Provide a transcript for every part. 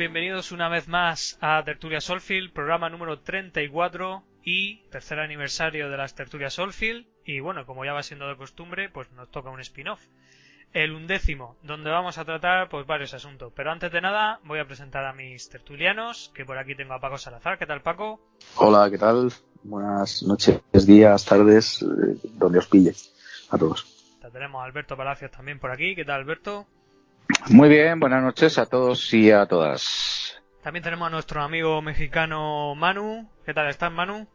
bienvenidos una vez más a Tertulia Solfield, programa número 34 y tercer aniversario de las Tertulias Solfield. Y bueno, como ya va siendo de costumbre, pues nos toca un spin-off. El undécimo, donde vamos a tratar pues varios asuntos. Pero antes de nada, voy a presentar a mis tertulianos, que por aquí tengo a Paco Salazar. ¿Qué tal, Paco? Hola, ¿qué tal? Buenas noches, días, tardes, eh, donde os pille. A todos. Tenemos a Alberto Palacios también por aquí. ¿Qué tal, Alberto? Muy bien, buenas noches a todos y a todas. También tenemos a nuestro amigo mexicano Manu. ¿Qué tal estás, Manu?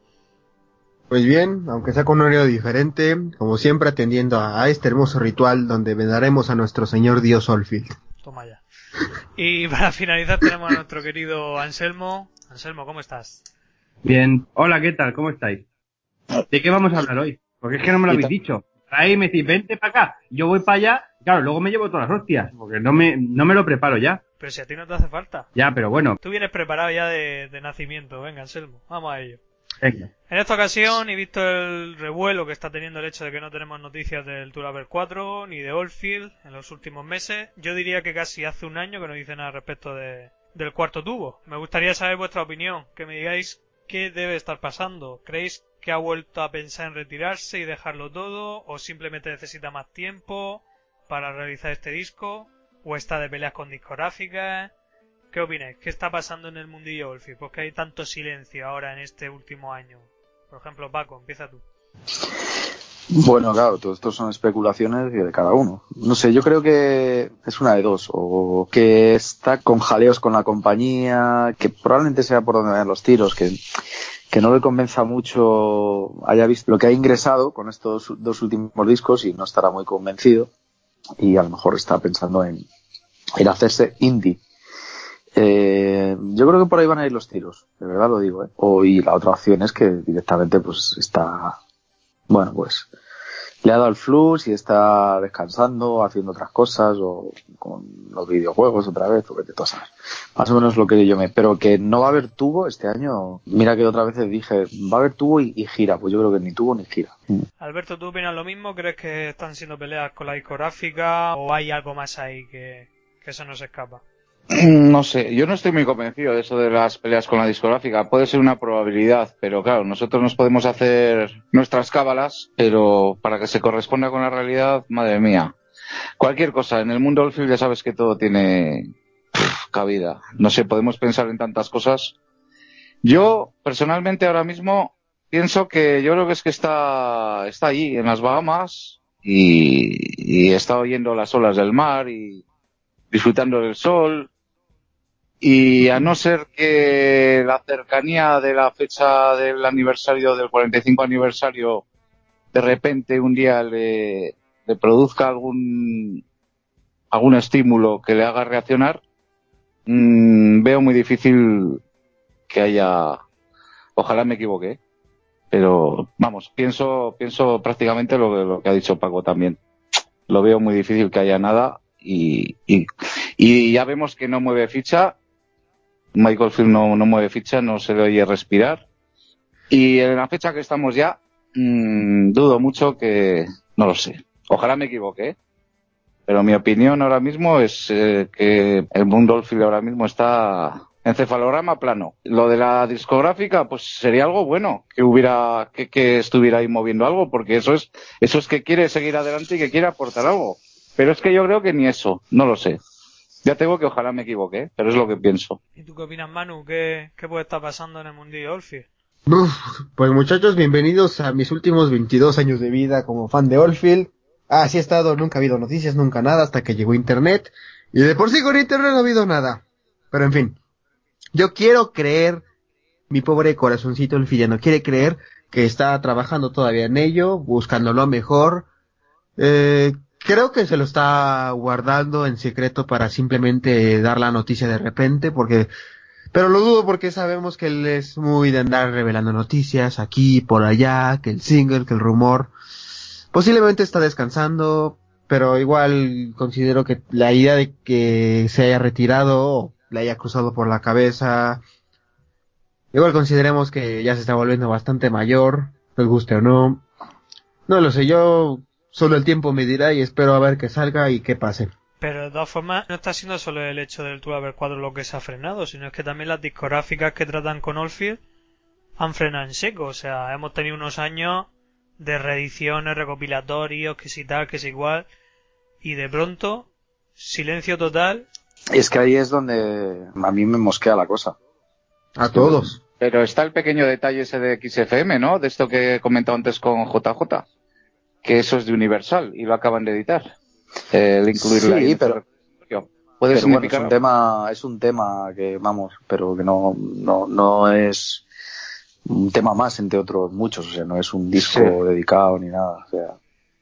Pues bien, aunque sea con un horario diferente, como siempre atendiendo a este hermoso ritual donde veneraremos a nuestro señor Dios Olfield. Toma ya. Y para finalizar tenemos a nuestro querido Anselmo. Anselmo, ¿cómo estás? Bien. Hola, ¿qué tal? ¿Cómo estáis? ¿De qué vamos a hablar hoy? Porque es que no me lo habéis dicho. Ahí me decís, vente para acá. Yo voy para allá Claro, luego me llevo todas las hostias, porque no me, no me lo preparo ya. Pero si a ti no te hace falta. Ya, pero bueno. Tú vienes preparado ya de, nacimiento. Venga, Anselmo, vamos a ello. Venga. En esta ocasión, y visto el revuelo que está teniendo el hecho de que no tenemos noticias del Tour 4 ni de Oldfield en los últimos meses, yo diría que casi hace un año que no dice nada respecto de, del cuarto tubo. Me gustaría saber vuestra opinión, que me digáis qué debe estar pasando. ¿Creéis que ha vuelto a pensar en retirarse y dejarlo todo? ¿O simplemente necesita más tiempo? Para realizar este disco? ¿O está de peleas con discográficas? ¿Qué opináis? ¿Qué está pasando en el mundillo Olfi? ¿Por qué hay tanto silencio ahora en este último año? Por ejemplo, Paco, empieza tú. Bueno, claro, todo esto son especulaciones de cada uno. No sé, yo creo que es una de dos. O que está con jaleos con la compañía, que probablemente sea por donde vayan los tiros, que, que no le convenza mucho, haya visto lo que ha ingresado con estos dos últimos discos y no estará muy convencido y a lo mejor está pensando en, en hacerse indie. Eh, yo creo que por ahí van a ir los tiros, de verdad lo digo. ¿eh? O, y la otra opción es que directamente pues está, bueno, pues le ha dado el flux y está descansando, haciendo otras cosas o con los videojuegos otra vez, o que te tosas. Más o menos lo que yo me, pero que no va a haber tubo este año. Mira que otra vez dije, va a haber tubo y, gira, pues yo creo que ni tubo ni gira. Alberto, ¿tú opinas lo mismo? ¿Crees que están siendo peleas con la discográfica o hay algo más ahí que, que eso no se escapa? No sé, yo no estoy muy convencido de eso de las peleas con la discográfica. Puede ser una probabilidad, pero claro, nosotros nos podemos hacer nuestras cábalas, pero para que se corresponda con la realidad, madre mía. Cualquier cosa, en el mundo del film ya sabes que todo tiene cabida. No sé, podemos pensar en tantas cosas. Yo, personalmente, ahora mismo, pienso que yo creo que es que está, está allí, en las Bahamas, y, y está oyendo las olas del mar y disfrutando del sol y a no ser que la cercanía de la fecha del aniversario, del 45 aniversario, de repente un día le, le produzca algún, algún estímulo que le haga reaccionar, mmm, veo muy difícil que haya, ojalá me equivoque, pero vamos, pienso, pienso prácticamente lo, lo que ha dicho Paco también. Lo veo muy difícil que haya nada y, y ya vemos que no mueve ficha Michael Field no, mueve ficha, no se le oye respirar. Y en la fecha que estamos ya, mmm, dudo mucho que, no lo sé. Ojalá me equivoque, ¿eh? pero mi opinión ahora mismo es eh, que el mundo Field ahora mismo está en cefalograma plano. Lo de la discográfica, pues sería algo bueno que hubiera, que, que estuviera ahí moviendo algo, porque eso es, eso es que quiere seguir adelante y que quiere aportar algo. Pero es que yo creo que ni eso, no lo sé. Ya tengo que ojalá me equivoque, pero es lo que pienso. ¿Y tú qué opinas, Manu? ¿Qué, qué puede estar pasando en el mundillo Olfi? pues muchachos, bienvenidos a mis últimos 22 años de vida como fan de Oldfield. Así he estado, nunca ha habido noticias, nunca nada, hasta que llegó Internet. Y de por sí con Internet no ha habido nada. Pero en fin, yo quiero creer, mi pobre corazoncito no quiere creer que está trabajando todavía en ello, buscando lo mejor. Eh, Creo que se lo está guardando en secreto para simplemente dar la noticia de repente, porque, pero lo dudo porque sabemos que él es muy de andar revelando noticias aquí, por allá, que el single, que el rumor. Posiblemente está descansando, pero igual considero que la idea de que se haya retirado le haya cruzado por la cabeza. Igual consideremos que ya se está volviendo bastante mayor, les guste o no. No lo sé, yo Solo el tiempo me dirá y espero a ver que salga y que pase. Pero de todas formas, no está siendo solo el hecho del Tour 4 lo que se ha frenado, sino es que también las discográficas que tratan con Oldfield han frenado en seco. O sea, hemos tenido unos años de reediciones, recopilatorios, que si tal, que si igual. Y de pronto, silencio total. Es que ahí es donde a mí me mosquea la cosa. A todos. Pero está el pequeño detalle ese de XFM, ¿no? De esto que he comentado antes con JJ. Que eso es de Universal y lo acaban de editar. El incluirlo Sí, ahí. pero- Puede Pero bueno, es significar un tema, es un tema que, vamos, pero que no, no, no es un tema más entre otros muchos, o sea, no es un disco Sí. dedicado ni nada, o sea.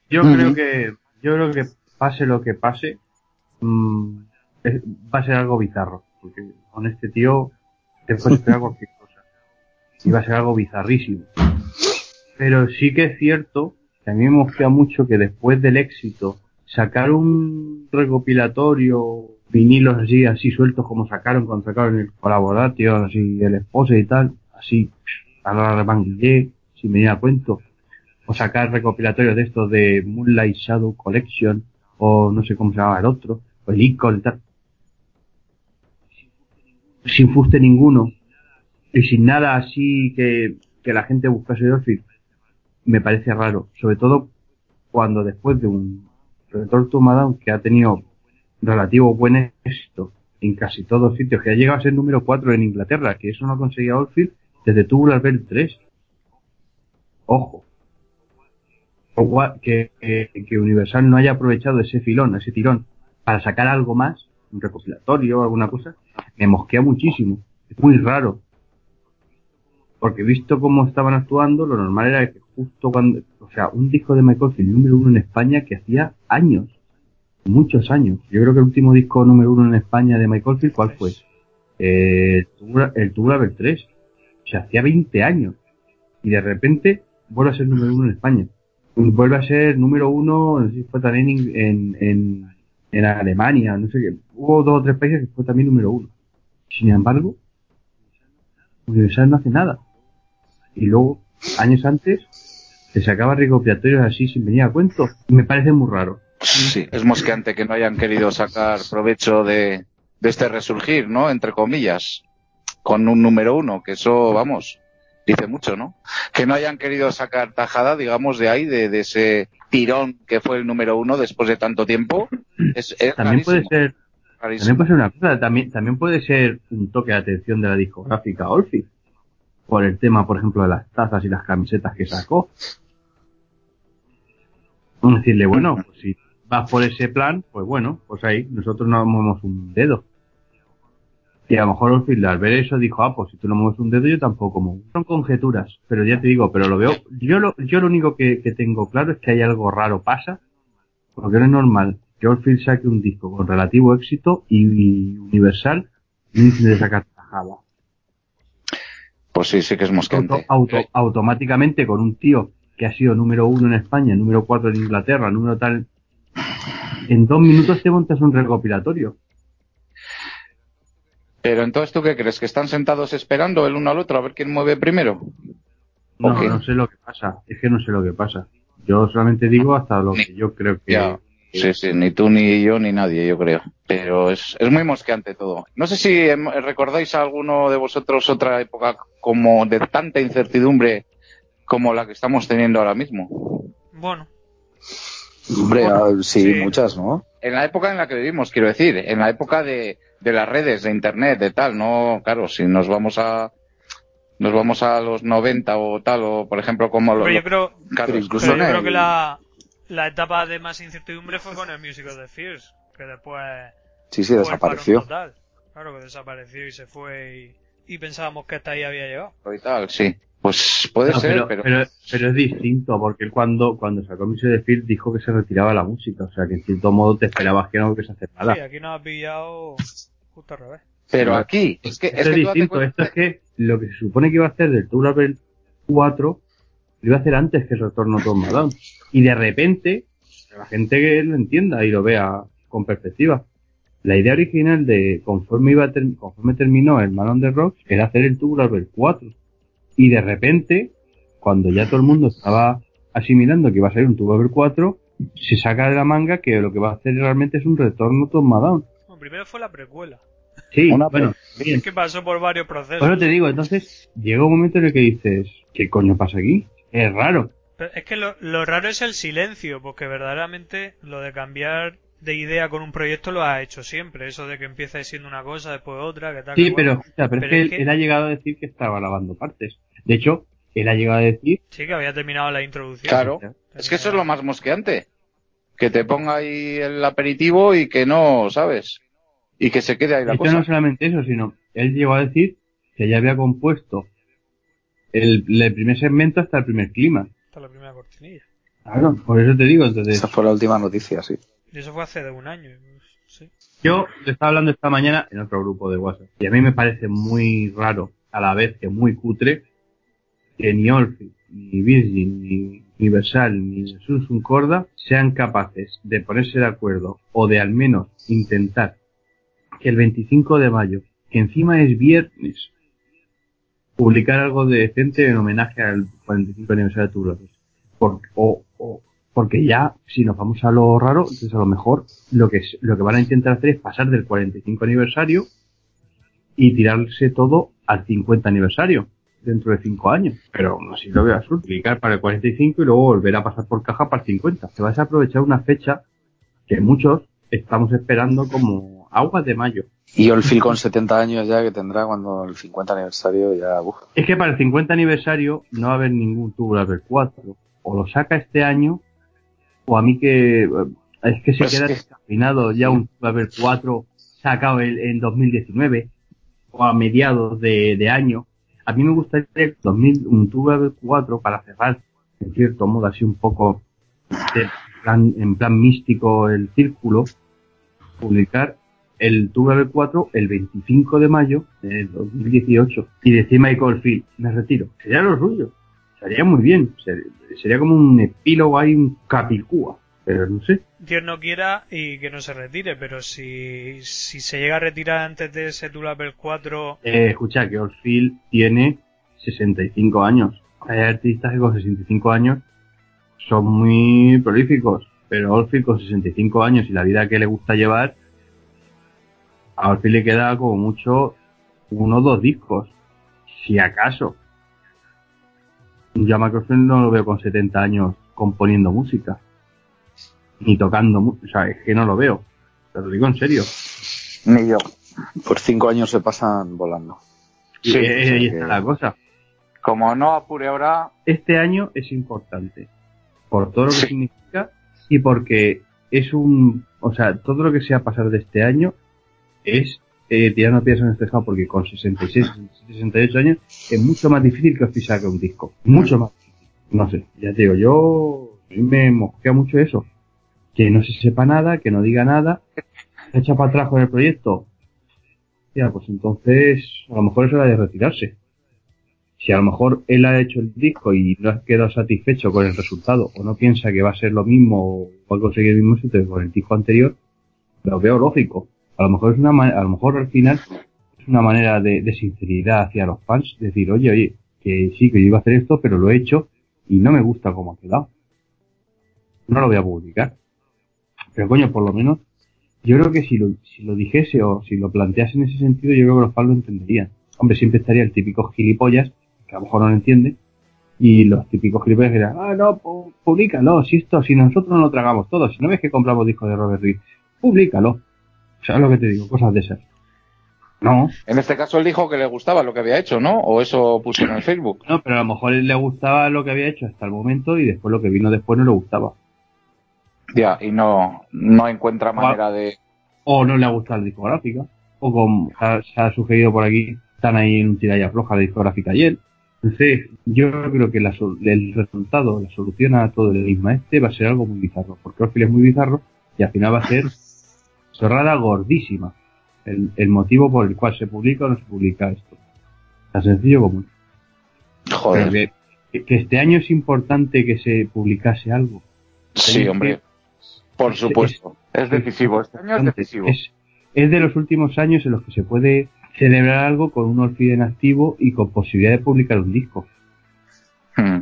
Yo creo que, yo creo que pase lo que pase, mm, es- va a ser algo bizarro. Porque con este tío te puedes esperar cualquier cosa. Y va a ser algo bizarrísimo. Pero sí que es cierto que a mí me mosquea mucho que después del éxito, sacar un recopilatorio, vinilos así, así sueltos como sacaron cuando sacaron el colaboratio, así el esposo y tal, así, a la remanguillé, sin venir a cuento o sacar recopilatorios de estos de Moonlight Shadow Collection, o no sé cómo se llamaba el otro, o el Icon y tal. Sin fuste ninguno, y sin nada así que, que la gente buscase de me parece raro, sobre todo cuando después de un Return Madame que ha tenido relativo buen éxito en casi todos sitios, que ha llegado a ser número 4 en Inglaterra, que eso no conseguía Oldfield desde Tubular Bell 3. Ojo. Que, que, que Universal no haya aprovechado ese filón, ese tirón, para sacar algo más, un recopilatorio o alguna cosa, me mosquea muchísimo. Es muy raro. Porque visto cómo estaban actuando, lo normal era que justo cuando, o sea, un disco de Michael Field número uno en España que hacía años, muchos años. Yo creo que el último disco número uno en España de Michael Field, ¿cuál fue? Eh, el Tubular- el Tubular 3. O sea, hacía 20 años. Y de repente vuelve a ser número uno en España. Vuelve a ser número uno, no sé si fue también en, en, en Alemania, no sé qué. Hubo dos o tres países que fue también número uno. Sin embargo, Universal no hace nada. Y luego, años antes, se sacaba recopilatorios así sin venir a cuento. Me parece muy raro. Sí, es mosqueante que no hayan querido sacar provecho de, de este resurgir, ¿no? Entre comillas, con un número uno, que eso, vamos, dice mucho, ¿no? Que no hayan querido sacar tajada, digamos, de ahí, de, de ese tirón que fue el número uno después de tanto tiempo. Es, es También puede ser. También puede ser una cosa, también, también puede ser un toque de atención de la discográfica Olfi. Por el tema, por ejemplo, de las tazas y las camisetas que sacó. Vamos a decirle, bueno, pues si vas por ese plan, pues bueno, pues ahí, nosotros no movemos un dedo. Y a lo mejor Olfi al ver eso dijo, ah, pues si tú no mueves un dedo, yo tampoco muevo. Son conjeturas, pero ya te digo, pero lo veo, yo lo, yo lo único que, que tengo claro es que hay algo raro pasa, porque no es normal que Oldfield saque un disco con relativo éxito y, y Universal no intente sacar tajada. Pues sí, sí que es Auto, mosqueante. auto- automáticamente con un tío que ha sido número uno en España, número cuatro en Inglaterra, número tal, en dos minutos te montas un recopilatorio. Pero entonces, ¿tú qué crees? ¿Que están sentados esperando el uno al otro a ver quién mueve primero? No, Ok. no sé lo que pasa, es que no sé lo que pasa. Yo solamente digo hasta lo que yo creo que... Ya. Sí, sí, ni tú, ni yo, ni nadie, yo creo. Pero es, es muy mosqueante todo. No sé si em, recordáis a alguno de vosotros otra época como de tanta incertidumbre como la que estamos teniendo ahora mismo. Bueno, Hombre, ah, sí, sí. muchas, ¿no? En la época en la que vivimos, quiero decir, en la época de, de las redes, de internet, de tal, no, claro, si nos vamos a, nos vamos a los 90 o tal, o por ejemplo como los, pero yo creo, pero incluso pero yo creo el- que la, la etapa de más incertidumbre fue con el Music of the Fears, que después Sí, sí, el desapareció. total. Claro que desapareció y se fue y, y pensábamos que hasta ahí había llegado. y tal, sí. Pues puede No, ser, pero, pero, pero, pero es distinto, porque él cuando, cuando sacó Music de Field dijo que se retiraba la música, o sea que en cierto modo te esperabas que no hubiese hacer nada. Sí, aquí nos ha pillado justo al revés. pero aquí, es que, Esto es que distinto, cuenta- esto es que lo que se supone que iba a hacer del Tour Level 4 lo iba a hacer antes que el retorno Tom Madame. Y de repente, que la gente que lo entienda y lo vea con perspectiva. La idea original de conforme iba a ter- conforme terminó el Man on the Rocks era hacer el Tubular Bell 4. Y de repente, cuando ya todo el mundo estaba asimilando que iba a ser un Bell 4, se saca de la manga que lo que va a hacer realmente es un retorno Tom Down. Bueno, primero fue la precuela. Sí, Una bueno, bien. Es que pasó por varios procesos. Bueno, te digo, entonces llega un momento en el que dices, ¿qué coño pasa aquí? Es raro. Pero es que lo, lo raro es el silencio, porque verdaderamente lo de cambiar de idea con un proyecto lo ha hecho siempre. Eso de que empieza siendo una cosa, después otra, que tal. Sí, que pero, pero, Pero es que, él, que- él ha llegado a decir que estaba lavando partes. De hecho, él ha llegado a decir... Sí, que había terminado la introducción. Claro. Es que eso es lo más mosqueante. Que te ponga ahí el aperitivo y que no, ¿sabes? Y que se quede ahí De la hecho, cosa. no solamente eso, sino él llegó a decir que ya había compuesto el, el primer segmento hasta el primer clima. Es la primera cortinilla. Claro, por eso te digo, entonces... Esa fue la última noticia, sí. Y eso fue hace de un año. Sí. Yo le estaba hablando esta mañana en otro grupo de WhatsApp. Y a mí me parece muy raro, a la vez que muy cutre, que ni Olfi, ni Virgin, ni Universal, ni Samsung Corda sean capaces de ponerse de acuerdo o de al menos intentar que el 25 de mayo, que encima es viernes, publicar algo decente en homenaje al 45 aniversario de. Por, o, o- porque ya, si nos vamos a lo raro, entonces a lo mejor lo que, es- lo que van a intentar hacer es pasar del 45 aniversario y tirarse todo al 50 aniversario dentro de 5 años. Pero aún así lo veo absurdo. Publicar para el 45 y luego volver a pasar por caja para el 50. Se va a aprovechar una fecha que muchos estamos esperando como aguas de mayo. Y Olfil con 70 años ya que tendrá cuando el 50 aniversario ya... uf. Es que para el 50 aniversario no va a haber ningún Tubular 4. O lo saca este año, o a mí que eh, es que se Pues queda que- descafeinado ya un Tubular 4 sacado en, en 2019 o a mediados de, de año. A mí me gustaría que 2000, un Tubular 4 para cerrar en cierto modo así un poco de plan- en plan místico el círculo, publicar el Tubular 4 el 25 de mayo de 2018 y decir Michael Field, me retiro. Sería lo suyo. Sería muy bien. Ser- Sería como un epílogo ahí, un capicúa. Pero no sé. Dios no quiera y que no se retire, pero si, si se llega a retirar antes de ese Tulaper 4, Eh, escucha, que Orfield tiene 65 años. Hay artistas que con 65 años son muy prolíficos, pero Orfield con 65 años y la vida que le gusta llevar, a Orfield le queda como mucho uno o dos discos, si acaso. Yo a no lo veo con 70 años componiendo música, ni tocando, o sea, es que no lo veo. Te lo digo en serio. Ni yo. Por cinco años se pasan volando. Sí, sí, ahí que- está la cosa. Como no apure ahora, este año es importante por todo lo que Sí. significa y porque es un, o sea, todo lo que sea pasar de este año es eh, tirando piedras en este tejado porque con 66, 67, 68 años es mucho más difícil que os saque un disco, mucho más. No sé, ya te digo, yo me mosquea mucho eso, que no se sepa nada, que no diga nada, se echa para atrás con el proyecto. Ya, pues entonces a lo mejor es hora de retirarse si a lo mejor él ha hecho el disco y no ha quedado satisfecho con el resultado o no piensa que va a ser lo mismo o va a conseguir el mismo éxito que con el disco anterior, lo veo lógico. A lo mejor es una a lo mejor al final es una manera de, de sinceridad hacia los fans, decir, oye, oye, que sí, que yo iba a hacer esto, pero lo he hecho y no me gusta cómo ha quedado. No lo voy a publicar. Pero coño, por lo menos, yo creo que si lo, si lo dijese o si lo plantease en ese sentido, yo creo que los fans lo entenderían. Hombre, siempre estaría el típico gilipollas que a lo mejor no lo entiende, y los típicos clipes que dirán, ah, no, públicalo, si esto, si nosotros no lo tragamos todo, si no ves que compramos discos de Robert Reed, públicalo. ¿Sabes lo que te digo? Cosas de esas. No, en este caso él dijo que le gustaba lo que había hecho, ¿no? O eso puso en el Facebook. no, pero a lo mejor él le gustaba lo que había hecho hasta el momento y después lo que vino después no le gustaba. Ya, y no, no encuentra manera de... O no le ha gustado la discográfica, o como se ha, sugerido por aquí, están ahí en un tiralla floja la discográfica ayer. Entonces, yo creo que la el resultado, la solución a todo el enigma este va a ser algo muy bizarro, porque Orphel es muy bizarro y al final va a ser chorrada gordísima. El, el motivo por el cual se publica o no se publica esto. Tan sencillo como Joder. que, que este año es importante que se publicase algo. Sí, hombre. Por Es- supuesto. Es decisivo. Este año es decisivo. Es, es de los últimos años en los que se puede celebrar algo con un Orfid en activo y con posibilidad de publicar un disco. Hmm.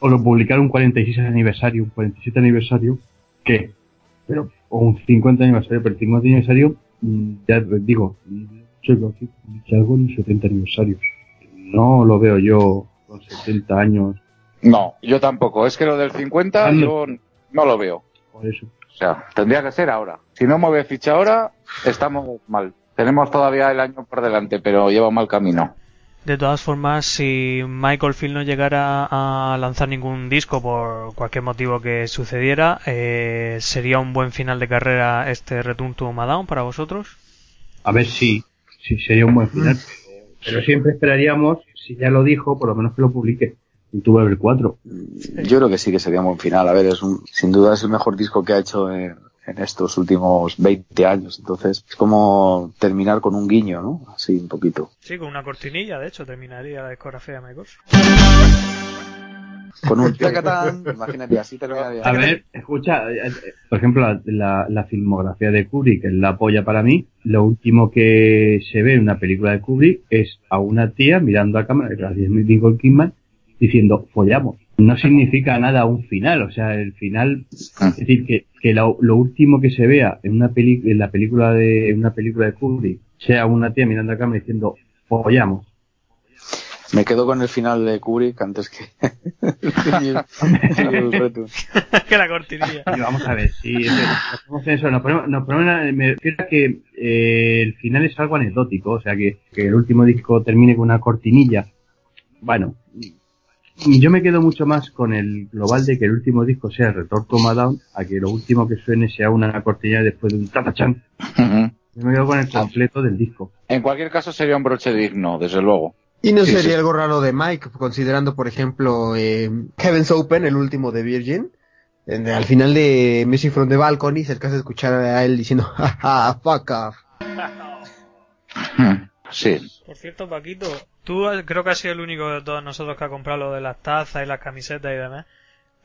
o lo publicar un 46 aniversario, un 47 aniversario, ¿qué? Pero, o un 50 aniversario, pero el 50 aniversario, mm, ya digo, algo en 70 aniversarios. No lo veo yo con 70 años. No, yo tampoco. Es que lo del 50 Ando. yo no lo veo. Por eso. O sea, tendría que ser ahora. Si no mueve ficha ahora, estamos mal. Tenemos todavía el año por delante, pero lleva mal camino. De todas formas, si Michael Field no llegara a lanzar ningún disco por cualquier motivo que sucediera, eh, ¿sería un buen final de carrera este Return to Down para vosotros? A ver si, si sería un buen final. Pero, pero siempre esperaríamos, si ya lo dijo, por lo menos que lo publique. En tu el 4. Yo creo que sí que sería un buen final. A ver, es un, sin duda es el mejor disco que ha hecho en, en estos últimos 20 años. Entonces, es como terminar con un guiño, ¿no? Así un poquito. Sí, con una cortinilla, de hecho, terminaría la discografía de Michael. Con un tacatán, imagínate, así terminaría. A ver, escucha, eh, eh, por ejemplo, la, la, la filmografía de Kubrick es la polla para mí. Lo último que se ve en una película de Kubrick es a una tía mirando a cámara, que es Nicole Kidman, diciendo, follamos. No significa nada un final, o sea, el final, es decir, que, que lo, lo último que se vea en una peli, en la película de, en una película de Kubrick sea una tía mirando a cámara diciendo, follamos. Me quedo con el final de Kubrick antes que el reto. que la cortinilla. Vamos a ver, si hacemos eso, nos ponemos, nos ponemos en- me refiero a que eh, el final es algo anecdótico, o sea, que, que el último disco termine con una cortinilla. Bueno, yo me quedo mucho más con el global de que el último disco sea el Retorno to Down, a que lo último que suene sea una cortinilla después de un tatachan. Ujú. Yo me quedo con el completo del disco. En cualquier caso sería un broche digno, desde luego. Y no Sí, sería sí. algo raro de Mike, considerando, por ejemplo, eh, Heaven's Open, el último de Virgin. En- al final de Music from the Balcony se alcanza a escuchar a él diciendo, jaja, fuck off. Sí. Por cierto, Paquito, tú creo que has sido el único de todos nosotros que ha comprado lo de las tazas y las camisetas y demás.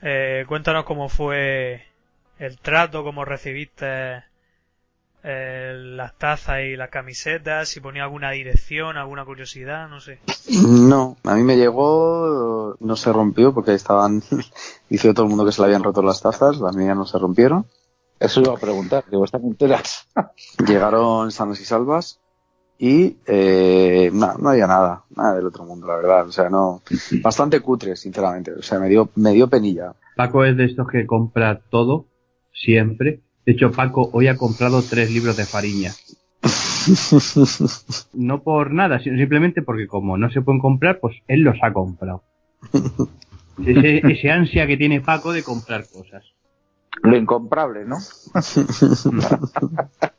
Eh, cuéntanos cómo fue el trato, cómo recibiste eh, las tazas y las camisetas, si ponía alguna dirección, alguna curiosidad, no sé. No, a mí me llegó, no se rompió porque estaban, dice todo el mundo que se le habían roto las tazas, las mías no se rompieron. Eso iba a preguntar, digo, ¿están enteras? Llegaron sanos y salvas y eh, no, no había nada, nada del otro mundo, la verdad. O sea, no, bastante cutre, sinceramente. O sea, me dio, me dio penilla. Paco es de estos que compra todo, siempre. De hecho, Paco hoy ha comprado tres libros de Fariña. No por nada, sino simplemente porque como no se pueden comprar, pues él los ha comprado. Ese, ese ansia que tiene Paco de comprar cosas. Lo incomprable, ¿no?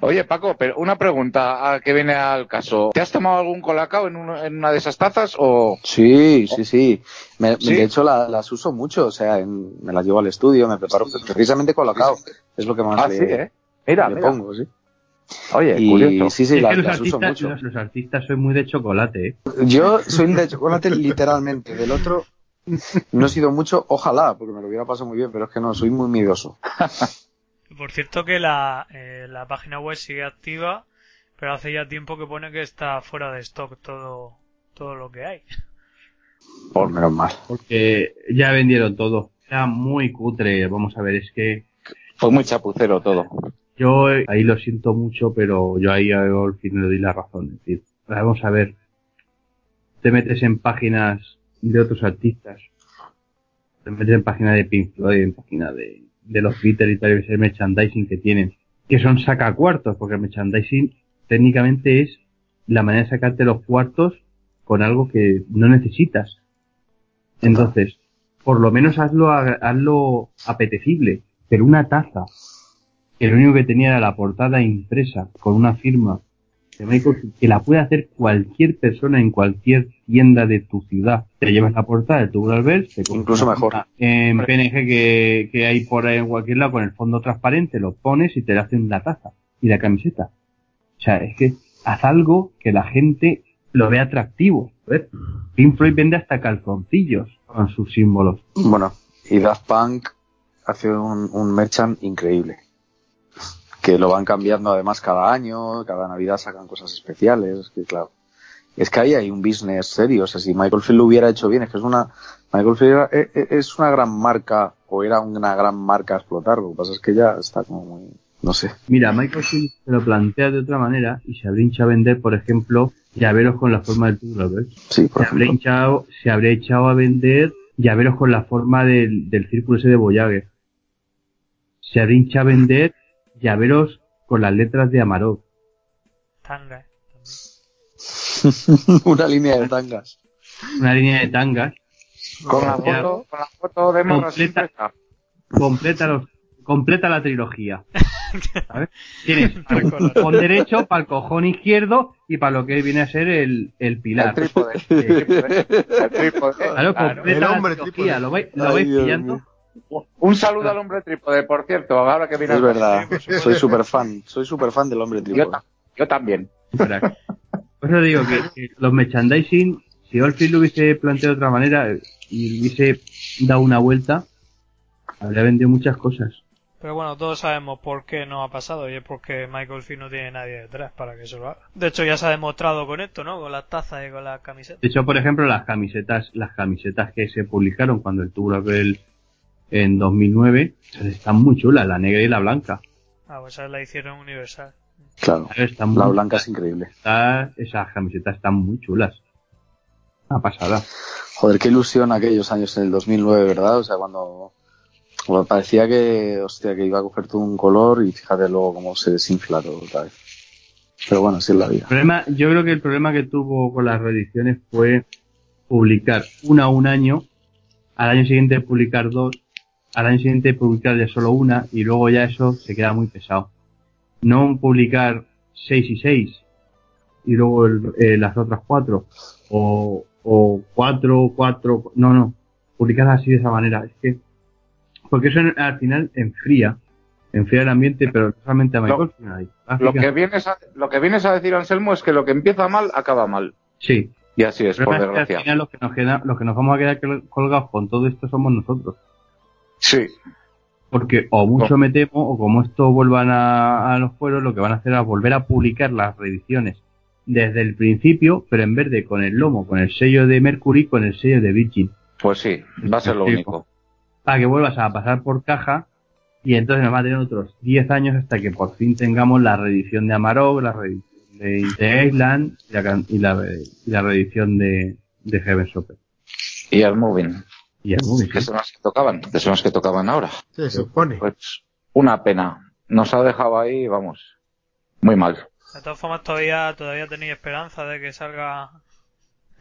Oye, Paco, pero una pregunta que viene al caso. ¿Te has tomado algún colacao en, uno- en una de esas tazas o...? Sí, sí, sí. Me- ¿Sí? De hecho, la- las uso mucho. O sea, en- me las llevo al estudio, me preparo precisamente colocado. Es lo que más Ah, le, sí, ¿eh? Mira, le mira. pongo, sí. Oye, Y curioso. sí, sí, es las, que los las uso artistas, mucho. los, los artistas soy muy de chocolate, ¿eh? Yo soy de chocolate literalmente. Del otro no he sido mucho, ojalá, porque me lo hubiera pasado muy bien, pero es que no, soy muy miedoso. Por cierto que la, eh, la página web sigue activa, pero hace ya tiempo que pone que está fuera de stock todo, todo lo que hay. Por menos mal. Porque ya vendieron todo. Era muy cutre, vamos a ver, es que Fue muy chapucero todo. Yo ahí lo siento mucho, pero yo ahí al fin le doy la razón. Es decir, vamos a ver, te metes en páginas de otros artistas, te metes en páginas de Pink Floyd, en páginas de, de los Beatles y tal, el merchandising que tienen, que son sacacuartos, porque el merchandising técnicamente es la manera de sacarte los cuartos con algo que no necesitas. Entonces, por lo menos hazlo, a- hazlo apetecible, pero una taza que lo único que tenía era la portada impresa con una firma de Michael, que la puede hacer cualquier persona en cualquier tienda de tu ciudad. Te llevas la portada de tu Albert, te Incluso mejor. En PNG que, que hay por ahí en cualquier lado con el fondo transparente, lo pones y te hacen la taza y la camiseta. O sea, es que haz algo que la gente lo vea atractivo. ¿ves? Pink Floyd vende hasta calzoncillos con sus símbolos. Bueno, y Daft Punk hace un, un merchant increíble. Que lo van cambiando además cada año, cada Navidad sacan cosas especiales, que claro. Es que ahí hay un business serio. O sea, si Michael Field lo hubiera hecho bien, es que es una, Michael Field era- e- e- es una gran marca, o era una gran marca a explotar. Lo que pasa es que ya está como muy, no sé. Mira, Michael Field se lo plantea de otra manera y se habría hinchado a vender, por ejemplo, llaveros con la forma del Two Lovers. Sí, por Se habría, ejemplo. hinchado, se habría echado a vender llaveros con la forma del, del círculo ese de Voyager. Se habría hinchado a vender llaveros con las letras de Amarok. Tanga, ¿eh? una línea de tangas. Una línea de tangas. Con la foto, con la foto de Completa. Completa, los, completa la trilogía. ¿Sabes? Tienes con derecho para el cojón izquierdo y para lo que viene a ser el, el El pilar. trípode. El trípode. El trípode. Claro, Claro. completa El la hombre trilogía. trípode. ¿Lo vais, lo pillando? Un saludo al hombre trípode, por cierto, ahora que viene Es verdad. Soy súper fan. Soy súper fan del hombre trípode. yo también. Por eso digo que, que los merchandising, si Oldfield lo hubiese planteado de otra manera y hubiese dado una vuelta, habría vendido muchas cosas. Pero bueno, todos sabemos por qué no ha pasado y es porque Michael Field no tiene nadie detrás para que se lo haga. De hecho, ya se ha demostrado con esto, ¿no? Con las tazas y con las camisetas. De hecho, por ejemplo, las camisetas, las camisetas que se publicaron cuando el Tour Abel en 2009, están muy chulas, la negra y la blanca. Ah, pues esa la hicieron universal. Claro. Están La blanca es increíble. esas camisetas están muy chulas. Una pasada. Joder, qué ilusión aquellos años en el 2009, ¿verdad? O sea, cuando, cuando parecía que, hostia, que iba a coger todo un color y fíjate luego cómo se desinfla todo otra vez. Pero bueno, así es la vida. El problema, yo creo que el problema que tuvo con las reediciones fue publicar una un año, al año siguiente publicar dos, al año siguiente publicar ya solo una y luego ya eso se queda muy pesado. No publicar seis y seis y luego el- eh, las otras cuatro o, o cuatro, cuatro, no, no, publicar así de esa manera. Es que, porque eso en- al final enfría, enfría el ambiente, pero solamente a Michael, Lo discográfica. que, vienes a, lo que vienes a decir, Anselmo, es que lo que empieza mal, acaba mal. Sí, Y así es, por problema es que al desgracia. final los que nos queda, los que nos vamos a quedar col- colgados con todo esto somos nosotros. Sí. Porque o mucho me temo, o como esto vuelvan a, a los fueros, lo que van a hacer es volver a publicar las reediciones desde el principio, pero en vez de con el lomo, con el sello de Mercury, con el sello de Virgin. Pues sí, va a ser lo único. Para que vuelvas a pasar por caja y entonces nos va a tener otros 10 años hasta que por fin tengamos la reedición de Amarok, la reedición de, Island y la, y la, y la reedición de, de Heaven Shopper. Y el moving, Y el movie, que son las que tocaban, que son las que tocaban ahora. Se supone. Pues una pena. Nos ha dejado ahí, vamos, muy mal. De todas formas, todavía, todavía tenéis esperanza de que salga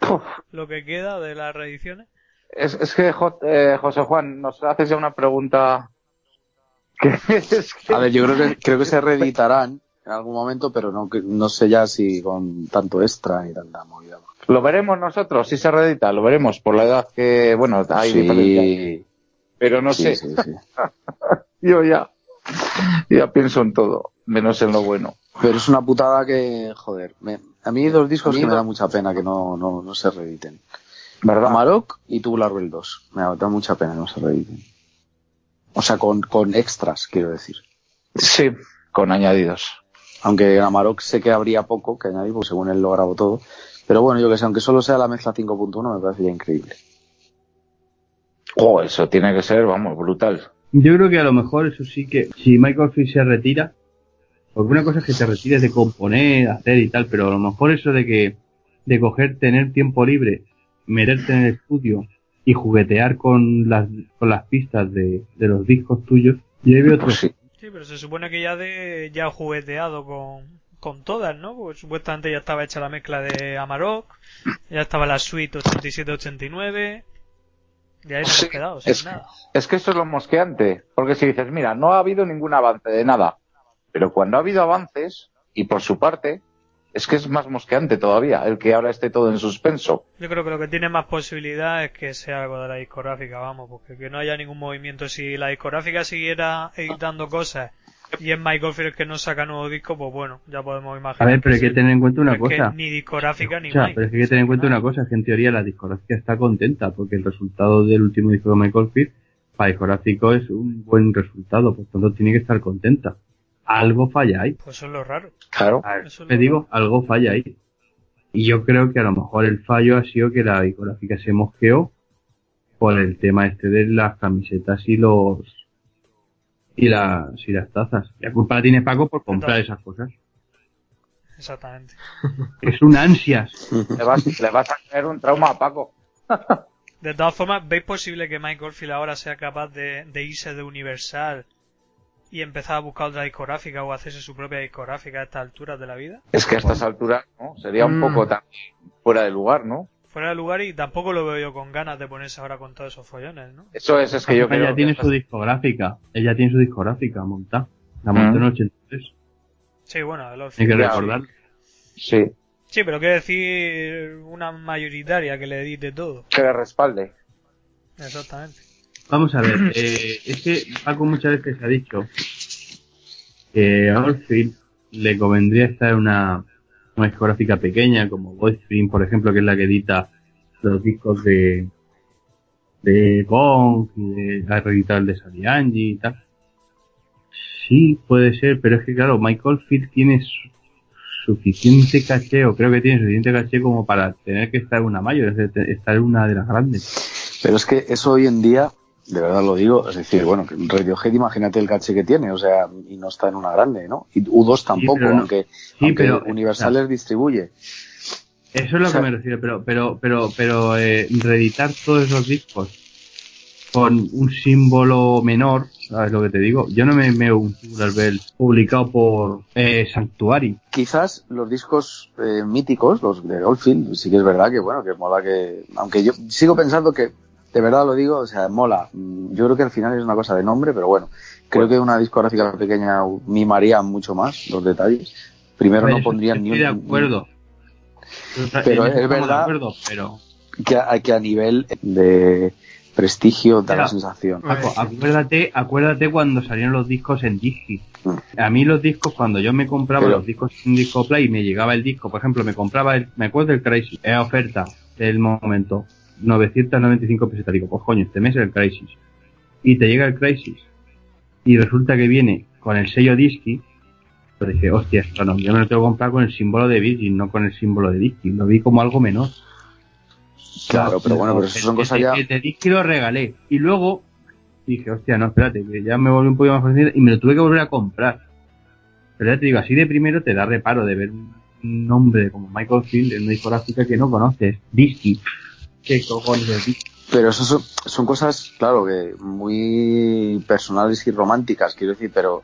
Uf, lo que queda de las reediciones. Es, es que, Jo- eh, José Juan, nos haces ya una pregunta que es que... A ver, yo creo que, creo que se reeditarán en algún momento, pero no, que- no sé ya si con tanto extra y tanta movida. Lo veremos nosotros, si se reedita, lo veremos por la edad que, bueno, hay diferencia. Sí, Pero no sí, sé, sí, sí. yo ya, ya pienso en todo, menos en lo bueno. Pero es una putada que, joder, me- a mí hay dos discos que me da mucha pena que no, no, no se reediten. ¿Verdad? Amarok y Tubular Bell 2. Me da mucha pena que no se reediten. O sea, con, con extras, quiero decir. Sí, con añadidos. Aunque en Amarok sé que habría poco que añadir, porque según él lo grabó todo. Pero bueno, yo que sé, aunque solo sea la mezcla 5.1, me parecería increíble. Oh, eso tiene que ser, vamos, brutal. Yo creo que a lo mejor eso sí que, si Michael Fish se retira, porque una cosa es que te retires de componer, hacer y tal, pero a lo mejor eso de que, de coger, tener tiempo libre, meterte en el estudio y juguetear con las, con las pistas de, de los discos tuyos, yo ahí veo otro, Pues sí. Sí, pero se supone que ya de ya ha jugueteado con, con todas, ¿no? Porque supuestamente ya estaba hecha la mezcla de Amarok, ya estaba la suite 87-89, y ahí nos Sí, hemos quedado sin es- nada. Es que eso es lo mosqueante, porque si dices, mira, no ha habido ningún avance de nada, pero cuando ha habido avances, y por su parte, es que es más mosqueante todavía, el que ahora esté todo en suspenso. Yo creo que lo que tiene más posibilidad es que sea algo de la discográfica, vamos, porque que no haya ningún movimiento. Si la discográfica siguiera editando cosas y es Michael Field el que no saca nuevo disco, pues bueno, ya podemos a imaginar. ver, pero hay que sí. tener en cuenta una Es que cosa. ni discográfica ni O sea, Mike. pero es que hay que tener en cuenta una cosa, es que en teoría la discográfica está contenta, porque el resultado del último disco de Michael Field, para discográfico es un buen resultado, por tanto tiene que estar contenta. Algo falla ahí. Pues eso es lo raro. Claro. A ver, es te digo, algo falla ahí. Y yo creo que a lo mejor el fallo ha sido que la discográfica se mosqueó por el tema este de las camisetas y los y las y las tazas. La culpa la tiene Paco por comprar esas cosas. Exactamente. Es un ansias. Le vas, le vas a tener un trauma a Paco. De todas formas, ¿veis posible que Mike Oldfield ahora sea capaz de, de irse de Universal y empezar a buscar otra discográfica o hacerse su propia discográfica a estas alturas de la vida? Es que a estas alturas, ¿no? Sería un Mm. poco también fuera de lugar, ¿no? Fuera de lugar y tampoco lo veo yo con ganas de ponerse ahora con todos esos follones, ¿no? Eso es, es que yo creo ella tiene que su discográfica. Ella tiene su discográfica montada. La montó en Mm. el 83. Sí, bueno, el Hay que recordar. Sí, Sí, pero quiero decir una mayoritaria que le edite todo. que le respalde. Exactamente. Vamos a ver, eh, es que Paco muchas veces ha dicho que a Oldfield le convendría estar en una, una discográfica pequeña como Boyspring, por ejemplo, que es la que edita los discos de de Gong y de, ha reeditado el de Sarianji y tal. Sí, puede ser, pero es que claro, Mike Oldfield tiene su- suficiente caché, o creo que tiene suficiente caché como para tener que estar en una mayor, estar en una de las grandes. Pero es que eso hoy en día, de verdad lo digo, es decir, bueno, Radiohead, imagínate el caché que tiene, o sea, y no está en una grande, ¿no? Y U2 tampoco, pero aunque, sí, aunque pero- Universal o sea, les distribuye. Eso es lo O sea- que me refiero, pero, pero, pero, pero, eh, reeditar todos esos discos con un símbolo menor, ¿sabes lo que te digo? Yo no me veo un publicado por eh, Sanctuary. Quizás los discos eh, míticos, los de Oldfield, sí que es verdad que, bueno, que mola que, aunque yo sigo pensando que, de verdad lo digo, o sea, mola. Mm, Yo creo que al final es una cosa de nombre, pero bueno, creo que una discográfica pequeña mimaría mucho más los detalles. Primero Pues no eso pondrían ni Estoy un, de acuerdo. Pero es verdad- acuerdo, pero, que a, que a nivel de prestigio da la sensación. Paco, acuérdate, acuérdate cuando salieron los discos en Digi. Mm. A mí los discos, cuando yo me compraba Pero- los discos en Disco Play y me llegaba el disco, por ejemplo, me compraba el, me acuerdo del Crisis, era oferta del momento, 995 pesetas, digo, pues coño, este mes es el Crisis. Y te llega el Crisis, y resulta que viene con el sello Disky, pues dije, hostia, esto no, yo me lo tengo que comprar con el símbolo de Virgin, no con el símbolo de Disky, lo vi como algo menor. Claro, pero bueno, pero eso son El- cosas el- ya. El de Disky lo regalé. Y luego dije, hostia, no, espérate, que ya me volví un poco más fascinado y me lo tuve que volver a comprar. Pero ya te digo, así de primero te da reparo de ver un nombre como Michael Field en una discográfica que no conoces. Disky. ¿Qué cojones? Pero eso son, son cosas, claro, que muy personales y románticas, quiero decir, pero,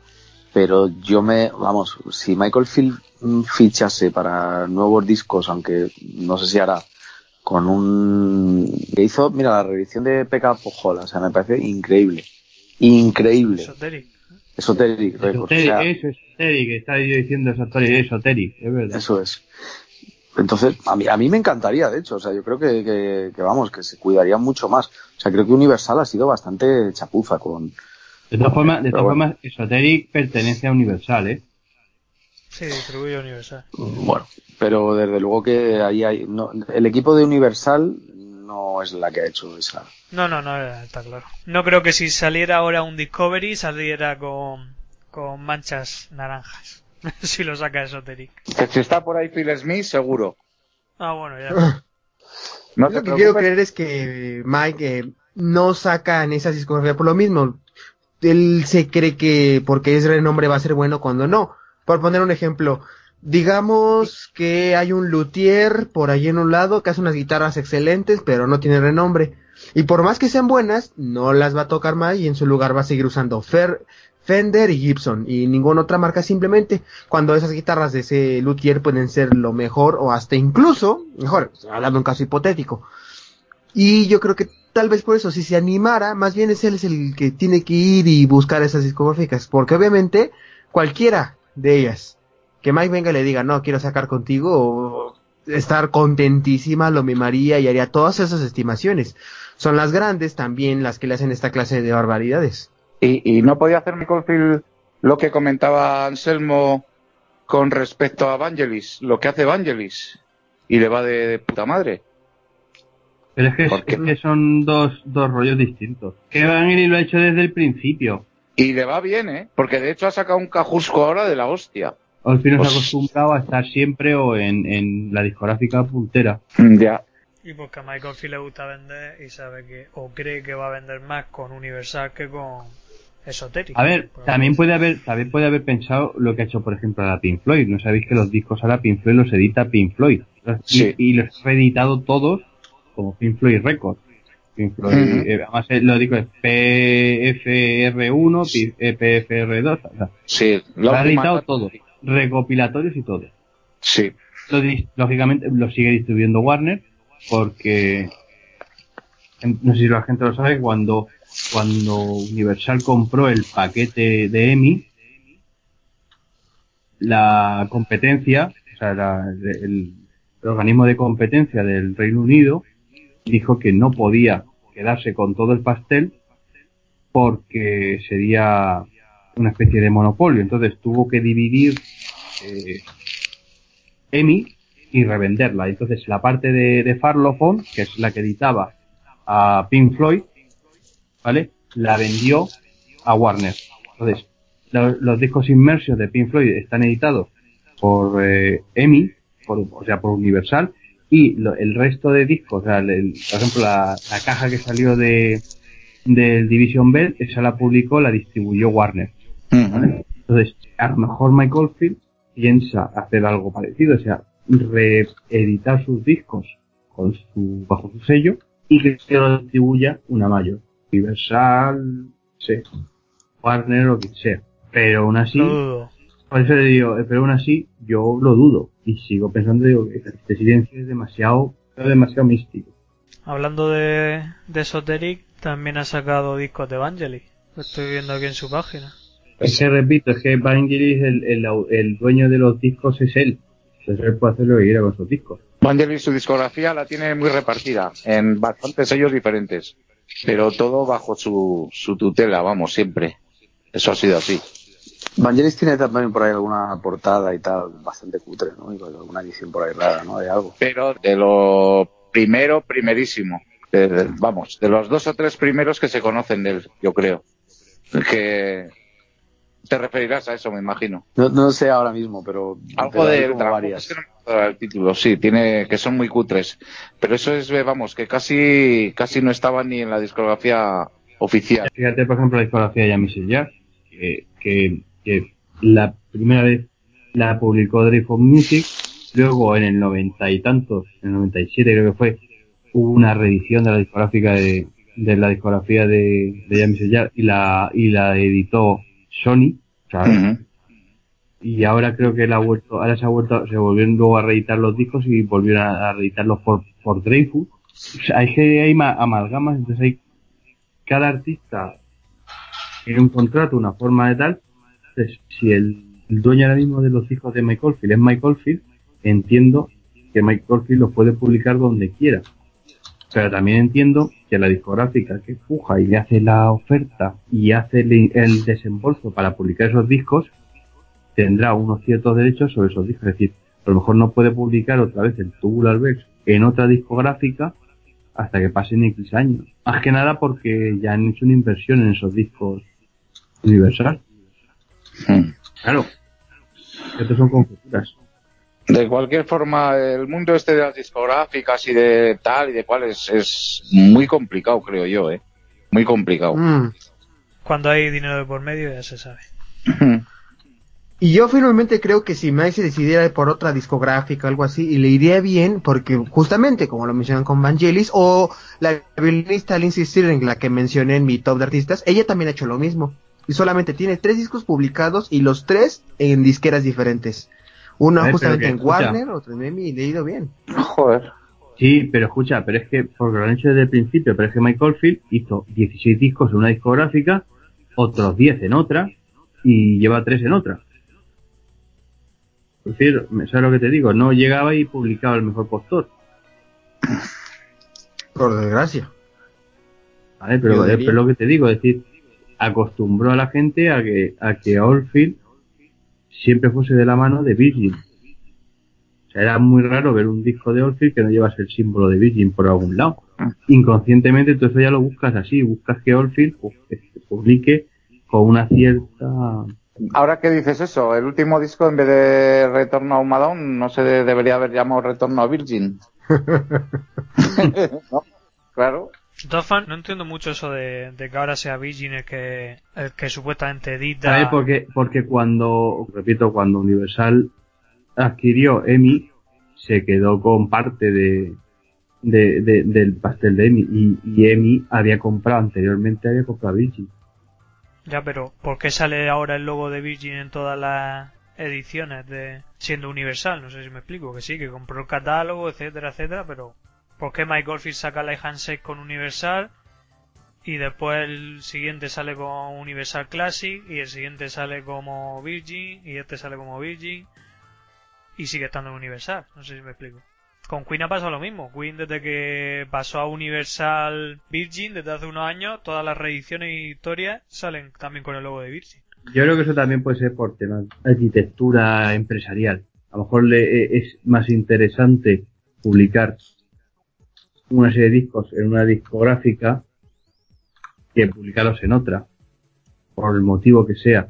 pero yo me, vamos, si Michael Field fichase para nuevos discos, aunque no sé si hará, con un, que hizo, mira, la reedición de P.K. Pojola, o sea, me parece increíble. Increíble. Esoteric. Esoteric Records, o Esoteric, sea, eso es Esoteric, estaba yo diciendo Esoteric, Esoteric, es verdad. Eso es. Entonces, a mí, a mí me encantaría, de hecho, o sea, yo creo que, que, que, vamos, que se cuidaría mucho más. O sea, creo que Universal ha sido bastante chapuza con... De todas formas, de todas bueno. formas, Esoteric pertenece a Universal, ¿eh? Sí, distribuye Universal. Bueno, pero desde luego que ahí hay... No, el equipo de Universal no es la que ha hecho esa... No, no, no, está claro. No creo que si saliera ahora un Discovery saliera con, con manchas naranjas. si lo saca Esoteric. Que si está por ahí Phil Smith, seguro. Ah, bueno, ya. No lo que quiero creer es que Mike eh, no saca en esas discografías por lo mismo. Él se cree que porque es renombre va a ser bueno cuando no. Por poner un ejemplo, digamos que hay un luthier por ahí en un lado que hace unas guitarras excelentes pero no tiene renombre. Y por más que sean buenas, no las va a tocar más y en su lugar va a seguir usando Fer- Fender y Gibson y ninguna otra marca simplemente cuando esas guitarras de ese luthier pueden ser lo mejor o hasta incluso mejor, hablando de un caso hipotético. Y yo creo que tal vez por eso, si se animara, más bien es él es el que tiene que ir y buscar esas discográficas, porque obviamente cualquiera de ellas que Mike venga y le diga, no, quiero sacar contigo, o estar contentísima, lo mimaría y haría todas esas estimaciones. Son las grandes también las que le hacen esta clase de barbaridades. Y, y no podía hacer Michael Field lo que comentaba Anselmo con respecto a Vangelis, lo que hace Vangelis. Y le va de, de puta madre. Pero es que, son dos, dos rollos distintos. Que Evangeli lo ha hecho desde el principio. Y le va bien, ¿eh? Porque de hecho ha sacado un cajusco ahora de la hostia. Oldfield nos ha Pues- acostumbrado a estar siempre o en, en la discográfica puntera. Ya. Y porque a Michael Field le gusta vender y sabe que, o cree que va a vender más con Universal que con Esoteric. A ver, también puede haber, también puede haber pensado lo que ha hecho, por ejemplo, la Pink Floyd. No sabéis que los discos ahora Pink Floyd los edita Pink Floyd. Y, Sí. y los ha reeditado todos como Pink Floyd Records. Pink Floyd, eh, además eh, lo digo es PFR1, P- eh, PFR2, o sea, Sí. lo ha editado todo, recopilatorios y todo. Sí. Lo lógicamente lo sigue distribuyendo Warner porque no sé si la gente lo sabe cuando cuando Universal compró el paquete de EMI la competencia o sea la- el, organismo de competencia del Reino Unido dijo que no podía quedarse con todo el pastel porque sería una especie de monopolio entonces tuvo que dividir eh, EMI y revenderla. Entonces la parte de, de Farlophone, que es la que editaba a Pink Floyd, ¿vale? La vendió a Warner. Entonces, lo- los discos inmersos de Pink Floyd están editados por eh, EMI, por, o sea, por Universal, y lo- el resto de discos, o sea, el- el- por ejemplo, la, la caja que salió de del Division Bell, esa la publicó, la distribuyó Warner. Ujú. Entonces, a lo mejor Michael Field piensa hacer algo parecido, o sea, reeditar sus discos con su, bajo su sello y que se lo distribuya una mayor. Universal, sí, Warner o quien sea. Pero aún así, Lo dudo. por eso le digo, eh, pero aún así, yo lo dudo. Y sigo pensando, digo, que este silencio es demasiado, demasiado místico. Hablando de, de Esoteric, también ha sacado discos de Evangeli. Lo estoy viendo aquí en su página. Es que repito, es que Vangelis, el, el, el dueño de los discos es él. Entonces él puede hacer lo que quiera con sus discos. Vangelis su discografía la tiene muy repartida en bastantes sellos diferentes, pero todo bajo su, su tutela, vamos, siempre. Eso ha sido así. Vangelis tiene también por ahí alguna portada y tal, bastante cutre, ¿no? Y alguna edición por ahí rara, ¿no? De algo. Pero de lo primero, primerísimo. De- de- vamos, de los dos o tres primeros que se conocen de él, yo creo. Que te referirás a eso, me imagino. No, no sé ahora mismo, pero... Algo de varias. Es que no el título, sí, tiene que son muy cutres. Pero eso es, eh, vamos, que casi casi no estaba ni en la discografía oficial. Fíjate, por ejemplo, la discografía de Yami Jazz, que, que, que la primera vez la publicó Dreyfus Music, luego en el noventa y tantos, en el 97 creo que fue, hubo una reedición de la discográfica de, de la discografía de, de Jazz y la, y la editó Sony. Y ahora creo que la ha vuelto, ahora se ha vuelto, se volvieron luego a reeditar los discos y volvieron a, reeditarlos por, por Dreyfus. O sea, hay hay ma- amalgamas, entonces hay, cada artista tiene un contrato, una forma de tal, entonces si el, dueño ahora mismo de los discos de Michael Field es Michael Field, entiendo que Michael Field los puede publicar donde quiera. Pero también entiendo que la discográfica que puja y le hace la oferta y hace el, el desembolso para publicar esos discos, tendrá unos ciertos derechos sobre esos discos. Es decir, a lo mejor no puede publicar otra vez el Tubular Bells en otra discográfica hasta que pasen X años. Más que nada porque ya han hecho una inversión en esos discos Universal. Mm. Claro. Estos son conjeturas. De cualquier forma, el mundo este de las discográficas y de tal y de cual es, es muy complicado, creo yo, ¿eh? Muy complicado. Mm. Cuando hay dinero de por medio ya se sabe. Y yo finalmente creo que si Mike se decidiera por otra discográfica o algo así, y le iría bien, porque justamente, como lo mencionan con Vangelis, o la violinista Lindsay Stirling, la que mencioné en mi top de artistas, ella también ha hecho lo mismo. Y solamente tiene tres discos publicados y los tres en disqueras diferentes. Uno ver, justamente en escucha. Warner, otro en EMI, y le ha ido bien. Joder. Sí, pero escucha, pero es que, porque lo han hecho desde el principio, pero es que Michael Field hizo 16 discos en una discográfica, otros 10 en otra, y lleva 3 en otra. Es decir, ¿sabes lo que te digo? No llegaba y publicaba el mejor postor. Por desgracia. ¿Vale? Pero es pero lo que te digo, es decir, acostumbró a la gente a que, a que Oldfield siempre fuese de la mano de Virgin. O sea, era muy raro ver un disco de Oldfield que no llevase el símbolo de Virgin por algún lado. Inconscientemente, tú eso ya lo buscas así, buscas que Oldfield pu- este, publique con una cierta Ahora que dices eso, el último disco en vez de Retorno a Humadón no se de- debería haber llamado Retorno a Virgin. ¿No? Claro. Formas, no entiendo mucho eso de, de que ahora sea Virgin el que, el que supuestamente edita. ¿Sabes? Porque, porque cuando, repito, cuando Universal adquirió EMI, se quedó con parte de, de, de- del pastel de EMI. Y, y EMI había comprado anteriormente, había comprado Virgin. Ya, pero ¿por qué sale ahora el logo de Virgin en todas las ediciones de siendo Universal? No sé si me explico, que sí, que compró el catálogo, etcétera, etcétera, pero ¿por qué Mike Oldfield saca la Handshake con Universal y después el siguiente sale con Universal Classic y el siguiente sale como Virgin y este sale como Virgin y sigue estando en Universal? No sé si me explico. Con Queen ha pasado lo mismo. Queen desde que pasó a Universal Virgin, desde hace unos años, todas las reediciones y historias salen también con el logo de Virgin. Yo creo que eso también puede ser por temas de arquitectura empresarial. A lo mejor le, eh, es más interesante publicar una serie de discos en una discográfica que publicarlos en otra. Por el motivo que sea.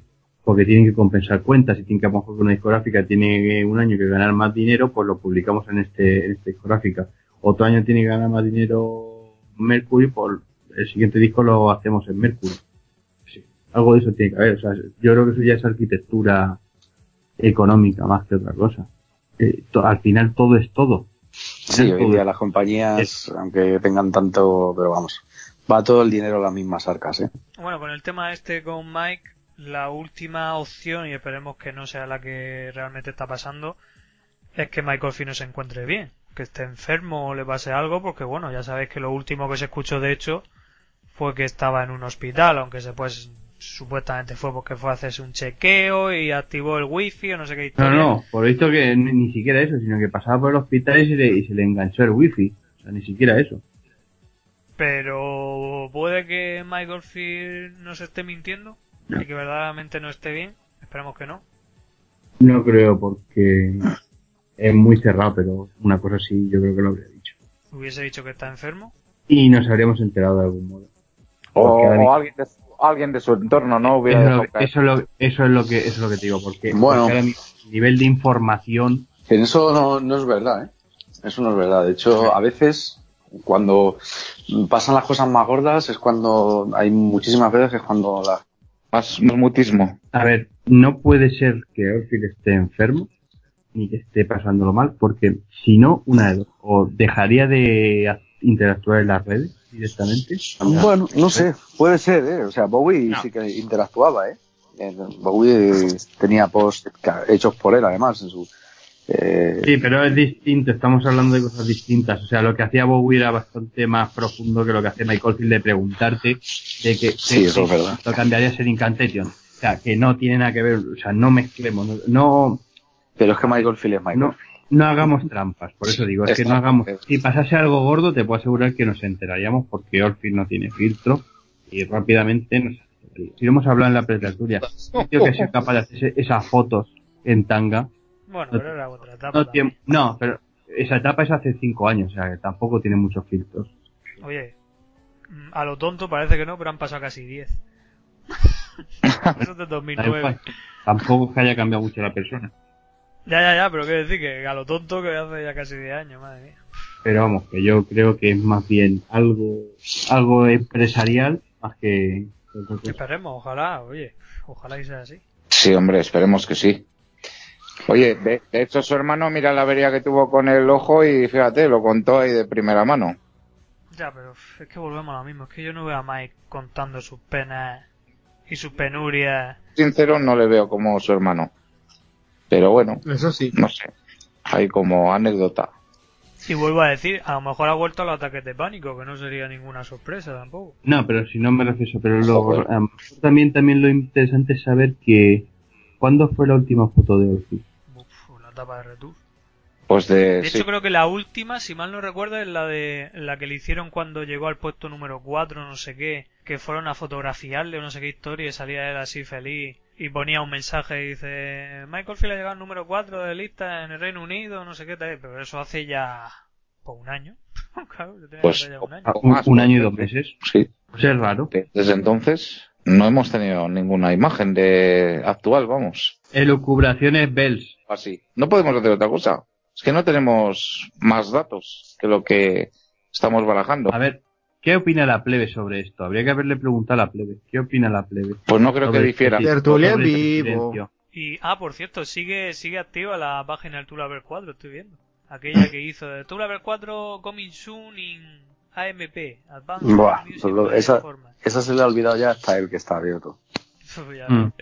Porque tienen que compensar cuentas. Si tienen que a lo mejor que una discográfica tiene un año que ganar más dinero, pues lo publicamos en este, en esta discográfica. Otro año tiene que ganar más dinero Mercury, pues el siguiente disco lo hacemos en Mercury. Sí, algo de eso tiene que haber. O sea, yo creo que eso ya es arquitectura económica más que otra cosa. Eh, to- al final todo es todo. Sí, hoy día las compañías, aunque tengan tanto, pero vamos, va todo el dinero a las mismas arcas, ¿eh? Bueno, con el tema este con Mike, la última opción, y esperemos que no sea la que realmente está pasando, es que Mike Oldfield no se encuentre bien, que esté enfermo o le pase algo, porque bueno, ya sabéis que lo último que se escuchó de hecho fue que estaba en un hospital, aunque se pues supuestamente fue porque fue a hacerse un chequeo y activó el wifi o no sé qué No, historia. no, por lo visto que ni, ni siquiera eso, sino que pasaba por el hospital y se le, y se le enganchó el wifi. O sea, ni siquiera eso. Pero puede que Oldfield no se esté mintiendo No. y que verdaderamente no esté bien. Esperemos que no. No creo porque es muy cerrado, pero una cosa sí yo creo que lo habría dicho. Hubiese dicho que está enfermo. Y nos habríamos enterado de algún modo. O, alguien, de, su- alguien de su entorno, ¿no? Hubiera Eso, eso, es lo, eso es lo que eso es lo que te digo, porque, Bueno. porque ahora nivel de información En eso no, no es verdad, ¿eh? Eso no es verdad. De hecho, a veces, cuando pasan las cosas más gordas, es cuando hay muchísimas veces que es cuando la... Más, más mutismo. A ver, no puede ser que Orfield esté enfermo ni que esté pasándolo mal, porque si no, una de dos, o dejaría de interactuar en las redes directamente. Bueno, no sé, puede ser, ¿eh? O sea, Bowie No. sí que interactuaba, ¿eh? Eh, Bowie tenía posts hechos por él, además, en su... eh, Sí, pero es distinto, estamos hablando de cosas distintas. O sea, lo que hacía Bowie era bastante más profundo que lo que hace Michael Field de preguntarte de que Sí, eso es verdad. lo cambiarías en Incantation. O sea, que no tiene nada que ver, o sea, no mezclemos, no, no, Pero es que Michael Field es Michael no, no hagamos trampas, por eso digo, es que no hagamos, si pasase algo gordo te puedo asegurar que nos enteraríamos porque Orfield no tiene filtro y rápidamente nos. Si lo hemos hablado en la pretertulia, tío que sea capaz de hacer esas fotos en tanga, Bueno, No- pero era otra etapa. no, también. tiene- no, pero esa etapa es hace cinco años, o sea, que tampoco tiene muchos filtros. Oye, mm, a lo tonto parece que no, pero han pasado casi 10. Eso es de Da 2009. igual. Tampoco es que haya cambiado mucho la persona. Ya, ya, ya, pero quiero decir que a lo tonto que hace ya casi 10 años, madre mía. Pero vamos, que yo creo que es más bien algo, algo empresarial más que. Esperemos, ojalá, oye, ojalá y sea así. Sí, hombre, esperemos que sí. Oye, de, de hecho su hermano, mira la avería que tuvo con el ojo y fíjate, lo contó ahí de primera mano. Ya, pero es que volvemos a lo mismo. Es que yo no veo a Mike contando sus penas y sus penurias. Sincero, no le veo como su hermano. Pero bueno, Eso sí. no sé. Hay como anécdota. Y vuelvo a decir, a lo mejor ha vuelto a los ataques de pánico, que no sería ninguna sorpresa tampoco. No, pero si no me refiero pero lo mejor también, también lo interesante es saber que, ¿cuándo fue la última foto de Ortiz? Tapa de. Pues de, De sí. hecho, creo que la última, si mal no recuerdo, es la de la que le hicieron cuando llegó al puesto número 4, no sé qué, que fueron a fotografiarle o no sé qué historia y salía él así feliz y ponía un mensaje y dice Michael Field ha llegado al número 4 de lista en el Reino Unido, no sé qué tal, pero eso hace ya pues, un año. claro, yo tenía Pues, que hacer ya un año. Un, año y dos meses. Sí. Pues es raro. Desde entonces, no hemos tenido ninguna imagen de actual, vamos. Elucubraciones Bells. Así. No podemos hacer otra cosa. Es que no tenemos más datos que lo que estamos barajando. A ver, ¿qué opina la plebe sobre esto? Habría que haberle preguntado a la plebe. ¿Qué opina la plebe? Pues no creo que difiera. este Tertulia sobre en este vivo. Y, ah, por cierto, sigue, sigue activa la página del Tulaver 4, estoy viendo. Aquella que hizo de Tulaver 4 Coming Soon in AMP, Advanced Buah, Music pues lo- esa-. Esa se le ha olvidado ya hasta él que está abierto. Mm.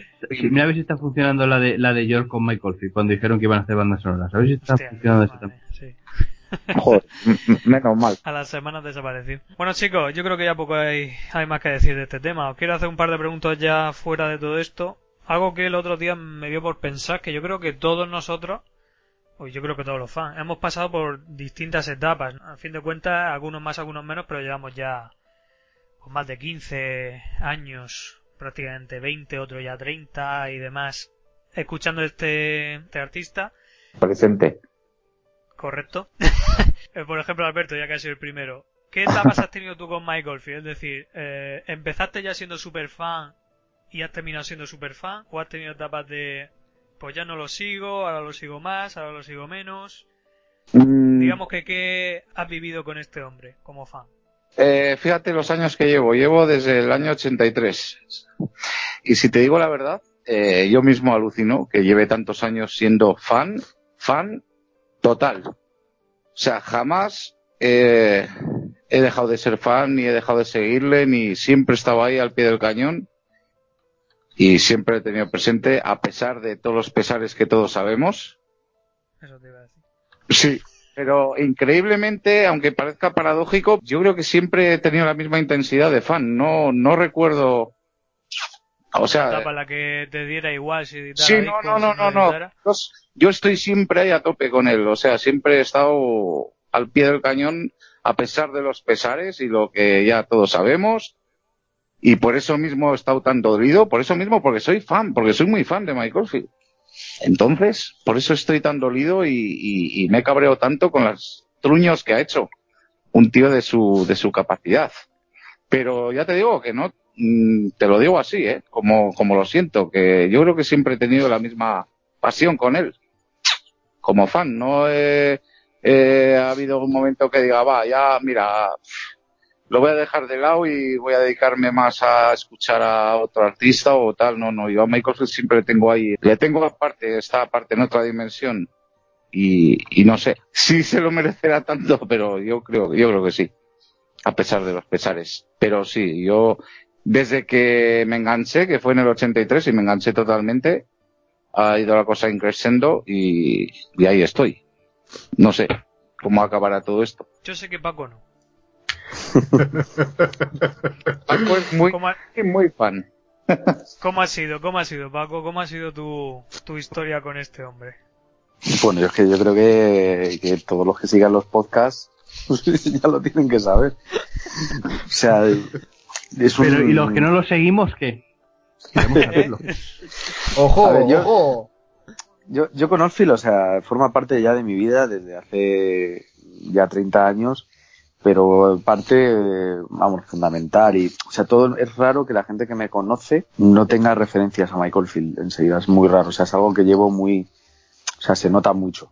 mira a ver si está funcionando la de la de York con Michael Field cuando dijeron que iban a hacer bandas sonoras. A ver si está Hostia, funcionando esa vale, también. sí. Joder, menos mal. A las semanas desapareció. Bueno chicos, yo creo que ya poco hay, hay más que decir de este tema. Os quiero hacer un par de preguntas ya fuera de todo esto. Algo que el otro día me dio por pensar, que yo creo que todos nosotros, o yo creo que todos los fans, hemos pasado por distintas etapas. A fin de cuentas, algunos más, algunos menos, pero llevamos ya con más de 15 años, prácticamente 20, otro ya 30 y demás, escuchando este, este artista. Presente. Correcto. Eh, Por ejemplo, Alberto, ya que has sido el primero. ¿Qué etapas has tenido tú con Michael Field? Es decir, eh, ¿empezaste ya siendo super fan y has terminado siendo super fan? ¿O has tenido etapas de, pues ya no lo sigo, ahora lo sigo más, ahora lo sigo menos? Mm, Digamos que, ¿qué has vivido con este hombre como fan? eh, fíjate los años que llevo. Llevo desde el año 83. Y si te digo la verdad, eh, yo mismo alucino que lleve tantos años siendo fan, fan total. O sea, jamás eh, he dejado de ser fan, ni he dejado de seguirle, ni siempre estaba ahí al pie del cañón. Y siempre he tenido presente, a pesar de todos los pesares que todos sabemos, Eso te iba a decir. Sí, pero increíblemente, aunque parezca paradójico, yo creo que siempre he tenido la misma intensidad de fan. No, no recuerdo. O sea, etapa la que te diera igual si editara sí, no, no, no, si no, no. yo estoy siempre ahí a tope con él. O sea, siempre he estado al pie del cañón a pesar de los pesares y lo que ya todos sabemos. Y por eso mismo he estado tan dolido, por eso mismo, porque soy fan, porque soy muy fan de Michael Field. Entonces, por eso estoy tan dolido y, me he cabreado tanto con los truños que ha hecho un tío de su, de su capacidad. Pero ya te digo que no, mm, te lo digo así, ¿eh? Como, como lo siento, que yo creo que siempre he tenido la misma pasión con él. Como fan, no he, he- ha habido un momento que diga, va, ya, mira, lo voy a dejar de lado y voy a dedicarme más a escuchar a otro artista o tal. No, no, yo a Michael siempre le tengo ahí, le tengo aparte, está aparte en otra dimensión. Y, y no sé si se lo merecerá tanto, pero yo creo, yo creo que sí. A pesar de los pesares. Pero sí, yo, desde que me enganché, que fue en el 83 y me enganché totalmente, ha ido la cosa increciendo y, y ahí estoy. No sé cómo acabará todo esto. Yo sé que Paco no. Paco es muy, ¿Cómo ha, muy fan. cómo ha sido? ¿Cómo ha sido, Paco? ¿Cómo ha sido tu, tu historia con este hombre? Bueno, yo es que yo creo que, que todos los que sigan los podcasts ya lo tienen que saber. O sea, es un... Pero, ¿y los que no lo seguimos qué? Saberlo. Ojo, A ver, yo- ojo. Yo, yo con Orfil, o sea, forma parte ya de mi vida desde hace ya 30 años, pero parte, vamos, fundamental. Y, o sea, todo es raro que la gente que me conoce no tenga referencias a Michael Field enseguida. Es muy raro. O sea, es algo que llevo muy, o sea, se nota mucho.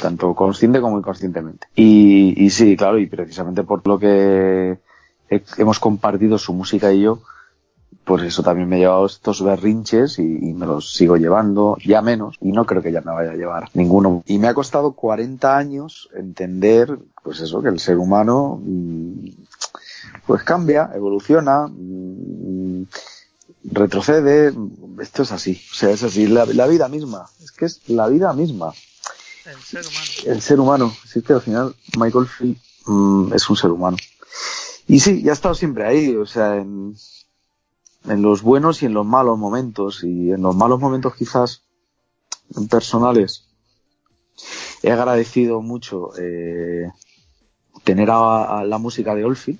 Tanto consciente como inconscientemente. Y, y sí, claro, y precisamente por lo que he- hemos compartido su música y yo, pues eso también me ha llevado estos berrinches y me los sigo llevando, ya menos, y no creo que ya me vaya a llevar ninguno. Y me ha costado 40 años entender, pues eso, que el ser humano, mm, pues cambia, evoluciona, mm, retrocede, esto es así, o sea, es así, la, la vida misma, es que es la vida misma, El ser humano. el ser humano, sí que al final Michael Field mm, es un ser humano. Y sí, ya ha estado siempre ahí, o sea, en, en los buenos y en los malos momentos. Y en los malos momentos quizás personales he agradecido mucho eh, tener a, la música de Olfi.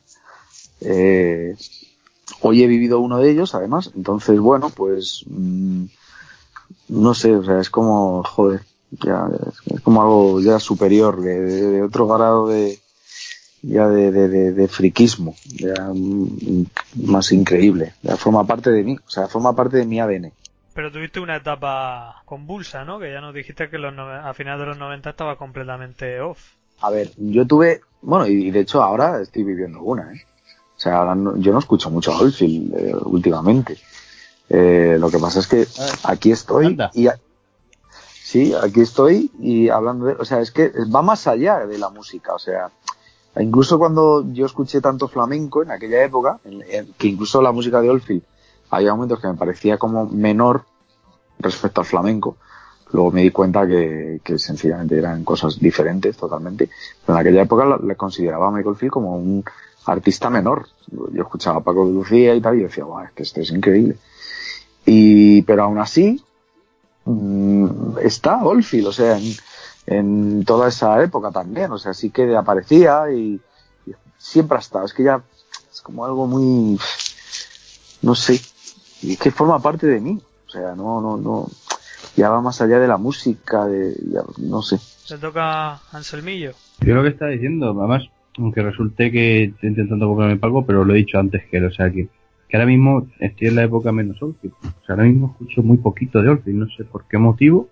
Eh, hoy he vivido uno de ellos, además. Entonces, bueno, pues mm, no sé, o sea, es como, joder, ya, es, como algo ya superior, de, otro grado de, ya de, de, friquismo, ya mm, más increíble. Ya forma parte de mí, o sea, forma parte de mi ADN. Pero tuviste una etapa convulsa, ¿no? Que ya nos dijiste que los a finales de los 90 estaba completamente off. A ver, yo tuve, bueno, y de hecho ahora estoy viviendo una, ¿eh? O sea, ahora no- yo no escucho mucho a Oldfield eh, últimamente. Eh, lo que pasa es que aquí estoy Anda. y a- sí, aquí estoy y hablando de, o sea, es que va más allá de la música, o sea, incluso cuando yo escuché tanto flamenco en aquella época, en- en- que incluso la música de Oldfield había momentos que me parecía como menor respecto al flamenco. Luego me di cuenta que, sencillamente eran cosas diferentes totalmente. Pero en aquella época le consideraba a Michael Field como un artista menor. Yo escuchaba a Paco de Lucía y tal y decía, "Buah, es que esto es increíble. Y, pero aún así, mm, está Oldfield, o sea, en, en toda esa época también, o sea, sí que aparecía y, y siempre ha estado. Es que ya es como algo muy, no sé, y es que forma parte de mí, o sea, no, no, no, ya va más allá de la música, de, ya, no sé. Te toca Anselmillo. Yo lo que estaba diciendo, además, aunque resulte que estoy intentando comprarme palco, pero lo he dicho antes que, él, o sea, que, que ahora mismo estoy en la época menos Oldfield. O sea, ahora mismo escucho muy poquito de Oldfield, no sé por qué motivo,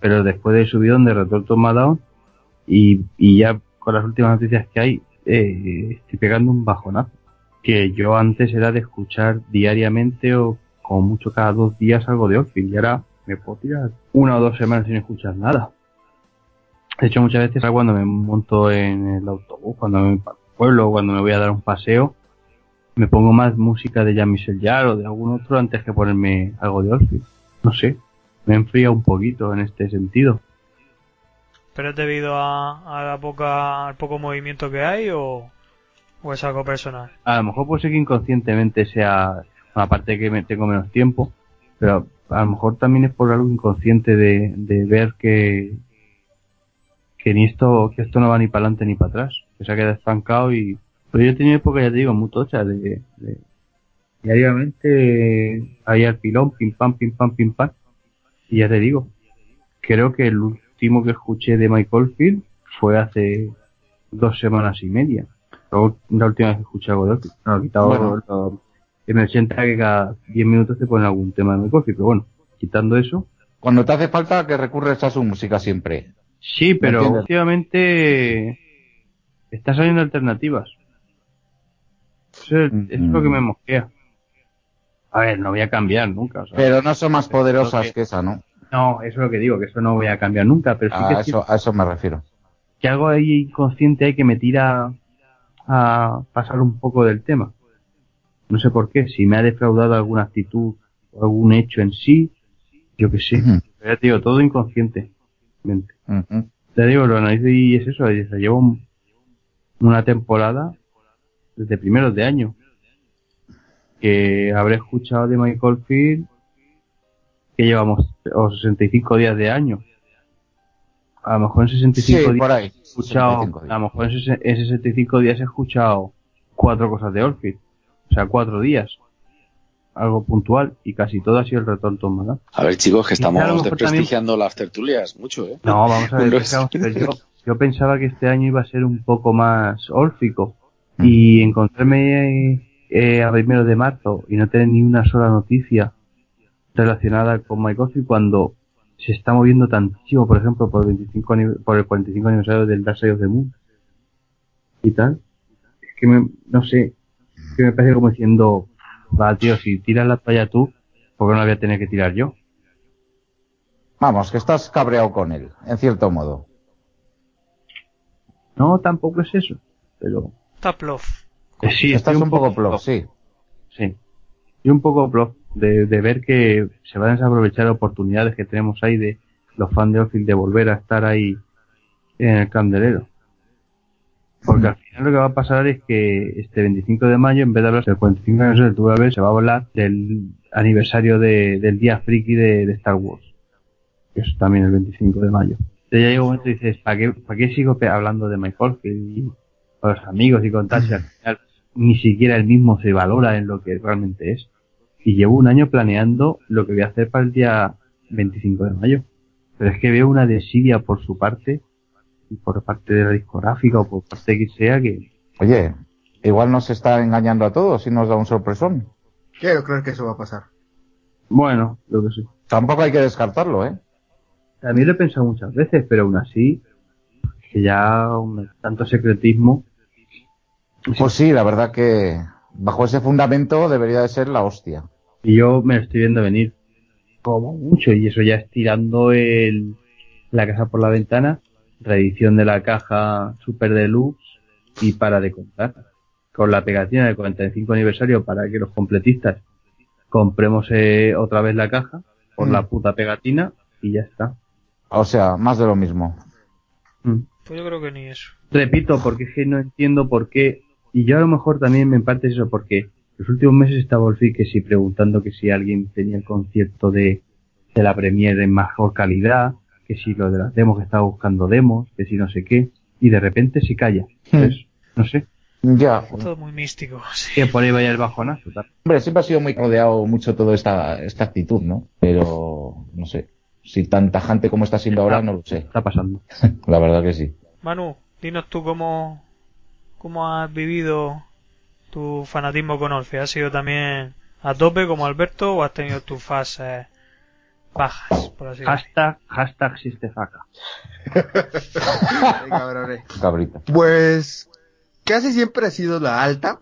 pero después del subidón de Retorto Down y, y ya con las últimas noticias que hay, eh, estoy pegando un bajonazo. Que yo antes era de escuchar diariamente o como mucho cada dos días algo de Oldfield y ahora puedo tirar una o dos semanas sin escuchar nada. De hecho, muchas veces cuando me monto en el autobús, cuando me voy el pueblo, cuando me voy a dar un paseo, me pongo más música de Jean-Michel Jarre o de algún otro antes que ponerme algo de Oldfield. No sé, me enfría un poquito en este sentido. ¿Pero es debido a, a la poca, al poco movimiento que hay o, o es algo personal? A lo mejor puede ser que inconscientemente sea, aparte que me tengo menos tiempo, pero a lo mejor también es por algo inconsciente de, de ver que, que ni esto, que esto no va ni para adelante ni para atrás, que se ha quedado estancado y, pero yo he tenido época, ya te digo, muy tocha de, de diariamente ahí al pilón, pim pam, pim pam, pim pam, y ya te digo, creo que el último que escuché de Michael Field fue hace dos semanas y media. Luego, la última vez que escuché algo de Oldfield. No, quitado Bueno. Que me sienta que cada 10 minutos te ponen algún tema de Field, pero bueno, quitando eso, Cuando te hace falta que recurres a su música siempre. Sí, pero últimamente está saliendo alternativas. Eso es, lo que me mosquea. A ver, no voy a cambiar nunca. o sea, Pero no son más poderosas que- que esa, ¿no? no, eso es lo que digo, que eso no voy a cambiar nunca, pero sí A es eso, a eso me refiero. que algo ahí inconsciente hay que me tira a pasar un poco del tema. No sé por qué, si me ha defraudado alguna actitud o algún hecho en sí, yo que sé. Ujú. Pero ya te digo, todo inconscientemente. Ujú. Te digo, lo analizo y es eso, lleva un- una temporada desde primeros de año que habré escuchado de Michael Field que llevamos o 65 días de año. A lo mejor en 65 Sí, días por ahí. he escuchado, 65 días. a lo mejor en, en 65 días he escuchado cuatro cosas de Oldfield. O sea, cuatro días. Algo puntual y casi todo ha sido el retorno tomada. A ver, chicos, que estamos mejor desprestigiando las tertulias mucho, ¿eh? No, vamos a ver, yo, yo pensaba que este año iba a ser un poco más órfico y encontrarme eh, eh, a primeros de marzo y no tener ni una sola noticia relacionada con My Coffee cuando se está moviendo tantísimo, por ejemplo, por el 25 anive- por el 45 aniversario del Dark Side of the Moon y tal. Es que me, no sé, que me parece como diciendo, va tío, si tiras la toalla tú, ¿por qué no la voy a tener que tirar yo? Vamos, que estás cabreado con él, en cierto modo. No, tampoco es eso, pero Está plof. eh, sí, estás un poco plof, sí. Sí. Y un poco plof de, de ver que se van a desaprovechar oportunidades que tenemos ahí de los fans de Oldfield de volver a estar ahí en el candelero. Porque al final lo que va a pasar es que este 25 de mayo, en vez de hablar del 45 aniversario del TVB, se va a hablar del aniversario de- del día friki de, Star Wars. Que es también el 25 de mayo. Entonces ya llega un momento y dices, ¿para qué, ¿para sigo hablando de Michael y con los amigos y con al final ni siquiera el mismo se valora en lo que realmente es? Y llevo un año planeando lo que voy a hacer para el día 25 de mayo. Pero es que veo una desidia por su parte por parte de la discográfica o por parte de quien sea que... Oye, igual nos está engañando a todos y nos da un sorpresón. Quiero creer que eso va a pasar. Bueno, lo que sé. Tampoco hay que descartarlo, ¿eh? También lo he pensado muchas veces, pero aún así, que ya un, tanto secretismo... Pues sí, la verdad que bajo ese fundamento debería de ser la hostia. Y yo me lo estoy viendo venir como mucho, y eso ya estirando el, la casa por la ventana, reedición de la caja Super Deluxe y para de contar. Con la pegatina del 45 aniversario para que los completistas compremos eh, otra vez la caja por Mm. la puta pegatina y ya está. O sea, más de lo mismo. Mm. Pues yo creo que ni eso. Repito, porque es que no entiendo por qué, y yo a lo mejor también me parte es eso, porque los últimos meses estaba Wolfie que sí preguntando que si alguien tenía el concierto de, de la Premiere en mejor calidad, que si lo de las demos que estaba buscando demos, que si no sé qué, y de repente se calla. Entonces, no sé, Ya, Todo muy místico. sí. que por ahí vaya el bajonazo. tal. hombre, siempre ha sido muy rodeado mucho toda esta, esta actitud, ¿no? Pero, no sé. Si tan tajante como está siendo ahora, no lo sé. Está pasando. La verdad que sí. Manu, dinos tú cómo, cómo has vivido tu fanatismo con Orfe. ¿Has sido también a tope como Alberto o has tenido tus fases bajas, por así decirlo? Hashtag, hashtag Sistefaca. Cabrones. Cabrita. Pues casi siempre ha sido la alta.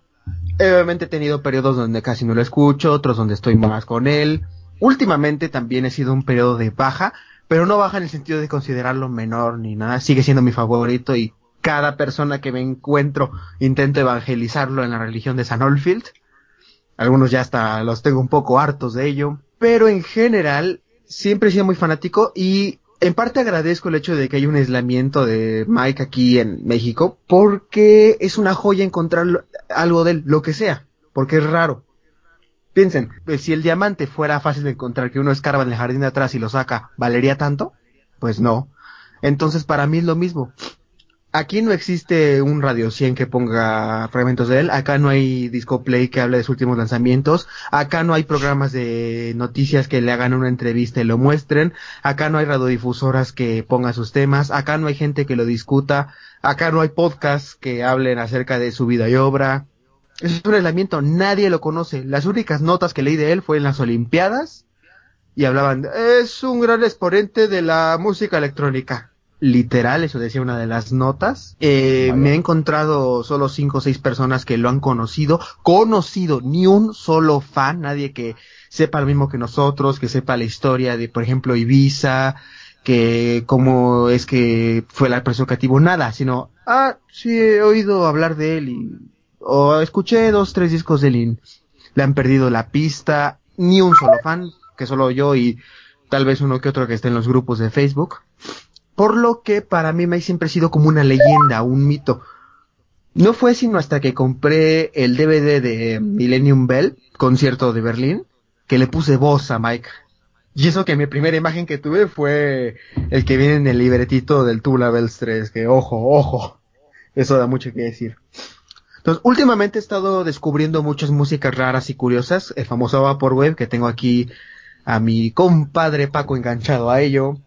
Obviamente he tenido periodos donde casi no lo escucho, otros donde estoy más con él. Últimamente también he sido un periodo de baja, pero no baja en el sentido de considerarlo menor ni nada. Sigue siendo mi favorito y cada persona que me encuentro intento evangelizarlo en la religión de San Olfield. Algunos ya hasta los tengo un poco hartos de ello. Pero en general siempre he sido muy fanático y en parte agradezco el hecho de que hay un aislamiento de Mike aquí en México porque es una joya encontrar algo de él, lo que sea, porque es raro. Piensen, pues, si el diamante fuera fácil de encontrar, que uno escarba en el jardín de atrás y lo saca, ¿valería tanto? Pues no. Entonces para mí es lo mismo. Aquí no existe un Radio 100 que ponga fragmentos de él, acá no hay Disco Play que hable de sus últimos lanzamientos, acá no hay programas de noticias que le hagan una entrevista y lo muestren, acá no hay radiodifusoras que pongan sus temas, acá no hay gente que lo discuta, acá no hay podcasts que hablen acerca de su vida y obra. Es un aislamiento, nadie lo conoce. Las únicas notas que leí de él fue en las Olimpiadas y hablaban, es un gran exponente de la música electrónica. Literal, eso decía una de las notas. Eh, me he encontrado solo cinco o seis personas que lo han conocido, conocido, ni un solo fan, nadie que sepa lo mismo que nosotros, que sepa la historia de, por ejemplo, Ibiza, que cómo es que fue la presión creativo, nada, sino, ah, sí, he oído hablar de él y, o escuché dos, tres discos de él y le han perdido la pista, ni un solo fan, que solo yo y tal vez uno que otro que esté en los grupos de Facebook. Por lo que para mí siempre ha sido como una leyenda, un mito. No fue sino hasta que compré el DVD de Millennium Bell, concierto de Berlín, que le puse voz a Mike. Y eso que mi primera imagen que tuve fue el que viene en el libretito del Tula Bells 3, que ojo, ojo. Eso da mucho que decir. Entonces, últimamente he estado descubriendo muchas músicas raras y curiosas. El famoso Vaporwave, que tengo aquí a mi compadre Paco enganchado a ello.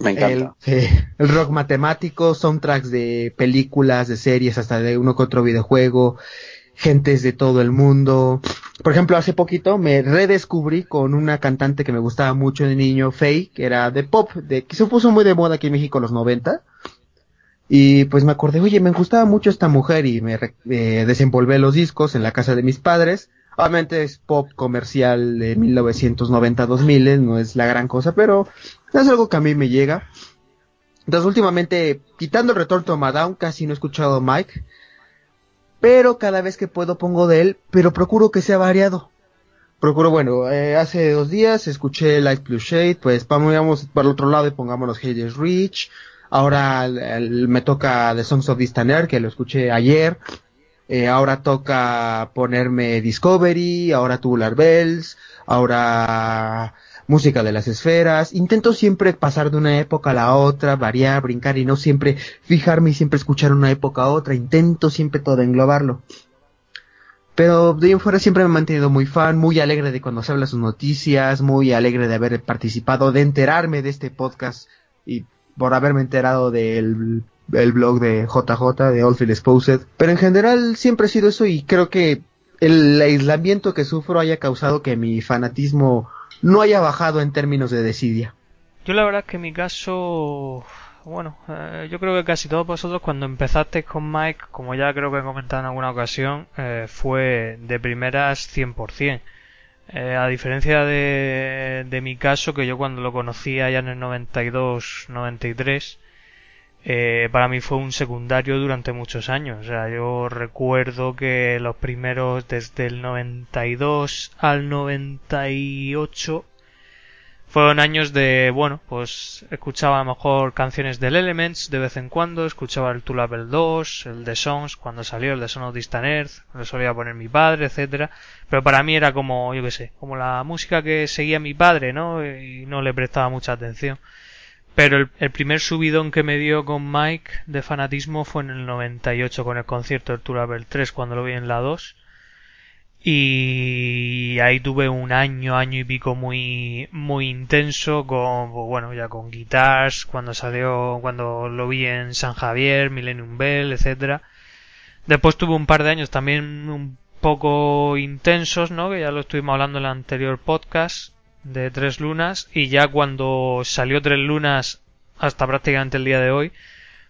Me encanta. El, rock matemático, soundtracks de películas, de series, hasta de uno que otro videojuego, gentes de todo el mundo. Por ejemplo, hace poquito me redescubrí con una cantante que me gustaba mucho de niño, Faye, que era de pop, de, que se puso muy de moda aquí en México en los 90. Y pues me acordé, oye, me gustaba mucho esta mujer y me eh, desenvolvé los discos en la casa de mis padres. Obviamente es pop comercial de 1990-2000, no es la gran cosa, pero es algo que a mí me llega. Entonces últimamente, quitando el retorno a Madame, casi no he escuchado Mike. Pero cada vez que puedo pongo de él, pero procuro que sea variado. Procuro, bueno, eh, hace dos días escuché Light Blue Shade, pues vamos por el otro lado y pongámonos Hades Reach. Ahora me toca The Songs of Distant Air, que lo escuché ayer. Eh, ahora toca ponerme Discovery, ahora Tubular Bells, ahora música de las esferas. Intento siempre pasar de una época a la otra, variar, brincar y no siempre fijarme y siempre escuchar una época a otra. Intento siempre todo englobarlo. Pero de ahí en fuera siempre me he mantenido muy fan, muy alegre de cuando se habla sus noticias, muy alegre de haber participado, de enterarme de este podcast y por haberme enterado del el blog de JJ, de Oldfield Exposed. Pero en general siempre ha sido eso y creo que el aislamiento que sufro haya causado que mi fanatismo no haya bajado en términos de desidia. Yo la verdad que mi caso, bueno, eh, yo creo que casi todos vosotros cuando empezasteis con Mike, como ya creo que he comentado en alguna ocasión, eh, fue de primeras 100%. Eh, a diferencia de, de mi caso, que yo cuando lo conocía ya en el 92-93, eh, para mí fue un secundario durante muchos años. O sea, yo recuerdo que los primeros, desde el 92 al 98, fueron años de, bueno, pues escuchaba a lo mejor canciones del Elements de vez en cuando, escuchaba el Tulabel 2, el The Songs cuando salió, el de Son of Distant Earth, lo solía poner mi padre, etcétera, pero para mí era como, yo qué sé, como la música que seguía mi padre, ¿no? Y no le prestaba mucha atención. Pero el, primer subidón que me dio con Mike de fanatismo fue en el 98 con el concierto del Tulabel 3 cuando lo vi en la 2 y ahí tuve un año, año y pico muy, muy intenso con, pues bueno, ya con guitars, cuando salió, cuando lo vi en San Javier, Millennium Bell, etcétera. Después tuve un par de años también un poco intensos, ¿no? Que ya lo estuvimos hablando en el anterior podcast de Tres Lunas y ya cuando salió Tres Lunas hasta prácticamente el día de hoy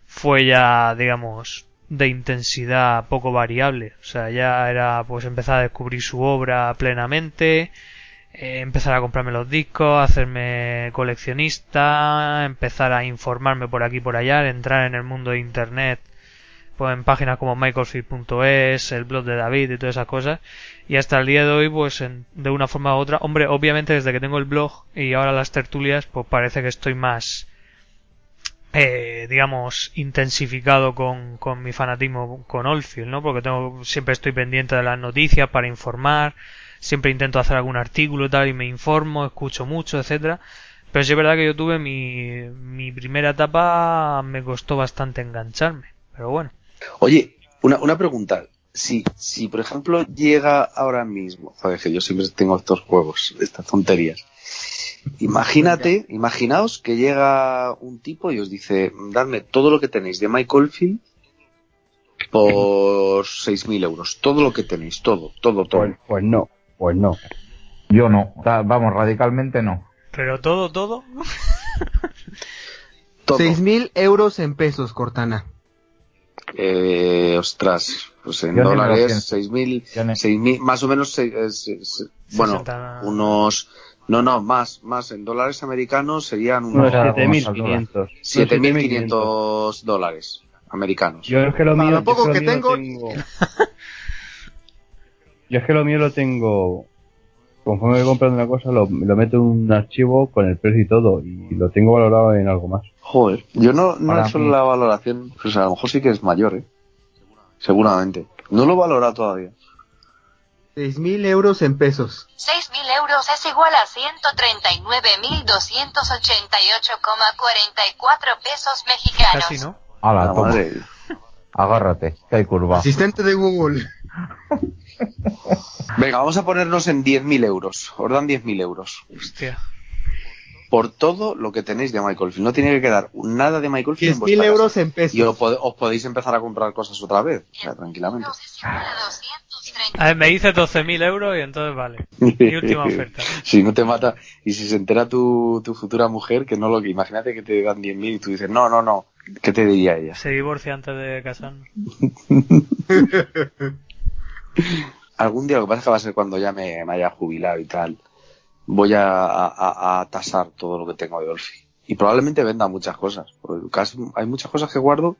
fue ya, digamos, de intensidad poco variable. O sea, ya era pues empezar a descubrir su obra plenamente, eh, empezar a comprarme los discos, hacerme coleccionista, empezar a informarme por aquí y por allá, entrar en el mundo de internet, pues en páginas como michaelfield.es, el blog de David y todas esas cosas. Y hasta el día de hoy, pues en- de una forma u otra, hombre, obviamente desde que tengo el blog y ahora las tertulias, pues parece que estoy más, eh, digamos, intensificado con, con mi fanatismo con Oldfield, ¿no? Porque tengo, siempre estoy pendiente de las noticias para informar, siempre intento hacer algún artículo y tal y me informo, escucho mucho, etcétera. Pero sí es verdad que yo tuve mi, mi primera etapa, me costó bastante engancharme. Pero bueno. Oye, una, una pregunta. Si, si, por ejemplo, llega ahora mismo, joder, que yo siempre tengo estos juegos, estas tonterías. Imagínate, imaginaos que llega un tipo y os dice, dadme todo lo que tenéis de Michael Field por 6.000 euros. Todo lo que tenéis, todo, todo, todo. Pues, pues no, pues no. Yo no. Vamos, radicalmente no. Pero todo, todo. todo. Seis mil euros en pesos, Cortana. Eh, ostras, pues en Yo dólares. 6.000, Yo ni- 6.000, más o menos, seis- eh, se- se- bueno, 60. unos, no, no, más, más, en dólares americanos serían Unos unos Claro, 7.500. 7.500 dólares americanos. Yo es que lo mío, lo poco que lo tengo- Yo es que lo mío lo tengo. Conforme voy comprando una cosa, lo, lo meto en un archivo con el precio y todo. Y lo tengo valorado en algo más. Joder, yo no, no Para he hecho mí. la valoración, pues a lo mejor sí que es mayor, ¿eh? Seguramente. No lo he valorado todavía. Seis mil euros en pesos. 6.000 euros es igual a 139.288,44 pesos mexicanos. Casi no. Hala, La toma. madre. Agárrate, que hay curva. Asistente de Google. Venga, vamos a ponernos en 10.000 euros. Os dan 10.000 euros. Hostia. Por todo lo que tenéis de Michael Field. No tiene que quedar nada de Michael Field Diez en vuestra mil casa. euros en pesos. Y os, podéis empezar a comprar cosas otra vez. O sea, tranquilamente. A 230. A ver, me dice 12.000 euros y entonces vale. Mi última oferta. Si no te mata, y si se entera tu, tu futura mujer, que no lo que, imagínate que te dan 10.000 y tú dices, no, no, no, ¿qué te diría ella? Se divorcia antes de casarnos. Algún día lo que pasa es que va a ser cuando ya me, me haya jubilado y tal. Voy a, a- a tasar todo lo que tengo de Olfi. Y probablemente venda muchas cosas. casi, hay muchas cosas que guardo,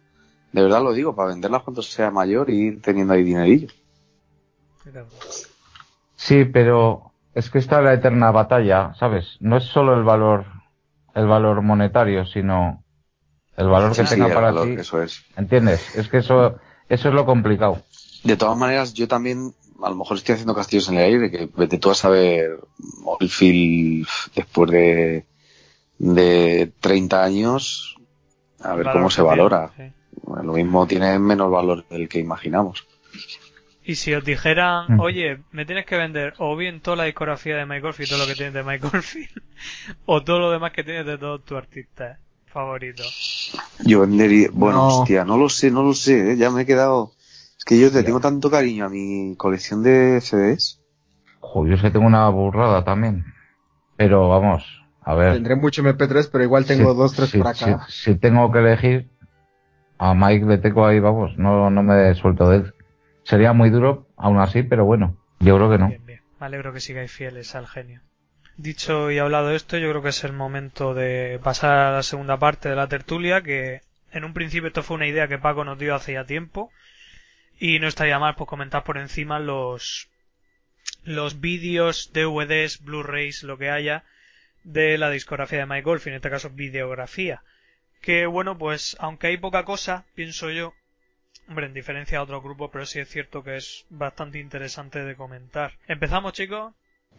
de verdad lo digo, para venderlas cuando sea mayor y ir teniendo ahí dinerillo. Sí, pero es que está la eterna batalla, ¿sabes? No es solo el valor, el valor monetario, sino el valor que Sí, tenga para valor, ti. Eso es. ¿Entiendes? Es que eso, eso es lo complicado. De todas maneras, yo también, a lo mejor estoy haciendo castillos en el aire, que vete tú a saber Oldfield después de, de 30 años, a ver cómo se tiene, valora. sí. Bueno, lo mismo tiene menos valor del que imaginamos. Y si os dijeran, Mm. oye, me tienes que vender o bien toda la discografía de Michael Field, todo lo que tienes de Michael Field, o todo lo demás que tienes de todos tus artistas, favorito? Yo vendería, bueno, No. hostia, no lo sé, no lo sé, ¿eh? ya me he quedado. Es que yo le tengo tanto cariño a mi colección de CDs. Joder, yo es que tengo una burrada también. Pero vamos, a ver. Tendré mucho MP3, pero igual tengo si- dos, tres si- por acá. Si, si tengo que elegir, a Mike le tengo ahí, vamos, no, no me suelto de él. Sería muy duro, aún así, pero bueno, yo creo que no. Bien, bien. Me alegro que sigáis fieles al genio. Dicho y hablado esto, yo creo que es el momento de pasar a la segunda parte de la tertulia, que en un principio esto fue una idea que Paco nos dio hace ya tiempo, y no estaría mal pues comentar por encima los los vídeos, DVDs, Blu-rays, lo que haya de la discografía de Mike Golf, en este caso videografía. Que bueno, pues aunque hay poca cosa, pienso yo, hombre, en diferencia a otros grupos, pero sí es cierto que es bastante interesante de comentar. ¿Empezamos, chicos?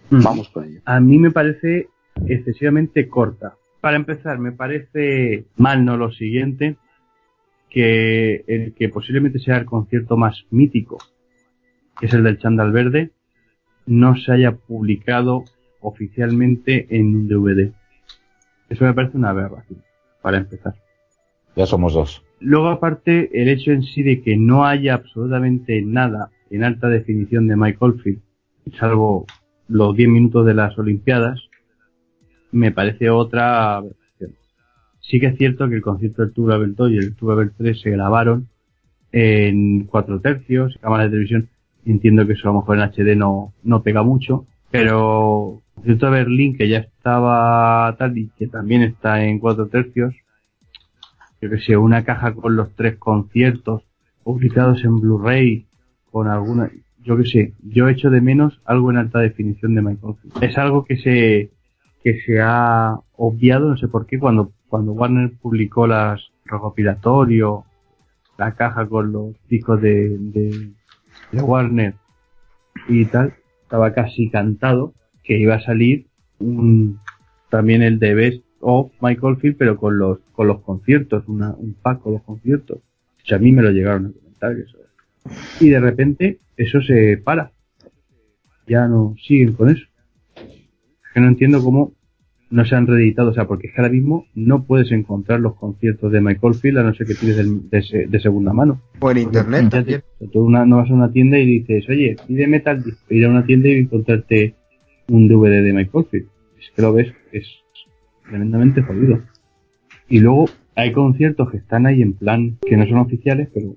Vamos con ello. A mí me parece excesivamente corta. Para empezar, me parece mal no lo siguiente, que el que posiblemente sea el concierto más mítico, que es el del Chandal Verde, no se haya publicado oficialmente en un DVD. Eso me parece una aberración, para empezar. Ya somos dos. Luego, aparte, el hecho en sí de que no haya absolutamente nada en alta definición de Mike Oldfield, salvo los 10 minutos de las Olimpiadas, me parece otra. Sí que es cierto que el concierto del Tour Abel 2 y el Tour Abel 3 se grabaron en cuatro tercios, cámaras de televisión. Entiendo que eso a lo mejor en HD no, no pega mucho, pero el concierto de Berlín, que ya estaba tal y que también está en cuatro tercios, yo que sé, una caja con los tres conciertos publicados en Blu-ray, con alguna, yo que sé, yo echo de menos algo en alta definición de Michael. Es algo que se, que se ha obviado, no sé por qué, cuando, cuando Warner publicó las recopilatorio, la caja con los discos de, de, Warner y tal, estaba casi cantado que iba a salir un, también el de Best of Michael Field, pero con los, con los conciertos, una, un pack con los conciertos. O sea, a mí me lo llegaron a comentar eso. Y de repente eso se para. Ya no siguen con eso. Es que no entiendo cómo no se han reeditado, o sea, porque es que ahora mismo no puedes encontrar los conciertos de Michael Field a no ser que tires de, de segunda mano. O en internet también. tú una- no vas a una tienda y dices, oye, pídeme tal disco. Ir a una tienda y encontrarte un DVD de Michael Field. Es que lo ves, es tremendamente jodido. Y luego hay conciertos que están ahí en plan, que no son oficiales, pero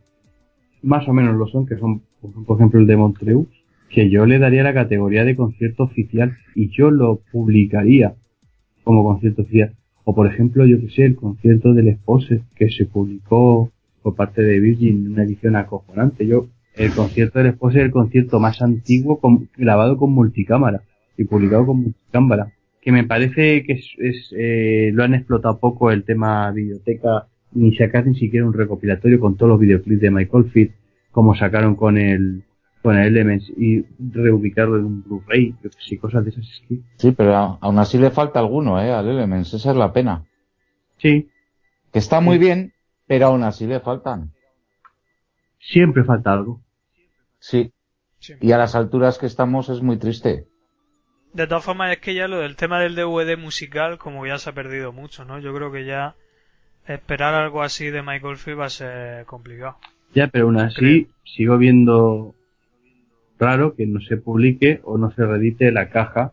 más o menos lo son, que son, por ejemplo, el de Montreux, que yo le daría la categoría de concierto oficial y yo lo publicaría como concierto oficial. O por ejemplo, yo que sé, el concierto del Expose, que se publicó por parte de Virgin en una edición acojonante. Yo, el concierto del Expose es el concierto más antiguo grabado con multicámara y publicado con multicámara. Que me parece que es, eh, lo han explotado poco el tema videoteca, ni sacar ni siquiera un recopilatorio con todos los videoclips de Michael Field, como sacaron con el, con el Elements y reubicarlo en un Blu-ray, sé, cosas de esas. Es que, Sí, pero a- aún así le falta alguno, ¿eh? Al Elements, esa es la pena. sí, Que está muy bien, pero aún así le faltan. siempre falta algo. Sí. Sí. Y a las alturas que estamos es muy triste. De todas formas, es que ya lo del tema del DVD musical, como ya se ha perdido mucho, ¿no? Yo creo que ya esperar algo así de Michael Field va a ser complicado. Ya, pero aún así sigo viendo raro que no se publique o no se reedite la caja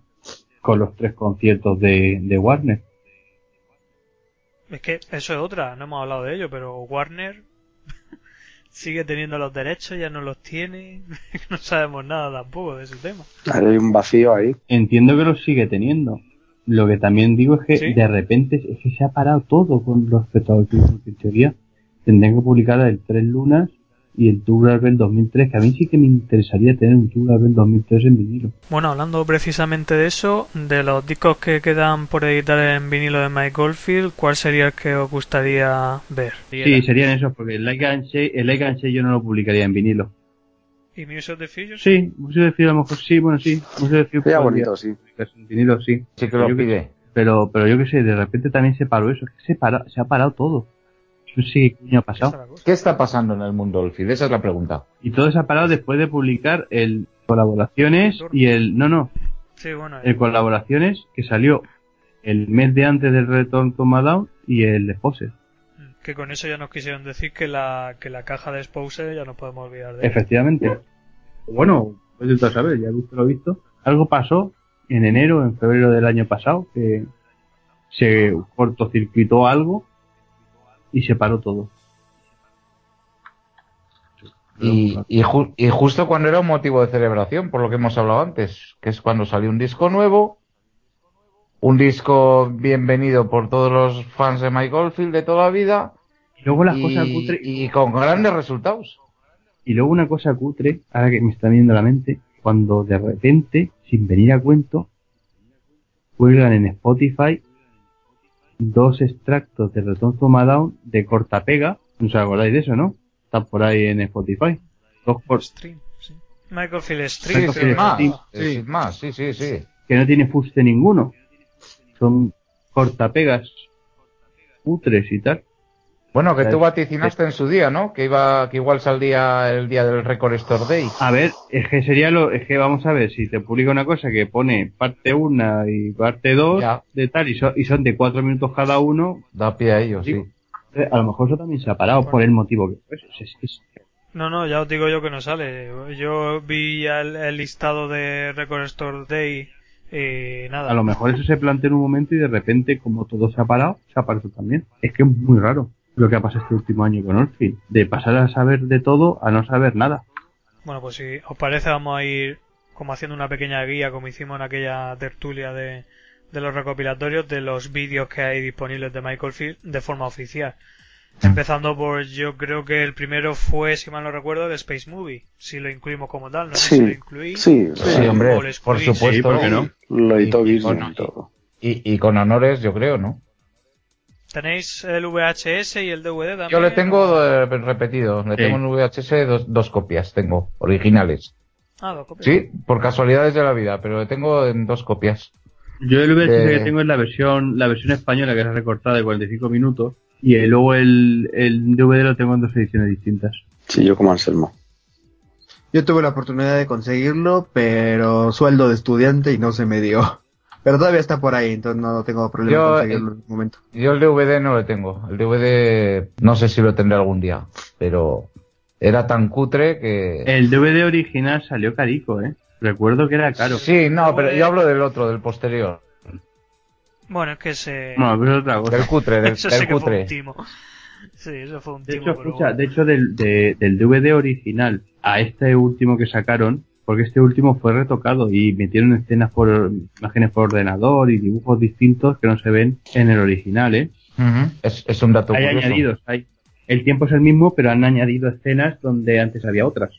con los tres conciertos de, de Warner. Es que eso es otra, no hemos hablado de ello, pero Warner sigue teniendo los derechos, ya no los tiene, no sabemos nada tampoco de ese tema. Hay un vacío ahí. Entiendo que los sigue teniendo. Lo que también digo es que Sí. de repente es que se ha parado todo con respecto porque en teoría tendrían que publicar el Tres Lunas y el Tour Abel 2003, que a mí sí que me interesaría tener un Tour Abel 2003 en vinilo. Bueno, hablando precisamente de eso, de los discos que quedan por editar en vinilo de Mike Goldfield, ¿cuál sería el que os gustaría ver? Sí, serían esos, porque el Like and Shake, el Like and Shake yo no lo publicaría en vinilo. ¿Y Muse of the Future? Sí, Museo de Fio a lo mejor sí, bueno sí, Museo de Fio Sería podría bonito, sí. en vinilo sí. Sí que lo que- pide. Pero, pero yo que sé, de repente también se paró eso, es que se, para, se ha parado todo. Sé qué ha pasado. ¿Qué está pasando en el mundo Olfid? Esa es la pregunta. Y todo se ha parado después de publicar el colaboraciones y el, no, no, Sí, bueno, el colaboraciones que salió el mes de antes del Return to Down y el Exposer. Que con eso ya nos quisieron decir que la, que la caja de Exposer ya no podemos olvidar de ella. Efectivamente. Bueno, pues tú sabes, ya he visto lo visto. Algo pasó en enero, en febrero del año pasado, que se cortocircuitó algo y se paró todo. Y, y, ju- y justo cuando era un motivo de celebración, por lo que hemos hablado antes, que es cuando salió un disco nuevo, un disco bienvenido por todos los fans de Mike Oldfield de toda la vida, Y luego las y, cosas cutre, y con grandes resultados. y luego una cosa cutre, ahora que me está viendo a la mente, cuando de repente, sin venir a cuento, cuelgan en Spotify dos extractos de Return to Down de cortapega, no os acordáis de eso, ¿no? Están por ahí en Spotify. Dos por- Stream, sí. Michael Phil Sí, Stream. Michael sí, Phil más, Stream, sí. más, sí, sí, sí. que no tiene fuste ninguno. Son cortapegas putres y tal. Bueno, que tú Eh, vaticinaste en su día, ¿no? Que iba, que igual saldría el día del Record Store Day. A ver, es que sería lo, es que vamos a ver, si te publica una cosa que pone parte 1 y parte 2 Ya. de tal, y, son- y son de 4 minutos cada uno, Da pie a ello, Digo, sí. eh, a lo mejor eso también se ha parado por el motivo que pues, es, es- No, no, ya os digo yo que no sale. Yo vi ya el, el listado de Record Store Day y nada. a lo mejor eso se plantea en un momento y de repente, como todo se ha parado, se ha parado también. Es que es muy raro lo que ha pasado este último año con Orpheus. De pasar a saber de todo a no saber nada. Bueno, pues si os parece vamos a ir como haciendo una pequeña guía como hicimos en aquella tertulia de, de los recopilatorios de los vídeos que hay disponibles de Michael Field de forma oficial. Empezando por, yo creo que el primero fue, si mal no recuerdo, el Space Movie. Si lo incluimos como tal, no sé Sí, si lo incluí. Sí, Sí, o hombre, por supuesto. Sí, ¿por qué no? lo Y- y. Y, y con honores, yo creo, ¿no? ¿Tenéis el VHS y el DVD también? Yo le o- tengo eh, repetido, le Sí. tengo en VHS dos, dos copias, tengo, originales. Ah, dos copias. Sí, por casualidades de la vida, pero le tengo en dos copias. Yo el VHS De- que tengo es la versión, la versión española que es recortada de 45 minutos y luego el, el DVD lo tengo en dos ediciones distintas. Sí, yo como Anselmo. Yo tuve la oportunidad de conseguirlo, pero sueldo de estudiante y no se me dio. Pero todavía está por ahí, entonces no tengo problema Yo, en conseguirlo en el momento. Yo el DVD no lo tengo, el DVD no sé si lo tendré algún día, pero era tan cutre que... El DVD original salió carico, eh. Recuerdo que era caro. Sí, no, pero yo hablo del otro, del posterior, Bueno, es que se... Bueno, pero es otra cosa. del cutre, del, eso del sí que fue cutre. un. Sí, eso fue un De timo. hecho, pero escucha, bueno. de hecho del, de- del DVD original a este último que sacaron, porque este último fue retocado y metieron escenas por imágenes por ordenador y dibujos distintos que no se ven en el original, ¿eh? Es, es un dato Hay curioso. añadidos, hay. El tiempo es el mismo, pero han añadido escenas donde antes había otras.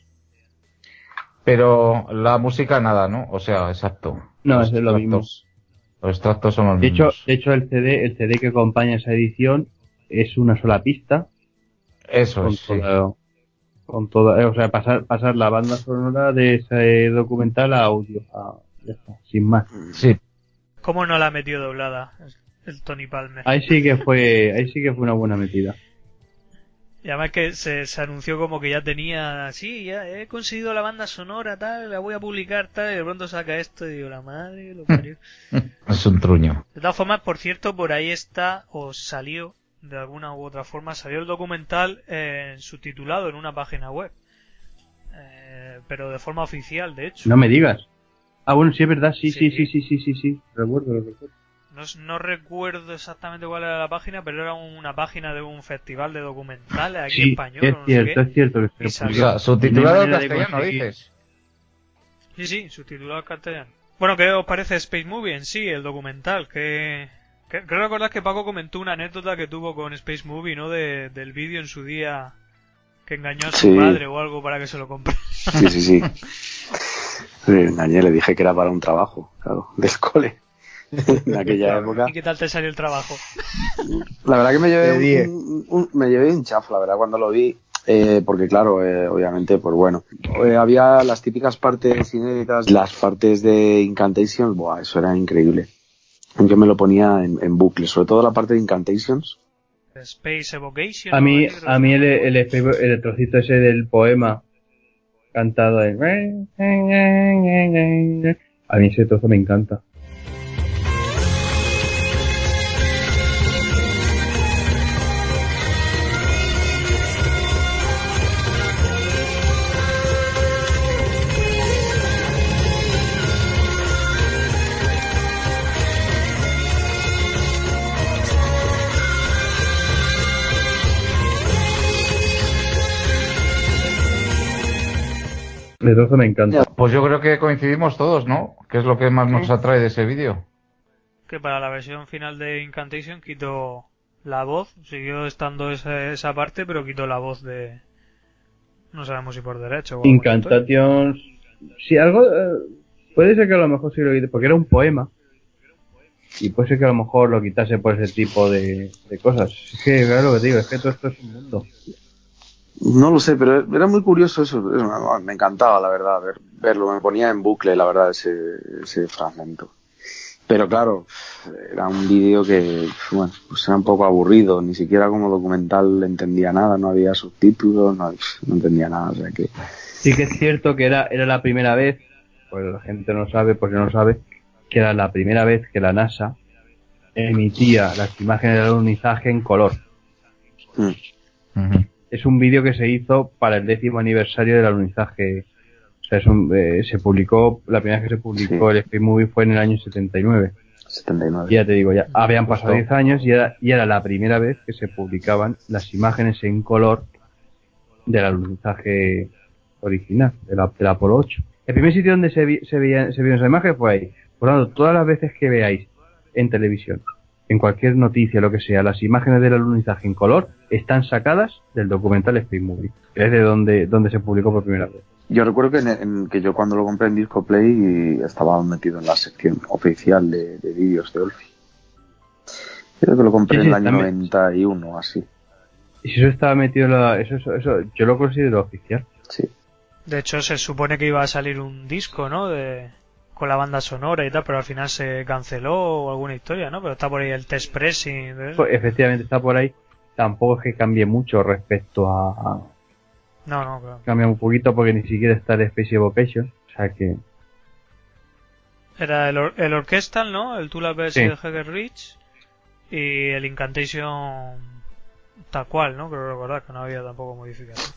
Pero la música nada, ¿no? O sea, exacto. No, Los es lo mismo. Los extractos son los De hecho, mismos. de hecho el CD, el CD que acompaña esa edición es una sola pista Eso es, sí. Con toda, eh, o sea, pasar, pasar la banda sonora de ese documental a audio, a- ya está, sin más. Sí, ¿Cómo no la metió doblada el Tony Palmer? Ahí sí que fue, ahí sí que fue una buena metida. Y además que se, se anunció como que ya tenía, sí, ya he conseguido la banda sonora, tal, la voy a publicar, tal, y de pronto saca esto y digo, la madre, lo parió. es un truño. De todas formas, por cierto, por ahí está, o salió, de alguna u otra forma, salió el documental eh, subtitulado en una página web. Eh, pero de forma oficial, de hecho. No me digas. Ah, bueno, sí es verdad, sí, sí, Sí. sí, sí, sí, sí, sí. Recuerdo, lo recuerdo. No, no recuerdo exactamente cuál era la página, pero era una página de un festival de documentales aquí Sí, español. es no cierto, qué. es cierto que salió. subtitulado en castellano, dices. Sí, sí, subtitulado al castellano. Bueno, ¿qué os parece Space Movie en sí, el documental? Que- creo recordar que Paco comentó una anécdota que tuvo con Space Movie, ¿no? De, del vídeo en su día que engañó a su Sí. madre o algo para que se lo comprara. Sí, sí, sí. Le engañé, le dije que era para un trabajo, claro, del cole. En aquella época. ¿Y qué tal te salió el trabajo? La verdad que me llevé diez. un, un- me llevé un chafo, la verdad, cuando lo vi. eh, porque claro, eh, obviamente, pues bueno, eh, había las típicas partes inéditas, las partes de Incantations, buah, eso era increíble. Yo me lo ponía en, en bucle, sobre todo la parte de Incantations. Space Evocation. A mí, a mí el, el, el trocito ese del poema cantado en... A mí ese trozo me encanta. De todo me encanta. Pues yo creo que coincidimos todos, ¿no? ¿Qué es lo que más nos atrae de ese vídeo? Que para la versión final de Incantation quitó la voz, siguió estando esa, esa parte, pero quitó la voz de... No sabemos si por derecho o. Incantation. Si algo. eh, puede ser que a lo mejor sí lo quite, porque era un poema. Y puede ser que a lo mejor lo quitase por ese tipo de, de cosas. Es que, claro, lo que digo, es que todo esto es un mundo. No lo sé, pero era muy curioso eso. eso me encantaba, la verdad, ver- verlo. Me ponía en bucle, la verdad, ese, ese fragmento. Pero claro, era un vídeo que, bueno, pues era un poco aburrido. Ni siquiera como documental entendía nada. No había subtítulos, no, no entendía nada. O sea que, Sí que es cierto que era, era la primera vez, pues la gente no sabe, porque no sabe, que era la primera vez que la NASA emitía las imágenes del alunizaje en color. mm, Es un vídeo que se hizo para el décimo aniversario del alunizaje. O sea, es un- eh, se publicó, la primera vez que se publicó Sí. el Space Movie fue en el año 79. 79. Y ya te digo, ya habían pasado 10 años y era, y era la primera vez que se publicaban las imágenes en color del alunizaje original, del, del Apolo 8. El primer sitio donde se, vi- se, veía, se vieron esas imágenes fue ahí. Por lo tanto, todas las veces que veáis en televisión, en cualquier noticia, lo que sea, las imágenes del alunizaje en color están sacadas del documental Space Movie, que es de donde, donde se publicó por primera vez. Yo recuerdo que, en- en- que yo cuando lo compré en Disco Play estaba metido en la sección oficial de, de vídeos de Olfi. Creo que lo compré Sí, en el sí, año también. 91 o así. Y si eso estaba metido en la, eso, eso, eso, yo lo considero oficial. Sí. De hecho, se supone que iba a salir un disco, ¿no? De, con la banda sonora y tal, pero al final se canceló o alguna historia, ¿no? Pero está por ahí el test pressing. de. Pues, efectivamente está por ahí. Tampoco es que cambie mucho respecto a, No, no, claro. cambia un poquito porque ni siquiera está el Space Evocation. O sea que Era el, or- el Orchestral, ¿no? El Tula vs. Sí. Heger Rich y el Incantation tal cual, ¿no? Creo recordar que no había tampoco modificación.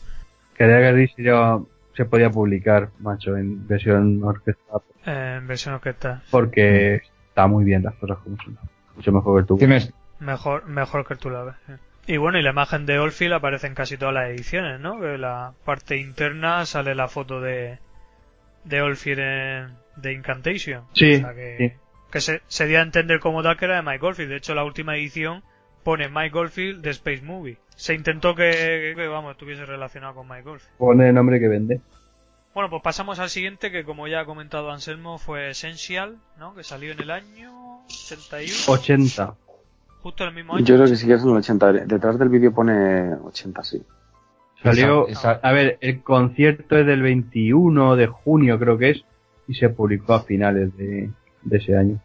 que Risk ya se podía publicar, macho, en versión orquestada Eh, en versión orquestal. porque está muy bien las cosas como son. Mucho mejor que el tubo. Tienes, Mejor, mejor que el vs. Y bueno, y la imagen de Oldfield aparece en casi todas las ediciones, ¿no? Que la parte interna sale la foto de, de Oldfield en, de Incantation. Sí, O sea que, sí. que se, se dio a entender como tal que era de Mike Oldfield. De hecho, la última edición pone Mike Oldfield de Space Movie. Se intentó que, que, vamos, estuviese relacionado con Mike Oldfield. Pone el nombre que vende. Bueno, pues pasamos al siguiente que como ya ha comentado Anselmo fue Essential, ¿no? Que salió en el año 81, 80. justo el mismo año. Yo creo que sí que es en el 80. Detrás del vídeo pone 80, sí. Salió, Esa- esa- a ver, el concierto es del 21 de junio creo que es y se publicó a finales de, de ese año.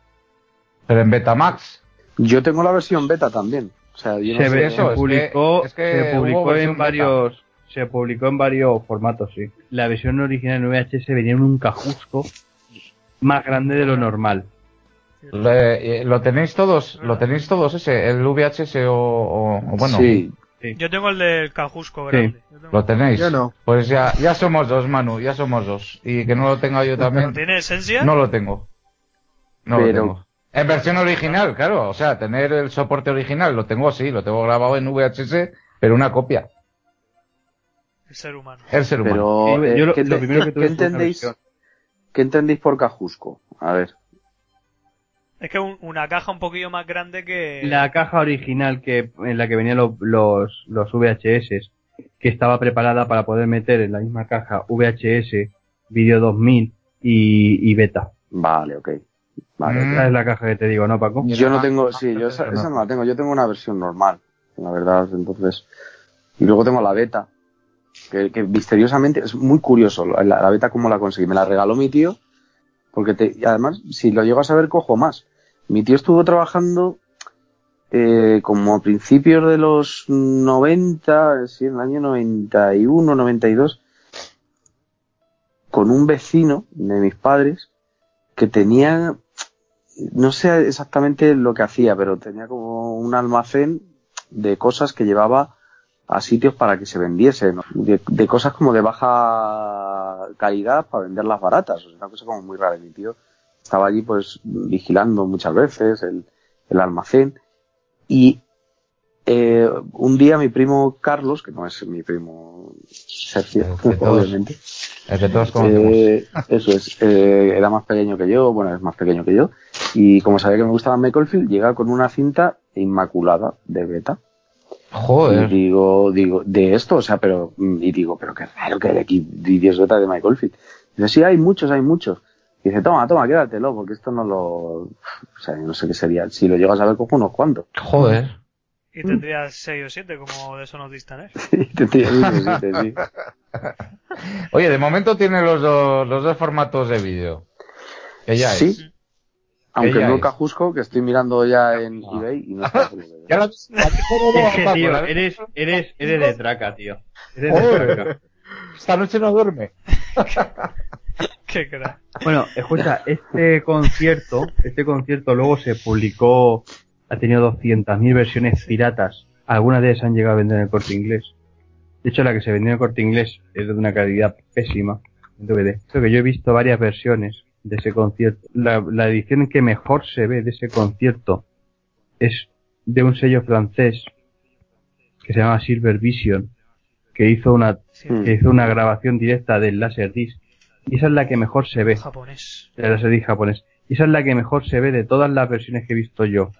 pero en Betamax. Yo tengo la versión beta también. O sea, yo no se, sé- ve- eso, se es que- publicó, es que se publicó en varios, se publicó en varios formatos, sí. La versión original en VHS venía en un cajusco más grande de lo normal. Le- eh, ¿Lo tenéis todos? ¿Lo tenéis todos ese? ¿El VHS o, o- o bueno? Sí, Yo tengo el del Cajusco grande. Tengo- ¿Lo tenéis? Yo no. Pues ya, ya somos dos, Manu, ya somos dos. Y que no lo tenga yo ¿Pero también. tiene esencia? No lo tengo. No Pero- lo tengo. En versión original, claro. O sea, tener el soporte original, lo tengo así, lo tengo grabado en VHS, pero una copia. El ser humano. El ser humano. pero eh, yo lo- ¿qué, lo primero que qué entendéis? ¿Qué entendéis por Cajusco? A ver. Es que un- una caja un poquillo más grande que... La caja original que en la que venían lo- los, los VHS, que estaba preparada para poder meter en la misma caja VHS, Video 2000 y, y Beta. Vale, ok. Vale, Mm. Esa es la caja que te digo, ¿no, Paco? Yo no tengo, sí, yo esa, no. no la tengo, yo tengo una versión normal, la verdad, entonces. Y luego tengo la beta, que, que misteriosamente es muy curioso, la, la beta cómo la conseguí. Me la regaló mi tío, porque te, y además, si lo llego a saber, cojo más. Mi tío estuvo trabajando eh, como a principios de los 90, sí, en el año 91, 92, con un vecino de mis padres que tenía no sé exactamente lo que hacía, pero tenía como un almacén de cosas que llevaba a sitios para que se vendiesen, de, cosas como de baja calidad para venderlas baratas, o sea, una cosa como muy rara. Mi tío estaba allí pues vigilando muchas veces el, el almacén y eh, un día mi primo Carlos, que no es mi primo Sergio, obviamente, El que todos eh, eso es, eh, era más pequeño que yo, bueno, es más pequeño que yo, y como sabía que me gustaba Makelfield, llega con una cinta inmaculada de beta. Y Joder. digo, digo, de esto, o sea, pero, y digo, pero qué raro que hay aquí vídeos beta de Michael Field. Dice, sí, hay muchos, hay muchos. Y dice, toma, toma, quédatelo, porque esto no lo, o sea, no sé qué sería. Si lo llegas a ver, cojo unos cuantos. Joder. Y tendrías 6 o 7 como de eso nos distan, ¿eh? Y te tiras unos siete, sí. Oye, de momento tiene los dos, los dos formatos de vídeo. Que ya Sí. es. Aunque ya no. Cajusco, que estoy mirando ya en eBay y no está Ya Es que, tío, eres, eres, eres de traca, tío. Eres de traca. Esta noche no duerme. Qué crack. Bueno, escucha, este concierto, este concierto luego se publicó, ha tenido 200.000 versiones piratas. Algunas de ellas han llegado a vender en el corte inglés. De hecho, la que se vendió en el corte inglés es de una calidad pésima en DVD. Creo que yo he visto varias versiones de ese concierto. La, la edición que mejor se ve de ese concierto es de un sello francés que se llama Silver Vision, que hizo una, Sí, que hizo una grabación directa del Laserdisc. Y esa es la que mejor se ve japonés. de la serie japonés. Y esa es la que mejor se ve de todas las versiones que he visto yo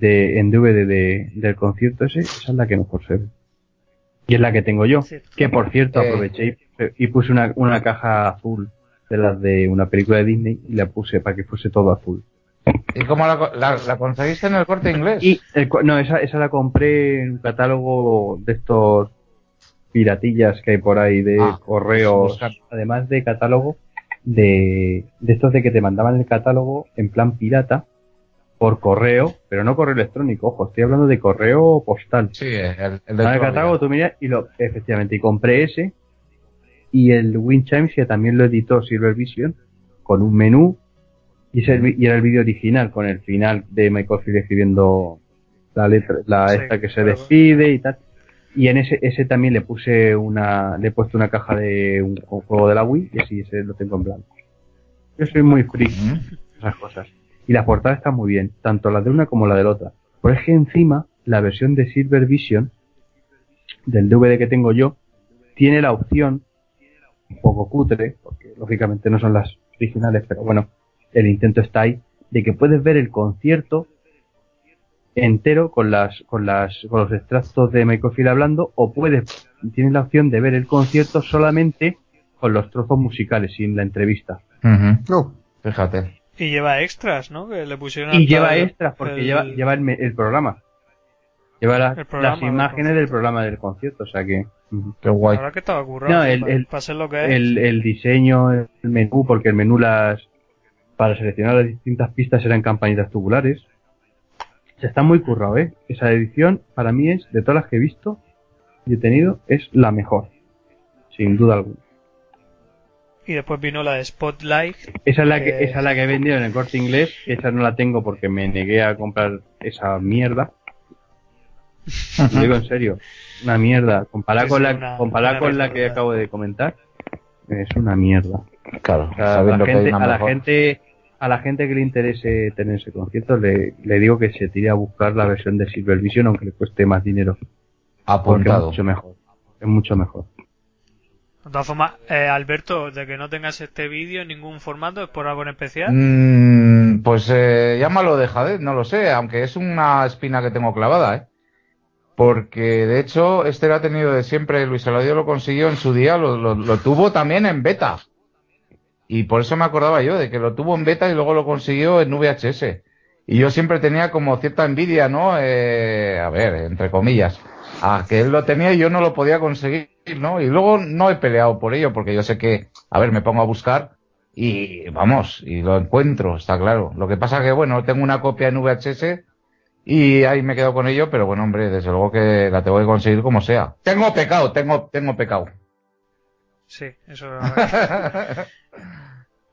de, en DVD de, del concierto ese, esa es la que mejor se ve. Y es la que tengo yo. Sí. Que por cierto Eh. aproveché y, y puse una, una caja azul de las de una película de Disney y la puse para que fuese todo azul. ¿Y cómo la, co- la- la conseguiste en el corte inglés? Y el cu- no, esa, esa la compré en un catálogo de estos piratillas que hay por ahí de Ah, correos, buscar. además de catálogo de, de estos de que te mandaban el catálogo en plan pirata por correo, pero no correo electrónico, ojo, estoy hablando de correo postal. Sí, el, el de catálogo, tú miras y lo, efectivamente, y compré ese y el Winchimes que también lo editó Silver Vision con un menú y, ese, y era el vídeo original con el final de Michael Field escribiendo la letra, la Sí, esta que se despide y tal. Y en ese, ese también le puse una, le he puesto una caja de un, un juego de la Wii y así ese lo tengo en blanco. Yo soy muy free esas cosas. Y la portada está muy bien, tanto la de una como la de la otra. Por es que encima, la versión de Silver Vision, del DVD que tengo yo, tiene la opción, un poco cutre, porque lógicamente no son las originales, pero bueno, el intento está ahí, de que puedes ver el concierto entero con las, con las, con los extractos de Michael Field hablando, o puedes, tienes la opción de ver el concierto solamente con los trozos musicales, sin la entrevista. No. Fíjate. Y lleva extras, ¿no? Que le pusieron Y lleva extras porque el- lleva, lleva el, me- el programa. Lleva la- El programa las imágenes del programa del concierto, o sea que. Qué guay. que estaba currado. No, el- el- para ser lo que es. el, el diseño, el menú, porque el menú las para seleccionar las distintas pistas eran campanitas tubulares. O sea, está muy currado, ¿eh? Esa edición para mí es, de todas las que he visto y he tenido, es la mejor. Sin duda alguna. Y después vino la de Spotlight. Esa es la que, Eh. esa es la que he vendido en el corte inglés, esa no la tengo porque me negué a comprar esa mierda. Lo digo en serio, una mierda. Comparada con la, una- comparada una con la que acabo de comentar, es una mierda. Claro, O sea, a sabiendo la que gente, a la mejor. gente, a la gente que le interese tener ese concierto, le, le digo que se tire a buscar la versión de Silver Vision, aunque le cueste más dinero. Porque es Apuntado. mucho mejor. Es mucho mejor. De todas formas, eh, Alberto, de que no tengas este vídeo en ningún formato, ¿es por algo en especial? Mm, pues eh, llámalo de Jadez, no lo sé, aunque es una espina que tengo clavada, ¿eh? Porque de hecho, este lo ha tenido de siempre, Luis Eladio lo consiguió en su día, lo, lo- lo tuvo también en beta. Y por eso me acordaba yo de que lo tuvo en beta y luego lo consiguió en VHS. Y yo siempre tenía como cierta envidia, ¿no? Eh, a ver, entre comillas, a que él lo tenía y yo no lo podía conseguir, ¿no? Y luego no he peleado por ello, porque yo sé que, a ver, me pongo a buscar y vamos, y lo encuentro, está claro. Lo que pasa que, bueno, tengo una copia en VHS y ahí me quedo con ello, pero bueno, hombre, desde luego que la tengo que conseguir como sea. Tengo pecado, tengo, tengo pecado. Sí, eso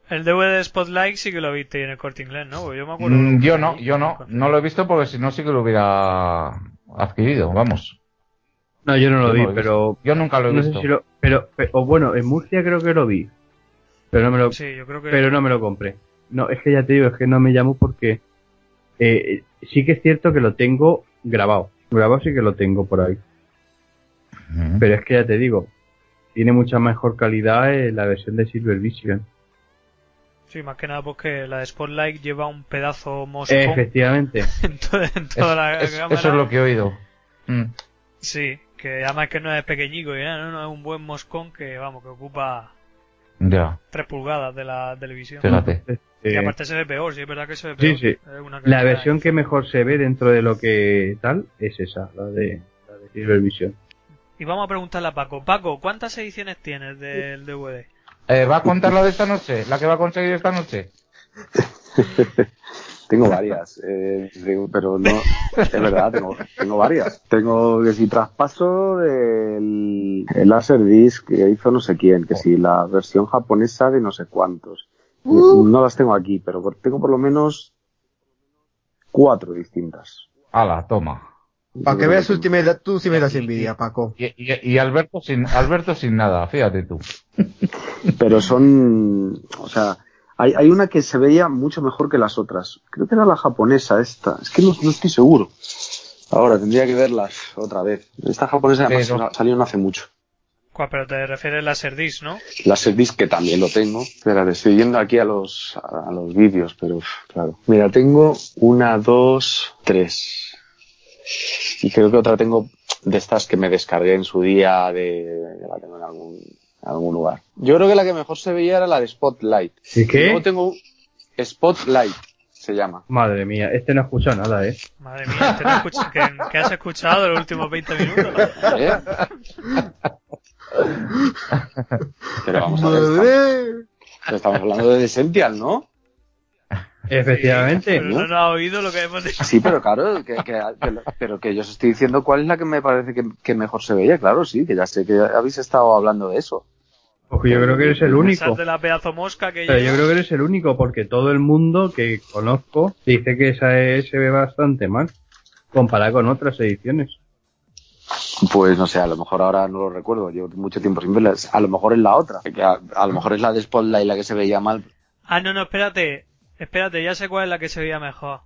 El DVD de Spotlight sí que lo viste en el corte inglés, ¿no? Porque yo me acuerdo. Mm, yo no, yo no, no lo he visto porque si no sí que lo hubiera adquirido, vamos. No, yo no lo Yo vi, no lo he pero Yo nunca lo he no sé visto. si lo, pero, pero- o bueno, en Murcia creo que lo vi, pero no me lo, Sí, yo creo que. pero no me lo compré. No, es que ya te digo, es que no me llamo porque eh, sí que es cierto que lo tengo grabado. Grabado sí que lo tengo por ahí. Pero es que ya te digo, tiene mucha mejor calidad eh, la versión de Silver Vision. Sí, más que nada porque la de Spotlight lleva un pedazo moscón Efectivamente. en, to- en toda la Es- cámara. eso es lo que he oído. Mm. Sí, que además que no es pequeñico, y nada, no, no, es un buen moscón que, vamos, que ocupa Ya, 3 pulgadas de la televisión. fíjate. Y Eh, aparte se ve peor, sí, es verdad que se ve peor. sí. La versión que mejor se ve dentro de lo que tal es esa, la de, la de Silver Vision. Y vamos a preguntarle a Paco. Paco, ¿cuántas ediciones tienes del DVD? Eh, ¿Va a contar la de esta noche? ¿La que va a conseguir esta noche? Tengo varias, eh, pero no, es verdad, tengo, tengo varias. Tengo que si traspaso del el Laserdisc que hizo no sé quién, que si la versión japonesa de no sé cuántos. No las tengo aquí, pero tengo por lo menos cuatro distintas. Ala, toma. Para que veas Ultimate, tú sí me das envidia, Paco. Y, y- y Alberto sin Alberto sin nada, fíjate tú. Pero son, o sea, hay, hay una que se veía mucho mejor que las otras. Creo que era la japonesa esta. Es que no, no estoy seguro. Ahora tendría que verlas otra vez. Esta japonesa además Pero- salió no hace mucho. Cuál, Pero te refieres a Laserdisc, ¿no? La Disc que también lo tengo. Espera, estoy yendo aquí a los, a los vídeos, pero claro. Mira, tengo una, dos, tres. Y creo que otra tengo de estas que me descargué en su día de, la tengo en algún, en algún lugar. Yo creo que la que mejor se veía era la de Spotlight. ¿Y Y qué? Luego tengo Spotlight, se llama. Madre mía, este no ha escuchado nada, ¿eh? Madre mía, ¿te lo escuch- ¿qué, qué has escuchado en los últimos 20 minutos? ¿Eh? Pero vamos a ver, estamos, estamos hablando de Essential, ¿no? Efectivamente. Pero no nos ha oído lo que hemos dicho. Sí, pero claro, que, que- que lo- pero que yo os estoy diciendo cuál es la que me parece que, que mejor se veía, claro, sí, que ya sé que habéis estado hablando de eso. Ojo, yo creo que eres el único. De la pedazo mosca que Pero yo creo que eres el único porque todo el mundo que conozco dice que esa es- se ve bastante mal comparada con otras ediciones. Pues no sé, a lo mejor ahora no lo recuerdo, llevo mucho tiempo sin verlas. A lo mejor es la otra, que a, a lo mejor es la de Spotlight la que se veía mal. Ah, no, no, espérate. Espérate, ya sé cuál es la que se veía mejor.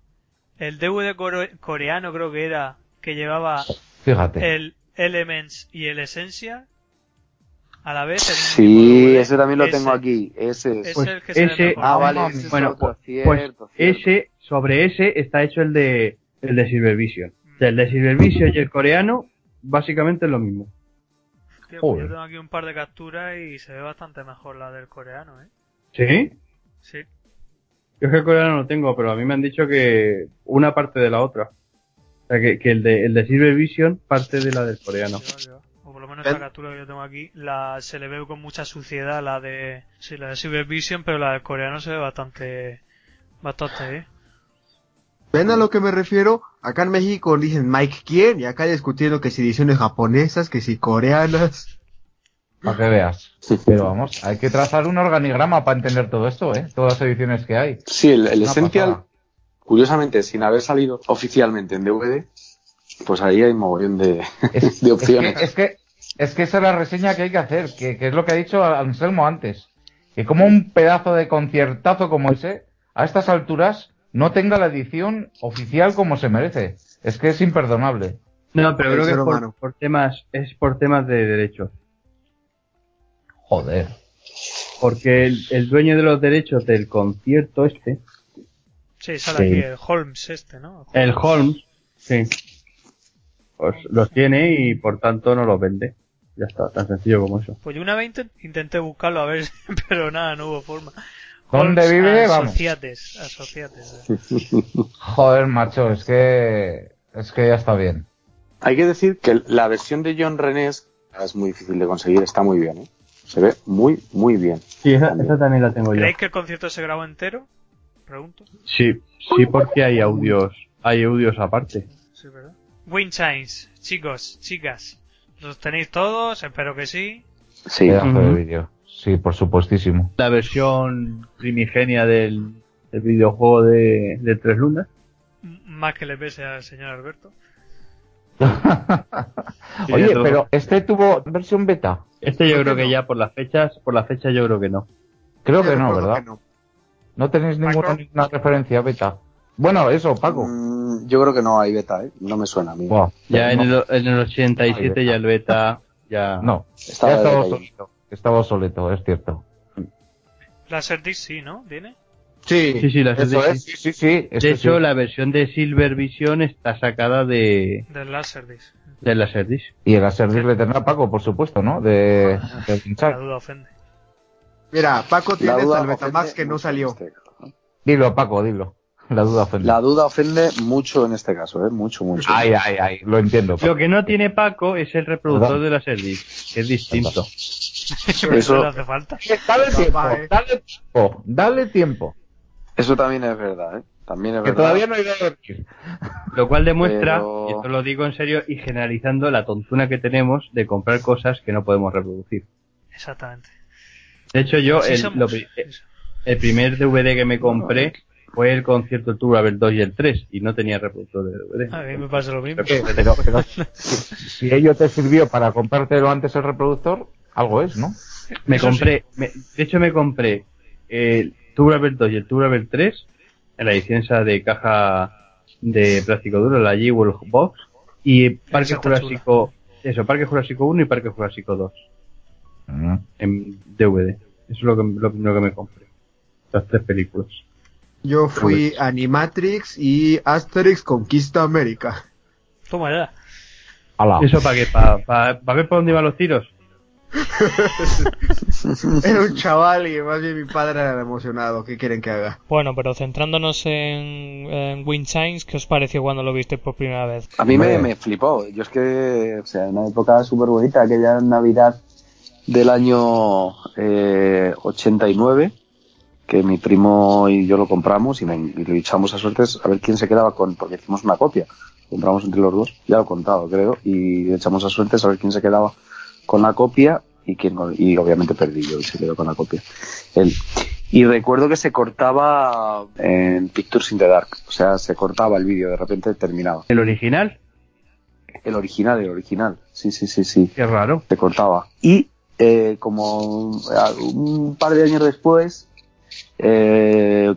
El DVD core- coreano creo que era, que llevaba Fíjate. el Elements y el Essential a la vez. Sí, ese también lo Ese- tengo aquí, ese es. Ese Pues es el que se ve ese- mejor. Ah, vale, Ah, ese es bueno, otro, pues, pues cierto, cierto. ese, sobre ese está hecho el de, el de Silver Vision. O sea, el de Silver Vision y el coreano, básicamente es lo mismo. Hostia, pues yo tengo aquí un par de capturas y se ve bastante mejor la del coreano, ¿eh? ¿Sí? Sí. Yo es que el coreano no tengo, pero a mí me han dicho que una parte de la otra. O sea, que, que el, de, el de Silver Vision parte de la del coreano. O por lo menos la captura que yo tengo aquí, la, se le ve con mucha suciedad la de, sí, la de Silver Vision, pero la del coreano se ve bastante, bastante, ¿eh? ¿Ven a lo que me refiero? Acá en México dicen Mike quién y acá discutiendo que si ediciones japonesas, que si coreanas. Para que veas. Pero vamos, hay que trazar un organigrama para entender todo esto, ¿eh? Todas las ediciones que hay. Sí, el, el Essential, pasada. curiosamente, sin haber salido oficialmente en DVD, pues ahí hay mogollón de, Es, de es opciones. que, es que es que esa es la reseña que hay que hacer, que, que es lo que ha dicho Anselmo antes. Que como un pedazo de conciertazo como ese, a estas alturas, no tenga la edición oficial como se merece. Es que es imperdonable. No, pero creo que es por temas, es por temas de derechos. Joder. Porque el, el dueño de los derechos del concierto este, Sí, sale Sí. aquí el Holmes este, ¿no? el Holmes, sí, pues los tiene y por tanto no los vende. Ya está, tan sencillo como eso. Pues yo una vez intent- intenté buscarlo a ver, pero nada, no hubo forma. ¿Dónde Holmes vive? Vamos. Asociates, asociates. eh. Joder, macho, es que es que ya está bien. Hay que decir que la versión de John René es es muy difícil de conseguir, está muy bien, ¿eh? Se ve muy, muy bien. Sí, esa, esa también la tengo yo. ¿Creéis que el concierto se grabó entero? Pregunto. Sí, sí, porque hay audios, hay audios aparte. Sí, ¿verdad? Winchines, chicos, chicas. ¿Los tenéis todos? Espero que sí. Sí. Pedazo de Ujú. vídeo. Sí, por supuestísimo. La versión primigenia del, del videojuego de, de Tres Lunas. M- Más que le pese al señor Alberto. Sí, Oye, pero este tuvo versión beta. Este yo ¿Por qué creo que no? ya por las fechas, por la fecha yo creo que no. Creo que no, ¿verdad? que no. No tenéis ninguna, referencia beta. Bueno, eso, Paco. Mm, yo creo que no hay beta, ¿eh? No me suena a mí. Ya en no, el, en el 87 ya el beta, ya... no, Estaba ya estaba obsoleto. Estaba obsoleto, es cierto. Laserdisc sí, ¿no? ¿Tiene? Sí. Sí, sí, la Eso es, sí, sí, sí. eso De hecho, sí. la versión de Silver Vision está sacada de, Del Laserdisc. de Laserdisc. Y el Laserdisc le tendrá Paco, por supuesto, ¿no? De, de La duda ofende. Mira, Paco La tiene el Betamax que no salió. este. Dilo, Paco, dilo. La duda ofende. La duda ofende mucho en este caso, ¿eh? Mucho, mucho. Ay, ay, ay, lo entiendo. Lo que no tiene Paco es el reproductor ¿Verdad? de Laserdisc, que es distinto. Pero Eso- no hace falta. Dale tiempo, eh. dale tiempo, dale tiempo. Eso también es verdad, ¿eh? También es Que verdad. todavía no venir. Lo cual demuestra, Pero- y esto lo digo en serio y generalizando, la tontuna que tenemos de comprar cosas que no podemos reproducir. Exactamente. De hecho, yo, el, lo el primer DVD que me compré fue el concierto del Tour 2 y el 3, y no tenía reproductor de DVD. A mí me pasa lo mismo. Pero, pero- pero si, si ello te sirvió para comprártelo antes el reproductor, algo es, ¿no? Me Eso compré, me- de hecho me compré el Tour 2 y el Tour 3 en la edición esa de caja de plástico duro, la G-World Box, y Parque Jurásico, eso, Parque Jurásico 1 y Parque Jurásico 2 Mm. en DVD. Eso es lo que, lo primero que me compré. Las tres películas. Yo fui Animatrix y Asterix Conquista América. Toma ya. Ala. ¿Eso para qué? ¿Para pa, ver por dónde iban los tiros? Era un chaval y más bien mi padre era emocionado. ¿Qué quieren que haga? Bueno, pero centrándonos en, en Wind Chimes, ¿qué os pareció cuando lo viste por primera vez? A mí me, me flipó. Yo es que, o sea, una época súper bonita, aquella Navidad del año eh, 89, que mi primo y yo lo compramos y, me, y le echamos a suertes a ver quién se quedaba con, porque hicimos una copia. Compramos entre los dos, ya lo he contado, creo, y le echamos a suertes a ver quién se quedaba con la copia y quién, y obviamente perdí yo y se quedó con la copia. Él. Y recuerdo que se cortaba en Pictures in the Dark, o sea, se cortaba el vídeo, de repente terminaba. ¿El original? El original, el original. Sí, sí, sí, sí. Qué raro. Se cortaba. Y eh, como un par de años después, eh,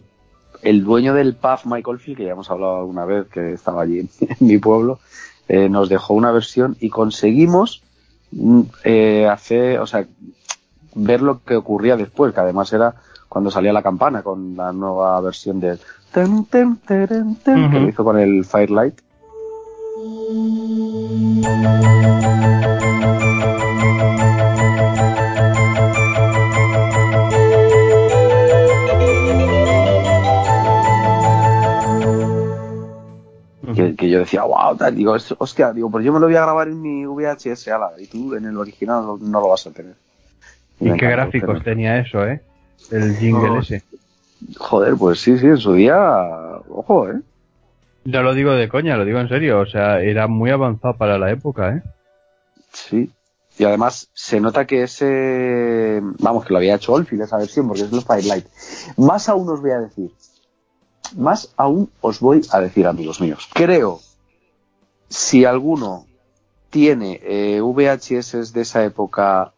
el dueño del pub, Michael Field, que ya hemos hablado alguna vez, que estaba allí en, mi pueblo, eh, nos dejó una versión y conseguimos eh, hacer, o sea, ver lo que ocurría después, que además era cuando salía la campana con la nueva versión del ten, ten, ten, que Ujú. lo hizo con el Firelight. Que, que yo decía, wow, tal, digo, hostia, digo, pues yo me lo voy a grabar en mi VHS, ala, y tú en el original no, no lo vas a tener. ¿Y qué gráficos pero- tenía eso, eh? El jingle No. ese. Joder, pues sí, sí, en su día, ojo, eh. No lo digo de coña, lo digo en serio. O sea, era muy avanzado para la época, ¿eh? Sí. Y además se nota que ese, vamos, que lo había hecho Olfil esa versión, porque es el Firelight. Más aún os voy a decir, más aún os voy a decir, amigos míos. Creo, si alguno tiene eh, VHS de esa época,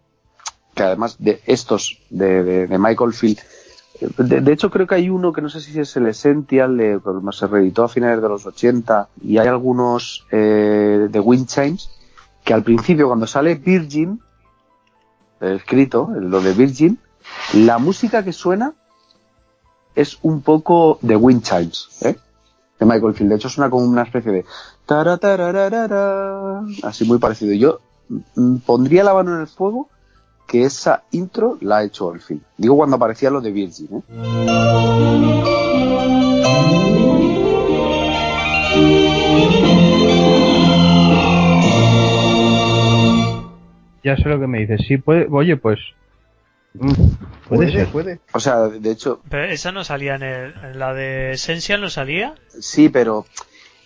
que además de estos de, Michael Field, de, hecho creo que hay uno que no sé si es el Essential, de, se reeditó a finales de los 80, y hay algunos eh, de Wind que al principio cuando sale Virgin, escrito, lo de Virgin, la música que suena es un poco de Wind Chimes, ¿eh? De Michael Field. De hecho, suena como una especie de así muy parecido. Yo mm, pondría la mano en el fuego que esa intro la ha hecho Oldfield. Digo cuando aparecía lo de Virgin, ¿eh? Ya sé lo que me dices. Sí, puede. Oye, pues. Mm, puede ser. puede. O sea, de hecho, Pero esa no salía en, el, en la de Essential, no salía. Sí, pero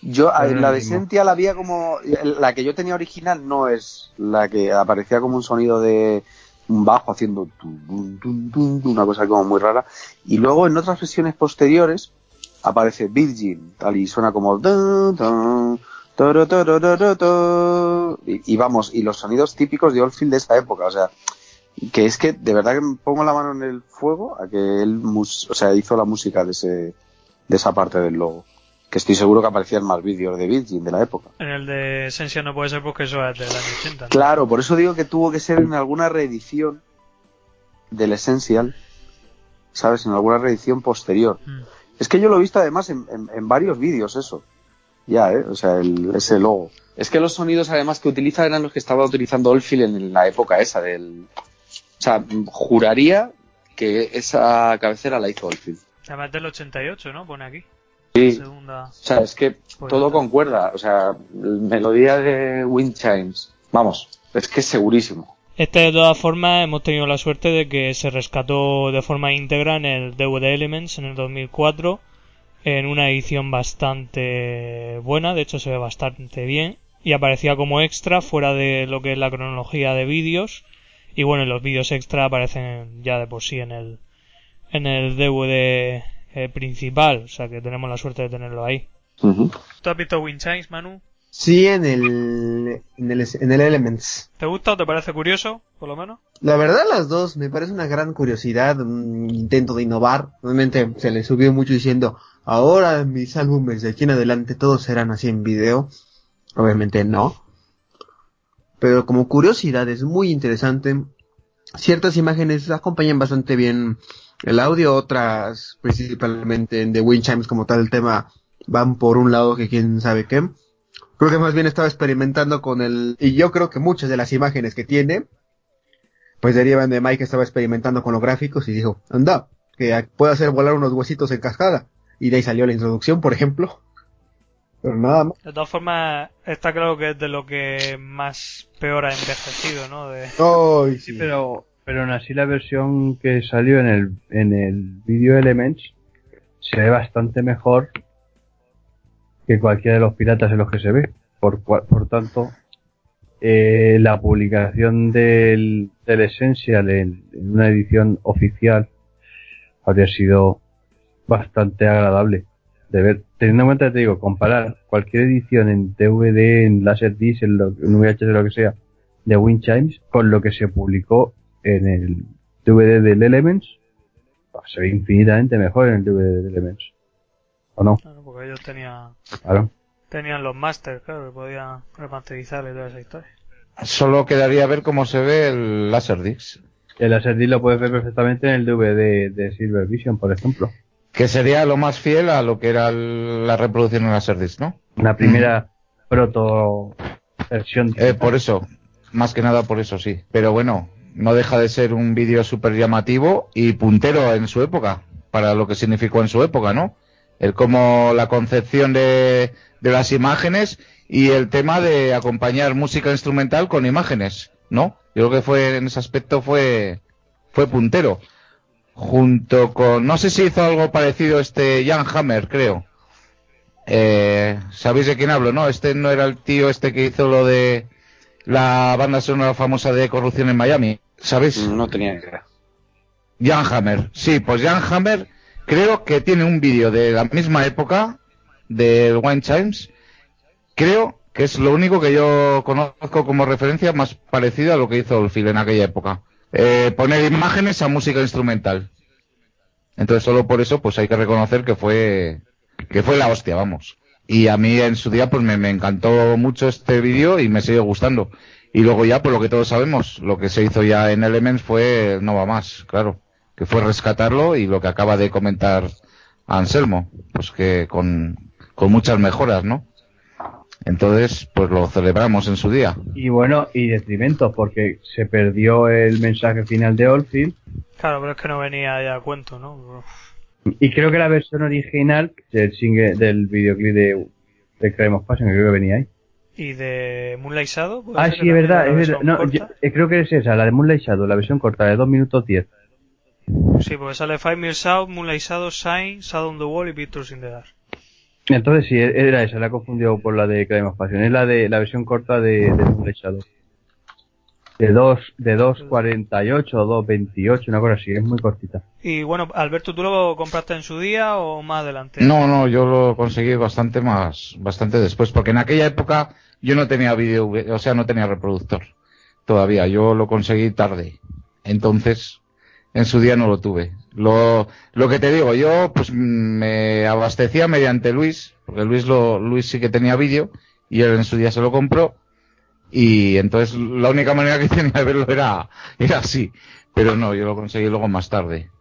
yo Pero la de. Sentia la había como la que yo tenía original no es la que aparecía como un sonido de un bajo haciendo tun, tun, tun, tun, una cosa como muy rara y luego en otras versiones posteriores aparece Virgin tal y suena como dun, dun, toro, toro, toro, to. y, y vamos y los sonidos típicos de Oldfield de esa época o sea que es que de verdad que me pongo la mano en el fuego a que él mus- o sea hizo la música de ese de esa parte del logo que estoy seguro que aparecían más vídeos de Virgin de la época. En el de Esencia no puede ser porque eso es del año 80. ¿no? Claro, por eso digo que tuvo que ser en alguna reedición del Essential, ¿sabes? En alguna reedición posterior. Mm. Es que yo lo he visto además en, en- en varios vídeos eso. Ya, ¿eh? O sea, el- ese logo. Es que los sonidos además que utiliza eran los que estaba utilizando Oldfield en la época esa del... O sea, juraría que esa cabecera la hizo Oldfield. Además del 88, ¿no? Pone aquí. Sí. Segunda. O sea, es que Pues todo concuerda. O sea, melodía de Wind Chimes. Vamos, es que es segurísimo. Este, de todas formas, hemos tenido la suerte de que se rescató de forma íntegra en el DVD Elements en el 2004, en una edición bastante buena, de hecho se ve bastante bien, y aparecía como extra fuera de lo que es la cronología de vídeos, y bueno, los vídeos extra aparecen ya de por sí en el, en el DVD eh, principal, o sea que tenemos la suerte de tenerlo ahí. Ujú. ¿Tú has visto Wind Chimes, Manu? Sí, en el, en el, en el Elements. ¿Te gusta o te parece curioso, por lo menos? La verdad, las dos me parece una gran curiosidad, un intento de innovar. Obviamente se le subió mucho diciendo, ahora mis álbumes de aquí en adelante todos serán así en video. Obviamente no. Pero como curiosidad es muy interesante. Ciertas imágenes acompañan bastante bien el audio, otras principalmente en The Wind Chimes como tal el tema van por un lado que quién sabe qué. Creo que más bien estaba experimentando con el... Y yo creo que muchas de las imágenes que tiene pues derivan de Mike que estaba experimentando con los gráficos y dijo, anda, que puedo hacer volar unos huesitos en cascada. Y de ahí salió la introducción, por ejemplo. Pero nada más. De todas formas, está claro que es de lo que más peor ha envejecido, ¿no? De... Sí, sí. pero, pero aún así la versión que salió en el, en el Video Elements se ve bastante mejor que cualquiera de los piratas en los que se ve. Por, por tanto, eh, la publicación del, del Essential en, en una edición oficial habría sido bastante agradable de ver. Teniendo en cuenta, te digo, comparar cualquier edición en DVD, en Laserdisc, en, lo, en VHS, lo que sea, de Wind Chimes con lo que se publicó en el DVD del Elements, pues, se ve infinitamente mejor en el DVD del Elements. ¿O no? Claro, porque ellos tenían, Claro. tenían los masters, claro, que podían remasterizar y toda esa historia. Solo quedaría ver cómo se ve el Laserdisc. El Laserdisc lo puedes ver perfectamente en el DVD de Silver Vision, por ejemplo. Que sería lo más fiel a lo que era el- la reproducción en Laserdisc, ¿no? Una primera proto versión. Eh, por eso, más que nada por eso sí. Pero bueno, no deja de ser un vídeo súper llamativo y puntero en su época, para lo que significó en su época, ¿no? El cómo la concepción de, de las imágenes y el tema de acompañar música instrumental con imágenes, ¿no? Yo creo que fue, en ese aspecto fue, fue puntero. Junto con, no sé si hizo algo parecido este Jan Hammer, creo. Eh, ¿Sabéis de quién hablo, no? Este no era el tío este que hizo lo de la banda sonora famosa de corrupción en Miami. ¿Sabéis? No tenía idea. Jan Hammer. Sí, pues Jan Hammer creo que tiene un vídeo de la misma época del Wine Chimes. Creo que es lo único que yo conozco como referencia más parecido a lo que hizo Oldfield en aquella época. Eh, poner imágenes a música instrumental. Entonces solo por eso pues hay que reconocer que fue que fue la hostia, vamos. Y a mí en su día pues me, me encantó mucho este vídeo y me sigue gustando. Y luego ya, por lo que todos sabemos, lo que se hizo ya en Elements fue no va más, claro, que fue rescatarlo y lo que acaba de comentar Anselmo, pues que con, con muchas mejoras, ¿no? Entonces, pues lo celebramos en su día. Y bueno, y detrimento, porque se perdió el mensaje final de Oldfield. Claro, pero es que no venía ya a cuento, ¿no? Y creo que la versión original del single, del videoclip de, de of Passion, creo que venía ahí. Y de Moonlight Shadow. ¿puede Ah, sí, es verdad, la es versión verdad. No, corta? yo- eh, creo que es esa, la de Moonlight Shadow, la versión corta de 2 minutos 10. Sí, porque sale Five Mil South, Moonlight Shadow, Shine, Shadow on the Wall y Pictures in the Dark. Entonces sí, era esa, la he confundido por la de Crime of Passion. Es la de la versión corta de, de Moonlight Shadow. De 2, de 2.48 o 2.28, una cosa así, es muy cortita. Y bueno, Alberto, ¿tú lo compraste en su día o más adelante? No, no, yo lo conseguí bastante más, bastante después, porque en aquella época yo no tenía vídeo, o sea, no tenía reproductor todavía, yo lo conseguí tarde. Entonces, en su día no lo tuve. Lo, lo que te digo, yo pues me abastecía mediante Luis, porque Luis lo, Luis sí que tenía vídeo, y él en su día se lo compró, y entonces la única manera que tenía de verlo era, era así. Pero no, yo lo conseguí luego más tarde.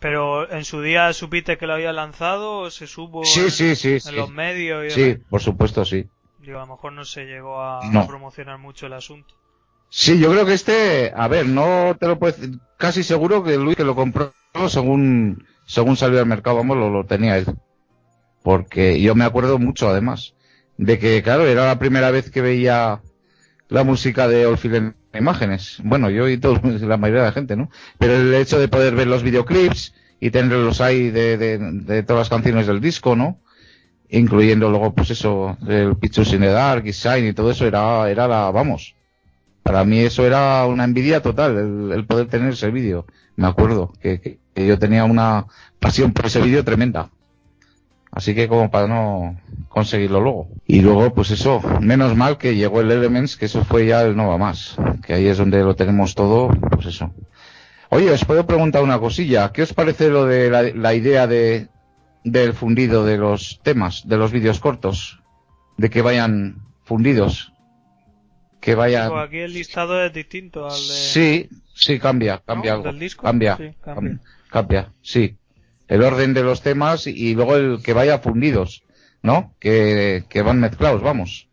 Pero en su día supiste que lo había lanzado o se supo Sí, en, sí, sí, en los medios y Sí, demás? por supuesto, sí. Digo, a lo mejor no se llegó a, No. promocionar mucho el asunto. Sí, yo creo que este, a ver, no te lo puedo decir, casi seguro que Luis que lo compró según, según salió al mercado, vamos, lo, lo tenía él. Porque yo me acuerdo mucho, además, de que, claro, era la primera vez que veía la música de Oldfield en imágenes. Bueno, yo y todos, la mayoría de la gente, ¿no? Pero el hecho de poder ver los videoclips y tenerlos ahí de, de, todas las canciones del disco, ¿no? Incluyendo luego, pues eso, el Pictures in the Dark y Shine y todo eso era, era la, vamos. Para mí eso era una envidia total, el, el poder tener ese vídeo. Me acuerdo que, que- que yo tenía una pasión por ese vídeo tremenda. Así que como para no conseguirlo luego. Y luego, pues eso, menos mal que llegó el Elements, que eso fue ya el no va más. Que ahí es donde lo tenemos todo, pues eso. Oye, os puedo preguntar una cosilla. ¿Qué os parece lo de la, la idea de, del fundido de los temas, de los vídeos cortos? De que vayan fundidos. Que vayan... Digo, aquí el listado es distinto al de... Sí, sí, cambia, cambia ¿no? algo. ¿Del disco? Cambia, Sí, cambia. cam- cambia, sí. El orden de los temas y luego el que vaya fundidos, ¿no? Que, que van mezclados, vamos.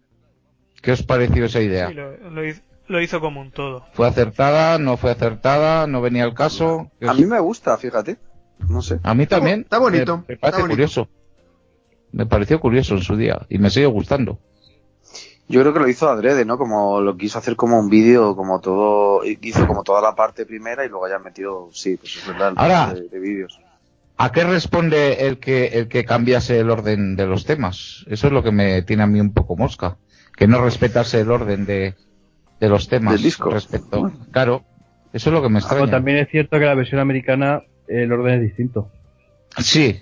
¿Qué os pareció esa idea? Sí, lo, lo hizo, lo hizo como un todo. ¿Fue acertada? ¿No fue acertada? ¿No venía al caso? ¿Qué A mí me gusta, fíjate. No sé. A mí también. Está bonito, Me, me está parece bonito. curioso. Me pareció curioso en su día y me sigue gustando. Yo creo que lo hizo adrede, ¿no? Como lo quiso hacer como un vídeo, como todo, hizo como toda la parte primera y luego haya metido, sí, pues es verdad, el Ahora- de, de vídeos. ¿A qué responde el que, el que cambiase el orden de los temas? Eso es lo que me tiene a mí un poco mosca. Que no respetase el orden de, de los temas. Del disco. Respecto, claro. Eso es lo que me O extraña. también es cierto que la versión americana el orden es distinto. Sí.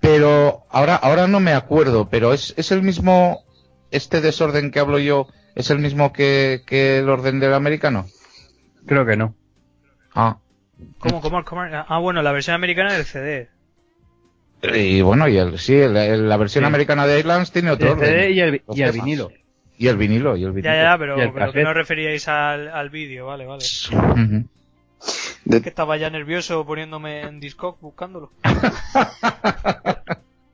Pero ahora, ahora no me acuerdo, pero es, es el mismo, este desorden que hablo yo, es el mismo que, que el orden del americano. Creo que no. Ah. ¿Cómo, cómo, cómo? Ah, bueno, la versión americana del CD. Y bueno, y el, sí, el- el- la versión Sí. americana de Islands tiene otro El CD orden. y el, y vinilo. Y el vinilo, y el vinilo. Ya, ya, pero, pero que no referíais al, al vídeo, vale, vale. Ujú. De- Que estaba ya nervioso poniéndome en Discog buscándolo.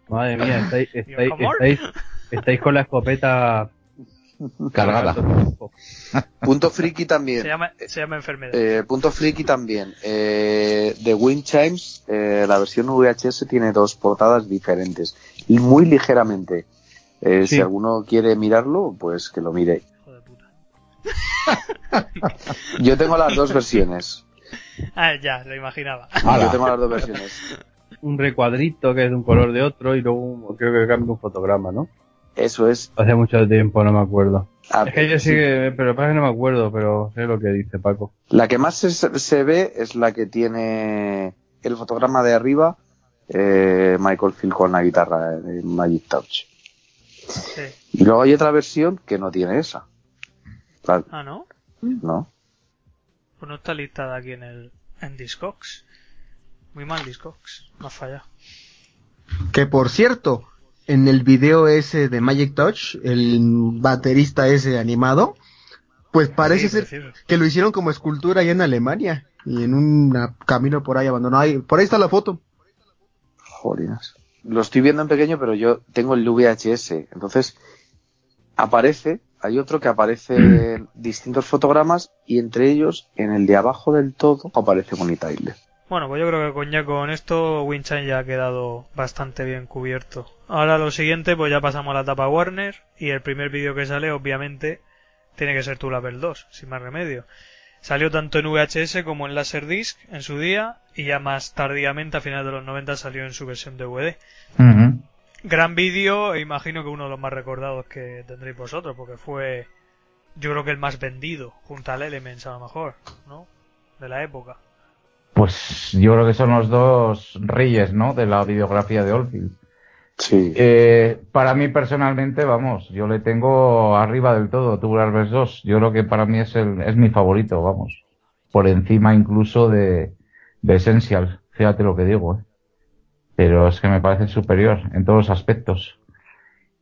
Madre mía, estáis, estáis, estáis, estáis con la escopeta Cargada. punto friki también. Se llama, se llama enfermedad. Eh, punto friki también. Eh, de Wind Chimes, eh, la versión VHS tiene dos portadas diferentes. Y muy ligeramente. Eh, Sí. Si alguno quiere mirarlo, pues que lo mire. Hijo de puta. Yo tengo las dos versiones. Ah, ya, lo imaginaba. Ala. Yo tengo las dos versiones. Un recuadrito que es de un color de otro y luego un- creo que cambia un fotograma, ¿no? Eso es. Hace mucho tiempo, no me acuerdo. Ah, Es que yo sí que, pero pasa que no me acuerdo, pero sé lo que dice Paco. La que más se, se ve es la que tiene el fotograma de arriba, eh, Michael Field con la guitarra de Magic Touch. Sí. Y luego hay otra versión que no tiene esa. Claro, Ah, ¿no? ¿no? Pues no está listada aquí en el en Discogs. Muy mal Discogs. Me ha fallado. Que por cierto, en el video ese de Magic Touch, el baterista ese animado, pues parece Sí, ser que lo hicieron como escultura allá en Alemania y en un camino por ahí abandonado. Ahí- por ahí está la foto. Jolinas. Lo estoy viendo en pequeño, pero yo tengo el VHS. Entonces, aparece, hay otro que aparece en distintos fotogramas y entre ellos, en el de abajo del todo, aparece Bonnie Tyler. Bueno, pues yo creo que con ya con esto Winchan ya ha quedado bastante bien cubierto. Ahora lo siguiente, pues ya pasamos a la etapa Warner y el primer vídeo que sale, obviamente, tiene que ser Tulaper 2, sin más remedio. Salió tanto en VHS como en Laserdisc en su día y ya más tardíamente, a finales de los 90, salió en su versión DVD. Ujú. Gran vídeo, e imagino que uno de los más recordados que tendréis vosotros, porque fue, yo creo que el más vendido, junto al Elements a lo mejor, ¿no? De la época. Pues yo creo que son los dos reyes, ¿no? De la videografía de Oldfield. Sí. Eh, para mí personalmente, vamos, yo le tengo arriba del todo Tubular Bells 2. Yo creo que para mí es el, es mi favorito, vamos. Por encima incluso de, de Essential. fíjate lo que digo, ¿eh? Pero es que me parece superior en todos los aspectos.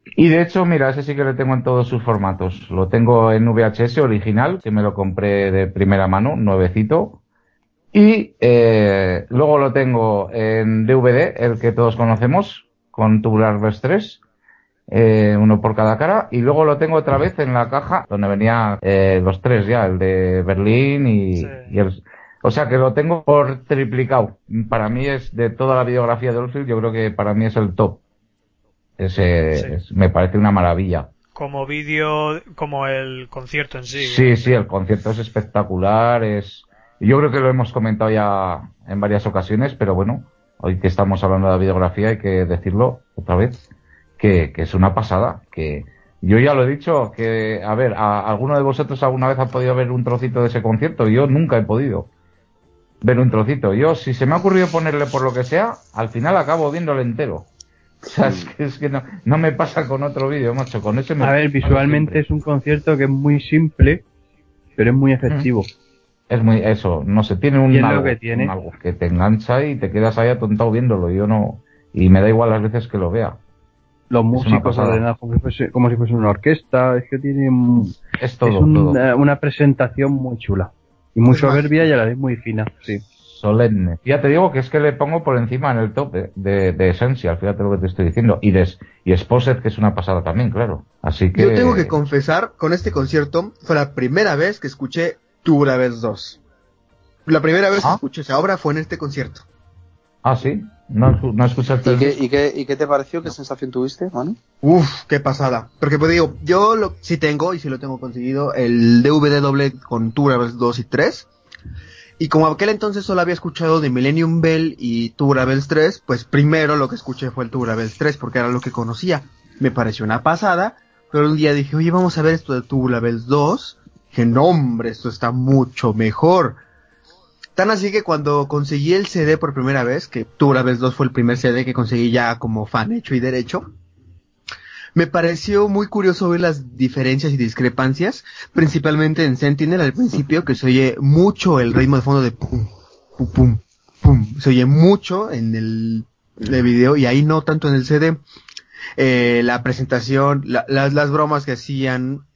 Y de hecho, mira, ese sí que lo tengo en todos sus formatos. Lo tengo en VHS original, que me lo compré de primera mano, nuevecito. Y eh, luego lo tengo en DVD, el que todos conocemos, con Tubular Verse 3, eh, uno por cada cara. Y luego lo tengo otra vez en la caja, donde venía eh, los tres ya, el de Berlín y, Sí. y el... O sea que lo tengo por triplicado. Para mí es de toda la videografía de Oldfield, yo creo que para mí es el top. Ese, Sí. es- me parece una maravilla. Como vídeo, como el concierto en sí. Sí, sí, el concierto es espectacular, es... Yo creo que lo hemos comentado ya en varias ocasiones, pero bueno, hoy que estamos hablando de la videografía hay que decirlo otra vez, que, que es una pasada, que yo ya lo he dicho, que, a ver, a, ¿alguno de vosotros alguna vez ha podido ver un trocito de ese concierto? Yo nunca he podido ver un trocito. Yo, si se me ha ocurrido ponerle por lo que sea, al final acabo viéndolo entero. O sea, es que, es que no, no me pasa con otro vídeo, macho, con ese me A ver, visualmente es un concierto que es muy simple, pero es muy efectivo. Es muy, eso, no sé, tiene un algo, que tiene. un algo que te engancha y te quedas ahí atontado viéndolo. Yo no, y me da igual las veces que lo vea. Los músicos ordenados como si, fuese, como si fuese una orquesta, es que tiene un- Es todo, es un- todo. eh, una presentación muy chula. Y muy soberbia y a la vez muy fina, sí. Solemne. Ya te digo que es que le pongo por encima en el top de, de, de Essential, fíjate lo que te estoy diciendo. Y de, y Exposed, que es una pasada también, claro. Así que. Yo tengo que confesar, con este concierto fue la primera vez que escuché Tubular Bells 2. La primera vez que escuché esa obra fue en este concierto. Ah, sí. No, escu- no escuchaste ¿Y el qué, y, qué, ¿Y qué te pareció? ¿Qué sensación tuviste, Manu? Uf, qué pasada. Porque pues digo, yo lo, sí tengo, y sí lo tengo conseguido, el DVD doble con Tubular Bells 2 y 3. Y como aquel entonces solo había escuchado de Millennium Bell y Tubular Bells 3, pues primero lo que escuché fue el Tubular Bells 3 porque era lo que conocía. Me pareció una pasada, pero un día dije, oye, vamos a ver esto de Tubular Bells 2. Que no, hombre, esto está mucho mejor. Tan así que cuando conseguí el CD por primera vez, que Tubular Bells 2 fue el primer CD que conseguí ya como fan hecho y derecho, me pareció muy curioso ver las diferencias y discrepancias, principalmente en Sentinel al principio, que se oye mucho el ritmo de fondo de pum, pum, pum, pum. Se oye mucho en el, el video y ahí no tanto en el CD. Eh, la presentación, la- las, las bromas que hacían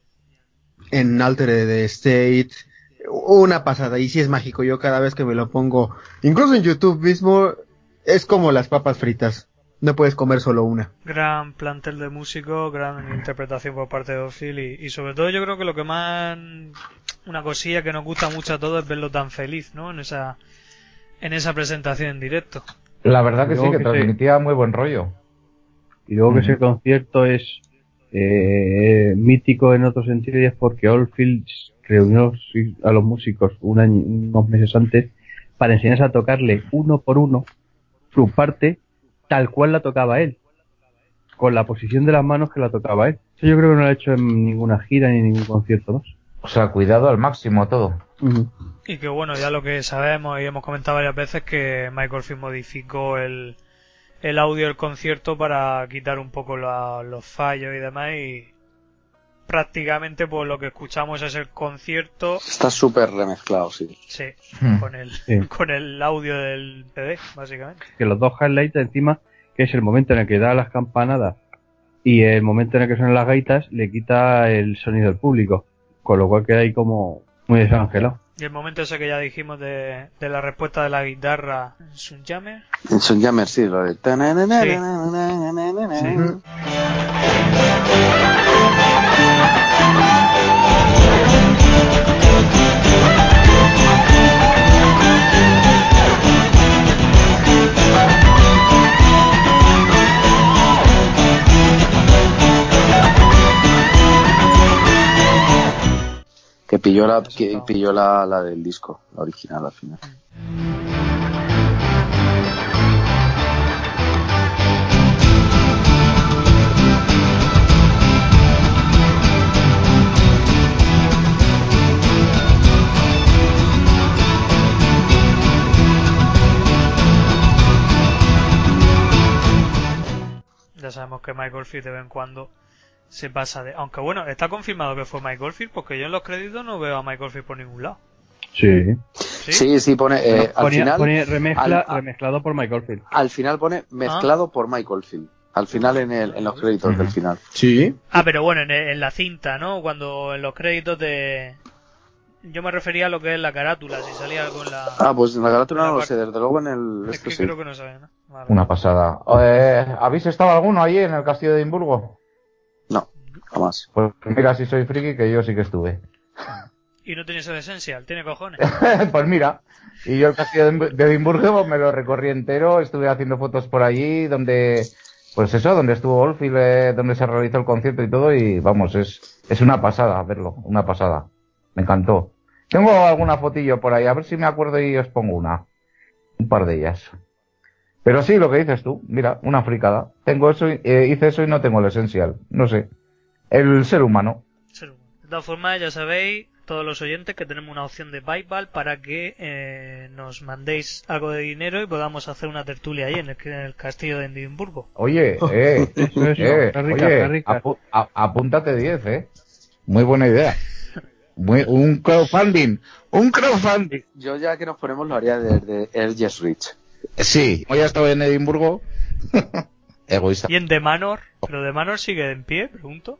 en Altered State, una pasada. Y sí es mágico, yo cada vez que me lo pongo, incluso en YouTube mismo, es como las papas fritas. No puedes comer solo una. Gran plantel de músicos, gran interpretación por parte de Ophil y, y sobre todo yo creo que lo que más una cosilla que nos gusta mucho a todos es verlo tan feliz, ¿no? En esa en esa presentación en directo. La verdad que sí, que sí. transmitía muy buen rollo. Y luego que ese concierto es eh, mítico en otro sentido y es porque Oldfield reunió a los músicos un año, unos meses antes para enseñarse a tocarle uno por uno su parte tal cual la tocaba él. Con la posición de las manos que la tocaba él. Eso yo creo que no lo ha hecho en ninguna gira ni en ningún concierto más. O sea, cuidado al máximo todo. Y que bueno, ya lo que sabemos y hemos comentado varias veces que Michael Field modificó el, el audio del concierto para quitar un poco la- los fallos y demás y prácticamente pues lo que escuchamos es el concierto Está súper remezclado, sí. sí, Hmm. con el Sí. con el audio del CD básicamente que los dos highlights encima, que es el momento en el que da las campanadas y el momento en el que suenan las gaitas, le quita el sonido del público. Con lo cual queda ahí como muy desangelado. Y el momento ese que ya dijimos de, de la respuesta de la guitarra Sunjammer En Son Jammer, sí, lo de... Sí. Que pilló la, que pilló la, la del disco, la original al final. ya sabemos que Michael Field de vez en cuando se pasa de aunque bueno está confirmado que fue Michael Field porque yo en los créditos no veo a Michael Field por ningún lado Sí. ¿Sí? Sí, sí, pone, eh, al Ponía- final, pone remezcla- al- remezclado por Michael Field. al final pone mezclado por Michael Field. Al final en, el, en los créditos del final. Sí. Ah, pero bueno, en, en la cinta, ¿no? Cuando en los créditos de... Yo me refería a lo que es la carátula, si salía algo en la... Ah, pues en la carátula La no lo sé, desde luego en el... es que sí. creo que no sabe, ¿no? Vale. Una pasada. Eh, ¿Habéis estado alguno allí en el castillo de Edimburgo? Jamás. Pues mira, si soy friki, que yo sí que estuve. Y no tiene ese esencial, tiene cojones. pues mira, y yo el castillo de Edimburgo me lo recorrí entero, estuve haciendo fotos por allí, donde, pues eso, donde estuvo Oldfield, eh, donde se realizó el concierto y todo, y vamos, es, es una pasada verlo, una pasada. Me encantó. Tengo alguna fotillo por ahí, a ver si me acuerdo y os pongo una. Un par de ellas. Pero sí, lo que dices tú, mira, una fricada. Tengo eso, y- eh, hice eso y no tengo el esencial, no sé. El ser humano. Ser humano. De todas formas, ya sabéis, todos los oyentes, que tenemos una opción de PayPal para que eh, nos mandéis algo de dinero y podamos hacer una tertulia ahí en el, en el castillo de Edimburgo. Oye, eh, Eso, eso. eh, Está rica, oye, está rica. apu- a- apúntate 10, eh. Muy buena idea. Muy, un crowdfunding, un crowdfunding. Yo ya que nos ponemos lo haría desde Erges Rich. Sí, hoy ya estado en Edimburgo. Egoísta. ¿Y en The Manor? ¿Pero The Manor sigue en pie? Pregunto.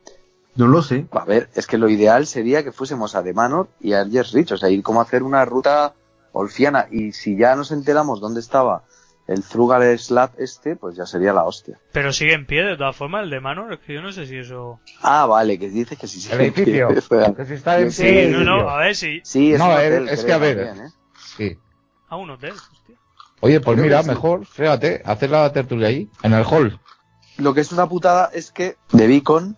No lo sé. A ver, es que lo ideal sería que fuésemos a The Manor y a Erges Rich, o sea, ir como a hacer una ruta olfiana. Y si ya nos enteramos dónde estaba el Thrugal Slab este, pues ya sería la hostia. Pero sigue en pie, de todas formas, el The Manor. Es que yo no sé si eso... Ah, vale, que dices que sí, sí. El edificio. Que si está en Sí, pie, el no, no, a ver si... Sí, es No, un es- hotel, es que a ver, también, ¿eh? Sí. A un hotel. Oye, pues mira, mejor, fíjate, hacer la tertulia ahí, en el hall. Lo que es una putada es que The Beacon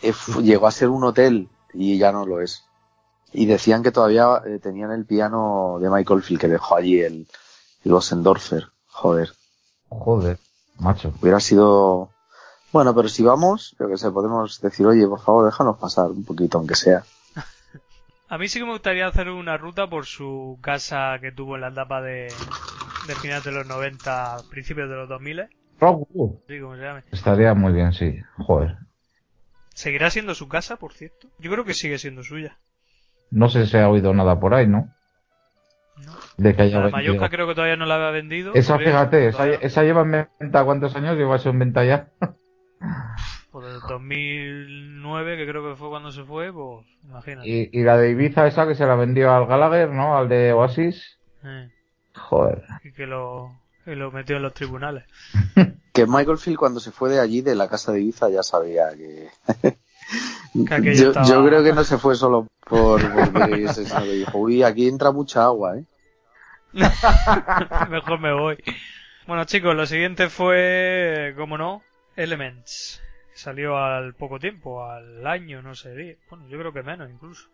eh, llegó a ser un hotel y ya no lo es. Y decían que todavía eh, tenían el piano de Michael Field que dejó allí el, el. Joder, Joder, macho. hubiera sido... Bueno, pero si vamos, yo que sé, podemos decir, oye, por favor, déjanos pasar un poquito, aunque sea. A mí sí que me gustaría hacer una ruta por su casa que tuvo en la etapa de, de finales de los 90, principios de los 2000. Rockwood. Sí, como se llame. Estaría muy bien, sí. Joder. ¿Seguirá siendo su casa, por cierto? Yo creo que sigue siendo suya. No sé si ha oído nada por ahí, ¿no? ¿no? De que haya La. Mallorca creo que todavía no la había vendido. Esa, fíjate, esa, esa lleva en venta, ¿cuántos años lleva en venta ya? Pues del 2009, que creo que fue cuando se fue, pues imagínate. Y, y la de Ibiza esa que se la vendió al Gallagher, ¿no? Al de Oasis. Eh, Joder. y que lo, metió en los tribunales. Que Michael Field cuando se fue de allí, de la casa de Ibiza, ya sabía que... Yo, estaba- yo creo que no se fue solo por porque dijo, uy, aquí entra mucha agua, ¿eh? Mejor me voy. Bueno, chicos, lo siguiente fue, como no, Elements. Salió al poco tiempo, al año, no sé, bueno, yo creo que menos incluso.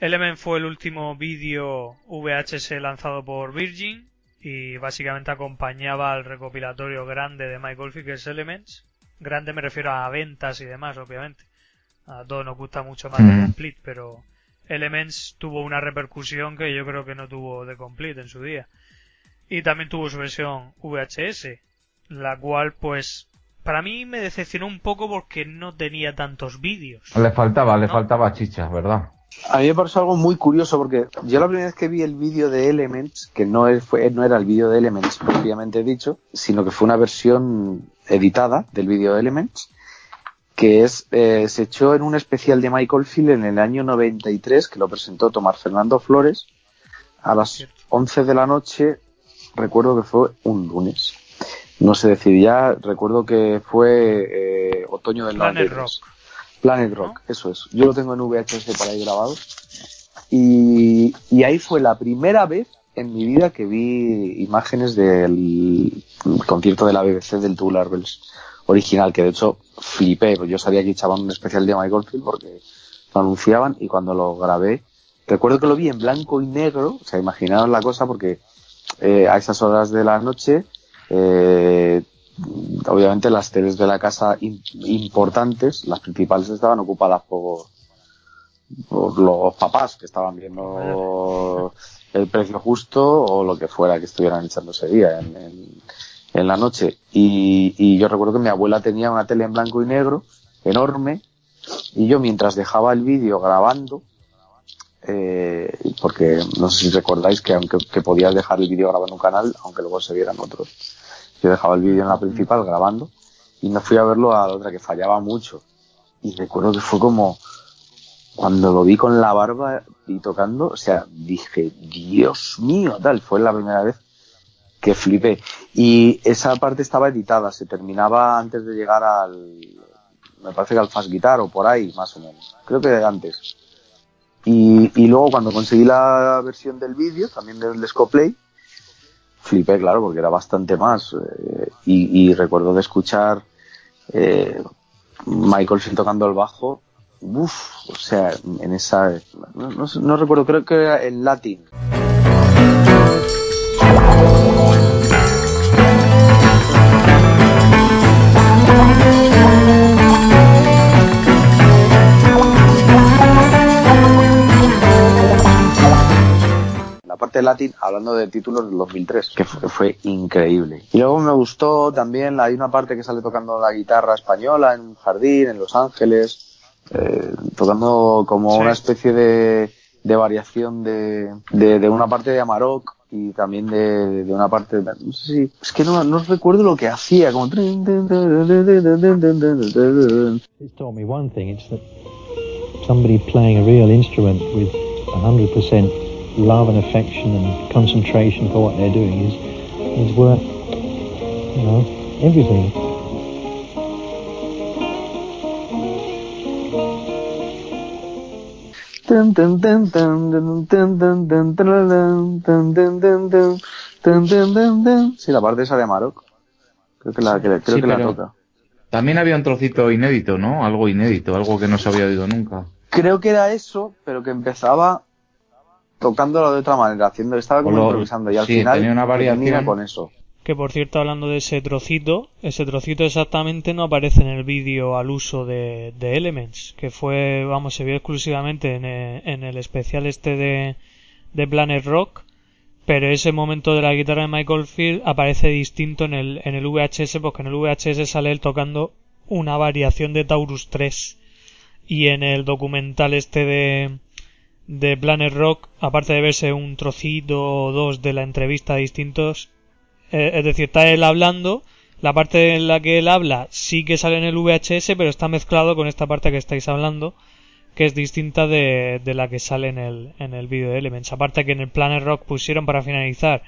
Elements fue el último vídeo VHS lanzado por Virgin y básicamente acompañaba al recopilatorio grande de Michael es Elements. Grande me refiero a ventas y demás, obviamente. A todos nos gusta mucho más de Mm. Complete, pero Elements tuvo una repercusión que yo creo que no tuvo de Complete en su día. Y también tuvo su versión VHS, la cual pues para mí me decepcionó un poco porque no tenía tantos vídeos. Le faltaba, le faltaba chicha, ¿verdad? A mí me pareció algo muy curioso porque yo la primera vez que vi el vídeo de Elements, que no, fue, no era el vídeo de Elements propiamente dicho, sino que fue una versión editada del vídeo de Elements, que es eh, se echó en un especial de Michael Field en el año 93, que lo presentó Tomás Fernando Flores, a las Cierto. 11 de la noche, recuerdo que fue un lunes. No sé decir ya, recuerdo que fue eh, otoño del Planet 93. Rock. Planet Rock, eso es. Yo lo tengo en VHS por ahí grabado. Y, y ahí fue la primera vez en mi vida que vi imágenes del concierto de la BBC del Tubular Bells original, que de hecho flipé, pues yo sabía que echaban un especial de Michael Field porque lo anunciaban y cuando lo grabé, recuerdo que lo vi en blanco y negro, o sea, imaginaos la cosa porque eh, a esas horas de la noche, eh, obviamente las teles de la casa im- importantes, las principales estaban ocupadas por, por los papás que estaban viendo el precio justo o lo que fuera que estuvieran echando ese día en, en- en la noche. Y, y yo recuerdo que mi abuela tenía una tele en blanco y negro enorme y yo mientras dejaba el vídeo grabando eh, porque no sé si recordáis que aunque que podías dejar el vídeo grabado en un canal, aunque luego se vieran otros. Yo dejaba el vídeo en la principal grabando y me fui a verlo a la otra que fallaba mucho. Y recuerdo que fue como cuando lo vi con la barba y tocando, o sea, dije, Dios mío, tal, fue la primera vez que flipé. Y esa parte estaba editada, se terminaba antes de llegar al, me parece que al Fast Guitar o por ahí, más o menos. Creo que antes. Y, y luego cuando conseguí la versión del vídeo, también del Scoplay, flipé, claro, porque era bastante más. eh, y, y recuerdo de escuchar eh, Michael Field tocando el bajo. Uf, o sea, en esa. No, no no recuerdo, creo que era el Latin. La parte latín, hablando de títulos del 2003, que fue, fue increíble. Y luego me gustó también, hay una parte que sale tocando la guitarra española en un jardín, en Los Ángeles, eh, tocando como Sí. una especie de, de variación de, de, de una parte de Amarok y también de, de una parte de, no sé si, es que no, no recuerdo lo que hacía, como It's taught me one thing, it's that somebody playing a real instrument with 100% love and affection and concentration for what they're doing is, is worth, you know, everything. Sí, la parte esa de Amarok. Creo que la, creo sí, que la toca. También había un trocito inédito, ¿no? Algo inédito, algo que no se había oído nunca. Creo que era eso, pero que empezaba tocándolo de otra manera, haciendo, estaba como lo- improvisando y al sí, final tenía una variación. con eso. Que por cierto, hablando de ese trocito, ese trocito exactamente no aparece en el vídeo al uso de, de Elements, que fue, vamos, se vio exclusivamente en, eh, en el especial este de, de Planet Rock, pero ese momento de la guitarra de Michael Field aparece distinto en el, en el VHS, porque en el VHS sale él tocando una variación de Taurus 3. Y en el documental este de, de Planet Rock, aparte de verse un trocito o dos de la entrevista distintos, eh, es decir, está él hablando, la parte en la que él habla sí que sale en el VHS, pero está mezclado con esta parte que estáis hablando, que es distinta de, de la que sale en el, en el vídeo de Elements. Aparte que en el Planet Rock pusieron para finalizar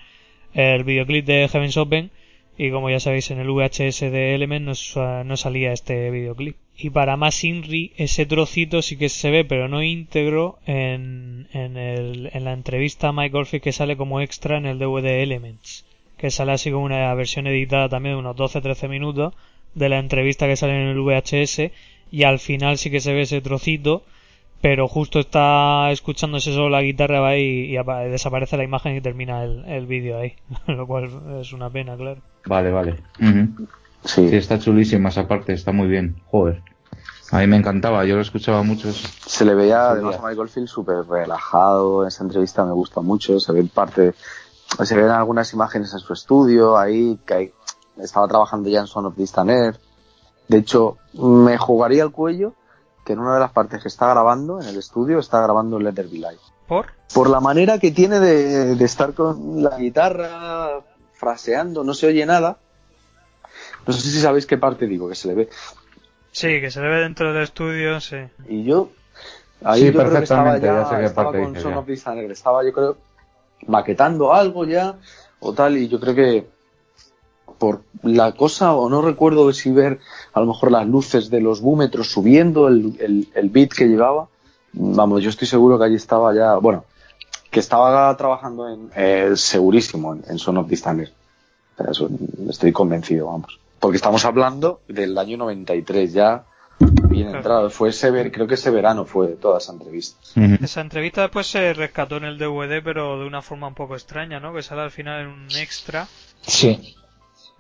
el videoclip de Heaven's Open, y como ya sabéis en el VHS de Elements no, no salía este videoclip. Y para más Inri, ese trocito sí que se ve, pero no íntegro, en, en, el, en la entrevista a Mike Oldfield que sale como extra en el DVD Elements que sale así como una versión editada también de unos 12-13 minutos de la entrevista que sale en el VHS y al final sí que se ve ese trocito pero justo está escuchándose solo la guitarra va y, y apa- desaparece la imagen y termina el, el vídeo ahí lo cual es una pena claro Vale, vale. Sí. Sí, está chulísima esa parte, está muy bien. Joder. A mí me encantaba, yo lo escuchaba mucho. Se le veía además a Michael Field súper relajado, en esa entrevista me gusta mucho, se ven parte, se ven algunas imágenes en su estudio, ahí, que estaba trabajando ya en Son of Distant Air. De hecho, me jugaría el cuello que en una de las partes que está grabando en el estudio está grabando Let There Be Light. por Por la manera que tiene de, de estar con la guitarra fraseando, no se oye nada. No sé si sabéis qué parte digo, que se le ve. sí que se le ve dentro del estudio sí Y yo, ahí Sí, yo creo que estaba ya, ya sé qué estaba parte con Son of estaba yo creo maquetando algo ya o tal y yo creo que por la cosa o no recuerdo si ver a lo mejor las luces de los búmetros subiendo el, el, el beat que llevaba. Vamos yo estoy seguro que allí estaba ya bueno que estaba trabajando en eh, segurísimo en, en Son of. O sea, eso, estoy convencido vamos. Porque estamos hablando del año 93 ya bien entrado. Fue ese ver- creo que ese verano fue toda esa entrevista. Esa entrevista después se rescató en el DVD pero de una forma un poco extraña ¿no? que sale al final en un extra. Sí.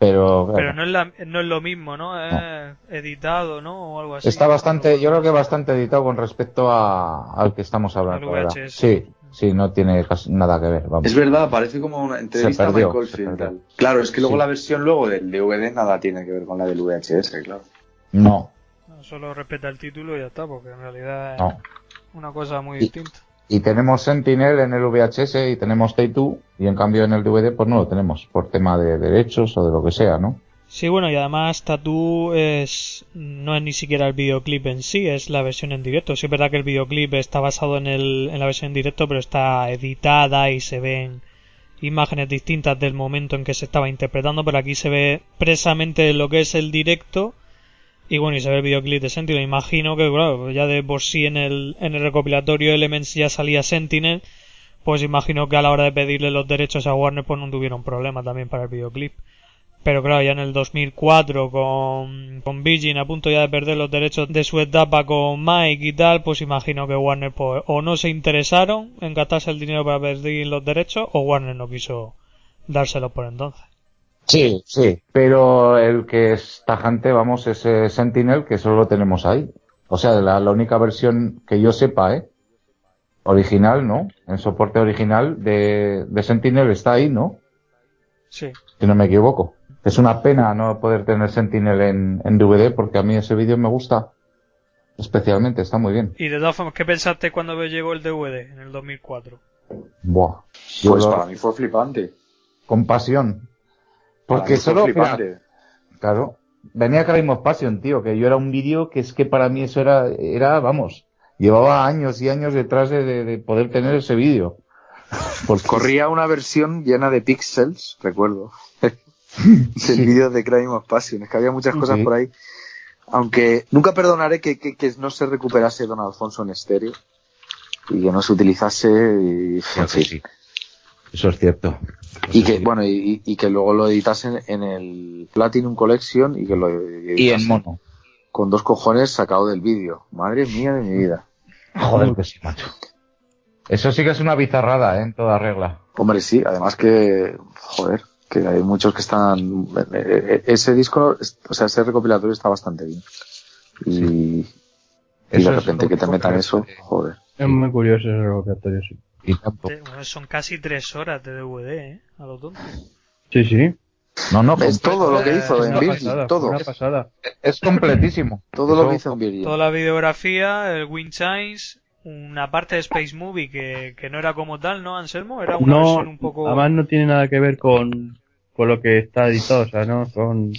Pero, claro, pero no es, la- no es lo mismo ¿no? Es editado ¿no? o algo así está bastante, yo creo que bastante editado con respecto a, al que estamos hablando. Sí, sí, no tiene casi nada que ver. Vamos. Es verdad, parece como una entrevista Se perdió, a Michael. Claro, es que luego Sí. la versión luego del DVD nada tiene que ver con la del VHS, claro. No, solo respeta el título y ya está porque en realidad es no. una cosa muy Y- distinta y tenemos Sentinel en el VHS y tenemos T2 y en cambio en el DVD pues no lo tenemos por tema de derechos o de lo que sea, ¿no? Sí, bueno, y además Tattoo es no es ni siquiera el videoclip en sí, es la versión en directo. Sí es verdad que el videoclip está basado en, el, en la versión en directo, pero está editada y se ven imágenes distintas del momento en que se estaba interpretando, pero aquí se ve precisamente lo que es el directo y bueno, y se ve el videoclip de Sentinel. Imagino que, claro, ya de por sí en el, en el recopilatorio Elements ya salía Sentinel, pues imagino que a la hora de pedirle los derechos a Warner pues no tuvieron problema también para el videoclip. Pero claro, ya en el 2004 con, con Virgin a punto ya de perder los derechos de su etapa con Mike y tal, pues imagino que Warner pues, o no se interesaron en gastarse el dinero para perder los derechos o Warner no quiso dárselos por entonces. Sí, sí, pero el que es tajante, vamos, es eh, Sentinel, que solo lo tenemos ahí. O sea, la, la única versión que yo sepa, ¿eh? Original, ¿no? En soporte original de, de Sentinel está ahí, ¿no? Sí. Si no me equivoco. Es una pena no poder tener Sentinel en, en DVD porque a mí ese vídeo me gusta especialmente, está muy bien. Y de todas formas, ¿qué pensaste cuando llegó el DVD en el 2004? Buah. Pues lo- para mí fue flipante. con pasión. Porque solo, claro, venía Crime of Passion, tío, que yo era un vídeo que es que para mí eso era, era, vamos, llevaba años y años detrás de, de- de poder tener ese vídeo. Porque Corría una versión llena de píxeles, recuerdo. del vídeo de Crime of Passion. Es que había muchas cosas Sí. por ahí. Aunque nunca perdonaré que, que, que no se recuperase Don Alfonso en estéreo. Y que no se utilizase. Y, en fin. Sí. Eso es cierto. Y que, sí. bueno, y, y que luego lo editasen en el Platinum Collection y que lo y en mono. con dos cojones sacado del vídeo. Madre mía de mi vida. Joder, que sí, macho. Eso sí que es una bizarrada, ¿eh? En toda regla. Hombre, sí, además que, joder, que hay muchos que están, eh, eh, ese disco, es- o sea, ese recopilatorio está bastante bien. Y, y Eso de repente que te metan que- eso, joder. Es muy curioso ese recopilatorio, sí. Y tanto. Te- bueno, son casi tres horas de DVD, ¿eh? A lo tonto. Sí, sí. No, no, Es todo lo que hizo en pasada, todo, Una pasada. es completísimo. todo lo que hizo en. Toda la videografía, el Wind Chimes, una parte de Space Movie que, que no era como tal, ¿no, Anselmo? Era una No, versión un poco... además no tiene nada que ver con, con lo que está editado, o sea, no son,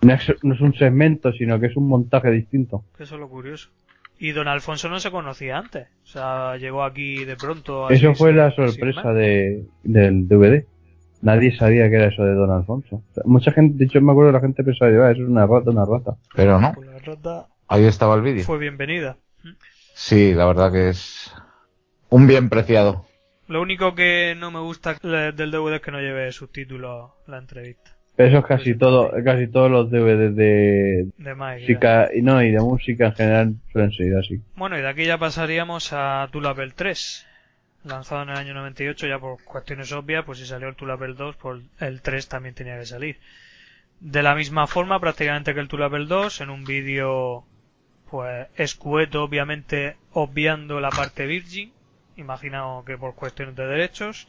no es, no es un segmento, sino que es un montaje distinto. Eso es lo curioso. Y Don Alfonso no se conocía antes. O sea, llegó aquí de pronto. así, Eso fue sin- la sorpresa de, del DVD. Nadie sabía que era eso de Don Alfonso. O sea, mucha gente, de hecho me acuerdo la gente pensaba, "Ah, eso es una rata, una rata. Pero no, Pues ahí estaba el vídeo. fue bienvenida. Sí, la verdad que es un bien preciado. Lo único que no me gusta le- del DVD es que no lleve subtítulos la entrevista. Pero eso es casi todo, casi todos los DVDs de De música, y no, y de música en general suelen ser así. Bueno, y de aquí ya pasaríamos a Tulapel 3. Lanzado en el año 98 ya por cuestiones obvias, pues si salió el Tulapel 2, pues el 3 también tenía que salir. De la misma forma prácticamente que el Tulapel 2, en un vídeo pues escueto, obviamente obviando la parte virgin, imagino que por cuestiones de derechos,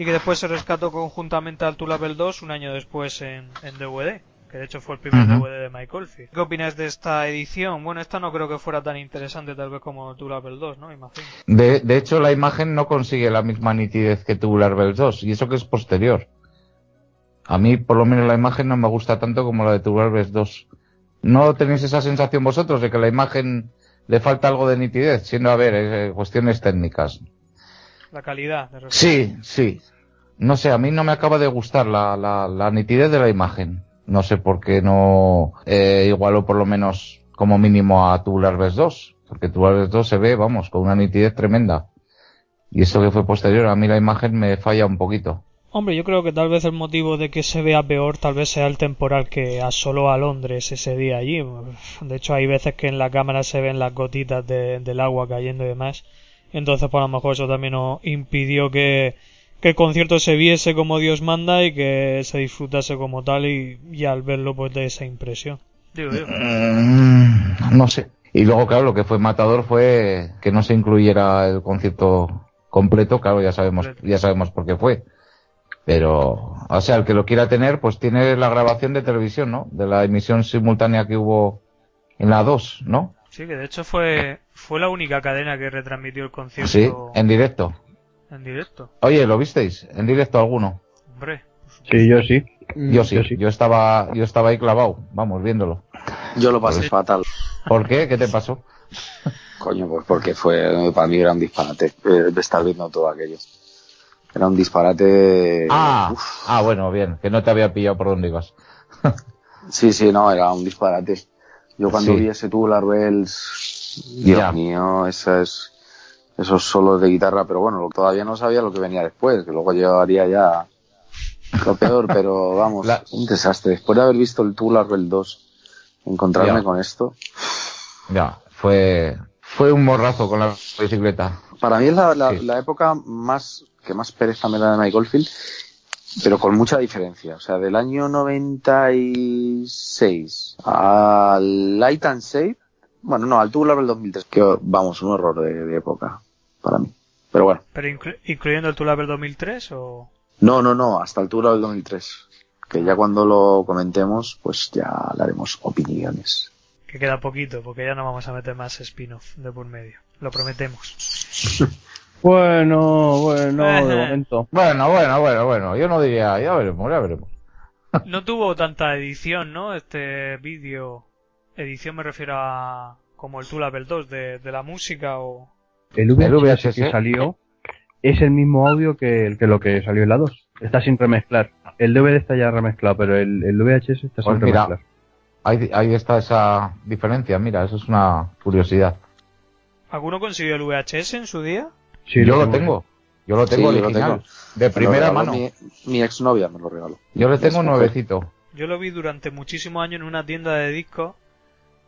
y que después se rescató conjuntamente al Tulapel 2 un año después en, en DVD, que de hecho fue el primer. DVD de Mike Oldfield. ¿Qué opinas de esta edición? Bueno, esta no creo que fuera tan interesante tal vez como Tulapel 2, ¿no? Imagino. De, de hecho, la imagen no consigue la misma nitidez que Tubular Bells 2, y eso que es posterior. A mí, por lo menos, la imagen no me gusta tanto como la de Tubular Bells 2. ¿No tenéis esa sensación vosotros de que la imagen le falta algo de nitidez? Siendo, a ver, eh, cuestiones técnicas. La calidad de Sí, sí. No sé, a mí no me acaba de gustar la, la, la nitidez de la imagen. No sé por qué no eh, igualo por lo menos como mínimo a Tubular Bells 2. Porque Tubular Bells 2 se ve, vamos, con una nitidez tremenda. Y eso que fue posterior, a mí la imagen me falla un poquito. Hombre, yo creo que tal vez el motivo de que se vea peor tal vez sea el temporal que asoló a Londres ese día allí. De hecho, hay veces que en la cámara se ven las gotitas de- del agua cayendo y demás. Entonces, por lo mejor eso también nos impidió que, que el concierto se viese como Dios manda y que se disfrutase como tal y, y al verlo pues de esa impresión. Digo, digo. Mm, no sé. Y luego, claro, lo que fue matador fue que no se incluyera el concierto completo, claro, ya sabemos, ya sabemos por qué fue. Pero, o sea, el que lo quiera tener, pues tiene la grabación de televisión, ¿no? De la emisión simultánea que hubo en la 2, ¿no? Sí, que de hecho fue, fue la única cadena que retransmitió el concierto Sí, en directo. en directo. Oye, ¿lo visteis? ¿En directo alguno? Hombre, Sí, yo sí. Yo sí, Yo sí. yo estaba, yo estaba ahí clavado, vamos, viéndolo. Yo lo pasé fatal. ¿Por qué? ¿Qué te pasó? Coño, pues porque fue, para mí era un disparate eh, de estar viendo todo aquello. Era un disparate. Ah, Uf. ah, bueno, bien, que no te había pillado por dónde ibas. Sí, sí, no, era un disparate. Yo cuando Sí. vi ese Tubular Bells, Dios Ya. mío, esas, esos solos de guitarra, pero bueno, todavía no sabía lo que venía después, que luego llevaría ya lo peor, pero vamos, La- un desastre. Después de haber visto el Tubular Bell 2, encontrarme Ya. con esto, Ya, fue, fue un morrazo con la bicicleta. para mí es la, la, Sí. la época más, que más pereza me da de Mike Oldfield, pero con mucha diferencia. O sea, del año 96 al Light and Save, bueno, no, al Tubular del 2003, que vamos, un horror de, de época para mí. Pero bueno, pero inclu- incluyendo el Tulabel 2003 o... no, no, no, hasta el Tubular del 2003. Que ya cuando lo comentemos, pues ya le haremos opiniones. Que queda poquito, porque ya no vamos a meter más spin-off de por medio. Lo prometemos. Bueno, bueno, de momento. Bueno, bueno, bueno, bueno, yo no diría, ya veremos, ya veremos. No tuvo tanta edición, ¿no? Este vídeo. Edición me refiero a. como el Tulabel 2 de, de la música o. El VHS, El VHS. que salió es el mismo audio que, el, que lo que salió en la 2. Está sin remezclar. El DVD está ya remezclado, pero el, el VHS está sin Pues mira, remezclar. ahí, ahí está esa diferencia, mira, eso es una curiosidad. ¿Alguno consiguió el VHS en su día? Sí, yo lo tengo. yo lo tengo Sí, yo lo original, tengo. de primera mano. Mi, mi exnovia me lo regaló. Yo le tengo mujer. nuevecito. Yo lo vi durante muchísimos años en una tienda de discos.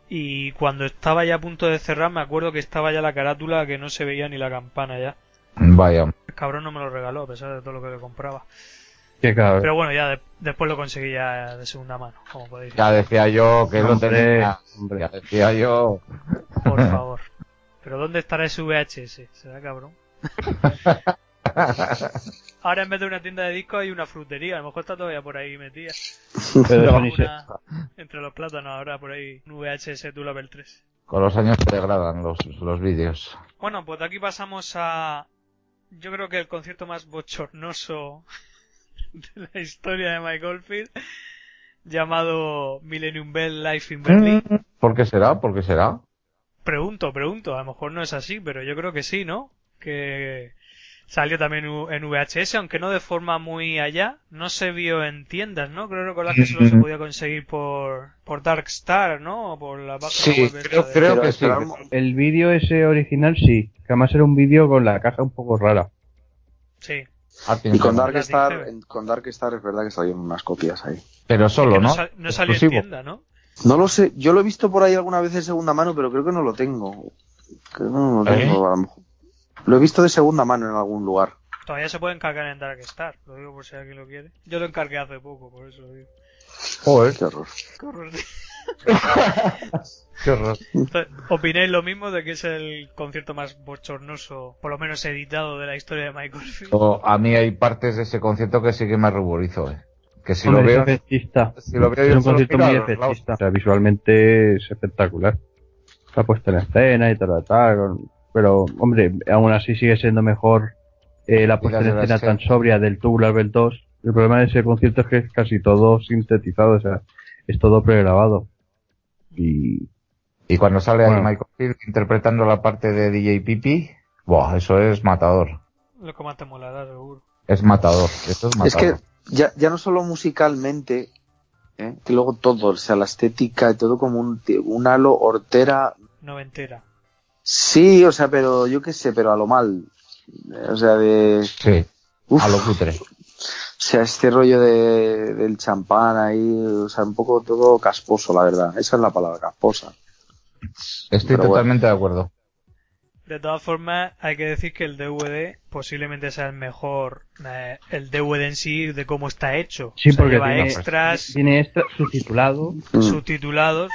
Y cuando estaba ya a punto de cerrar, me acuerdo que estaba ya la carátula que no se veía ni la campana ya. Vaya, El cabrón no me lo regaló, a pesar de todo lo que le compraba. Qué cabrón. Pero bueno, ya de- después lo conseguí ya de segunda mano, como podéis ver. ya decía yo que lo Hombre, tenía, hombre. ya decía yo. Por favor. Pero ¿dónde estará ese VHS? ¿Será cabrón? Ahora en vez de una tienda de discos hay una frutería. A lo mejor está todavía por ahí metida. Pero Una- Entre los plátanos ahora por ahí un VHS Level 3. Con los años se degradan los, los vídeos. Bueno, pues de aquí pasamos a... Yo creo que el concierto más bochornoso de la historia de Mike Oldfield. Llamado Millennium Bell Life in Berlin. ¿Por qué será? ¿Por qué será? Pregunto, pregunto, a lo mejor no es así, pero yo creo que sí, ¿no? Que salió también en VHS, aunque no de forma muy allá, no se vio en tiendas, ¿no? Creo recordar que solo se podía conseguir por, por Dark Star, ¿no? O por la página Sí, web creo, de- creo que sí. El vídeo ese original sí, que además era un vídeo con la caja un poco rara. Sí. Ah, Y con Dark Star, en- con Dark Star es verdad que salieron unas copias ahí. Pero solo, no, ¿no? sal- no salió en tienda, ¿no? No lo sé, yo lo he visto por ahí alguna vez de segunda mano, pero creo que no lo tengo. Creo que no lo ¿Eh? tengo, a lo mejor. Lo he visto de segunda mano en algún lugar. Todavía se puede encargar en Dark Star, lo digo por si alguien lo quiere. Yo lo encargué hace poco, por eso lo digo. Joder, Qué horror. Qué horror. qué horror. ¿Opináis lo mismo de que es el concierto más bochornoso, por lo menos editado, de la historia de Michael Field? O a mí hay partes de ese concierto que sí que me ruborizo, eh. Que si Hombre, lo es veo, efectista. si lo veo Es un concierto muy efectista. O sea, visualmente es espectacular. Está puesto en escena y tal, tal, tal. con- Pero, hombre, aún así sigue siendo mejor eh, la puesta en escena tan sobria del Tubular Bell 2. El problema de ese concierto es que es casi todo sintetizado, o sea, es todo pregrabado. Y Y cuando sale ahí. Michael Field interpretando la parte de DJ Pipi, buah, eso es matador. Lo que más te molará, seguro. Es matador. Eso es matador. Es que ya, ya no solo musicalmente, ¿eh? que luego todo, o sea, la estética y todo como un, un halo hortera. Noventera. Sí, o sea, pero yo qué sé, pero a lo mal. O sea, de. Sí, uf, a lo cutre. O sea, este rollo de, del champán ahí, o sea, un poco todo casposo, la verdad. Esa es la palabra, casposa. Estoy Pero bueno. totalmente de acuerdo. De todas formas, hay que decir que el DVD posiblemente sea el mejor, eh, el DVD en sí, de cómo está hecho. Sí, O sea, porque lleva tiene- extras, tiene extra subtitulado. Mm. subtitulados,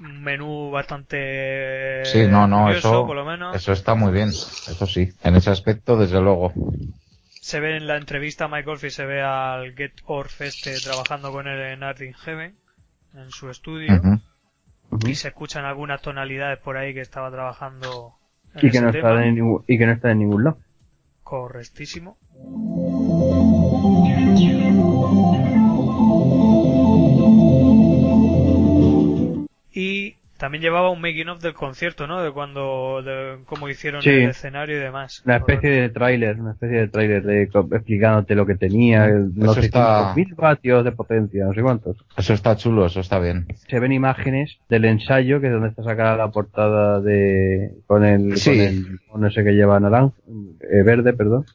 un menú bastante Sí, no, no, curioso, eso, por lo menos. eso está muy bien. Eso sí, en ese aspecto, desde luego. Se ve en la entrevista a Mike se ve al Get Orf este trabajando con él en Art in Heaven, en su estudio. Y se escuchan algunas tonalidades por ahí que estaba trabajando en Y que, ese no tema. está en ningún, y que no está en ningún lado. Correctísimo. Y también llevaba un making of del concierto, ¿no? De cuando, de cómo hicieron Sí. el escenario y demás. Una especie de tráiler, una especie de tráiler de explicándote lo que tenía, el- sé está- mil vatios de potencia, no sé cuántos. Eso está chulo, eso está bien. Se ven imágenes del ensayo, que es donde está sacada la portada de con el Sí. con el mono ese que lleva naranja, eh, verde, perdón.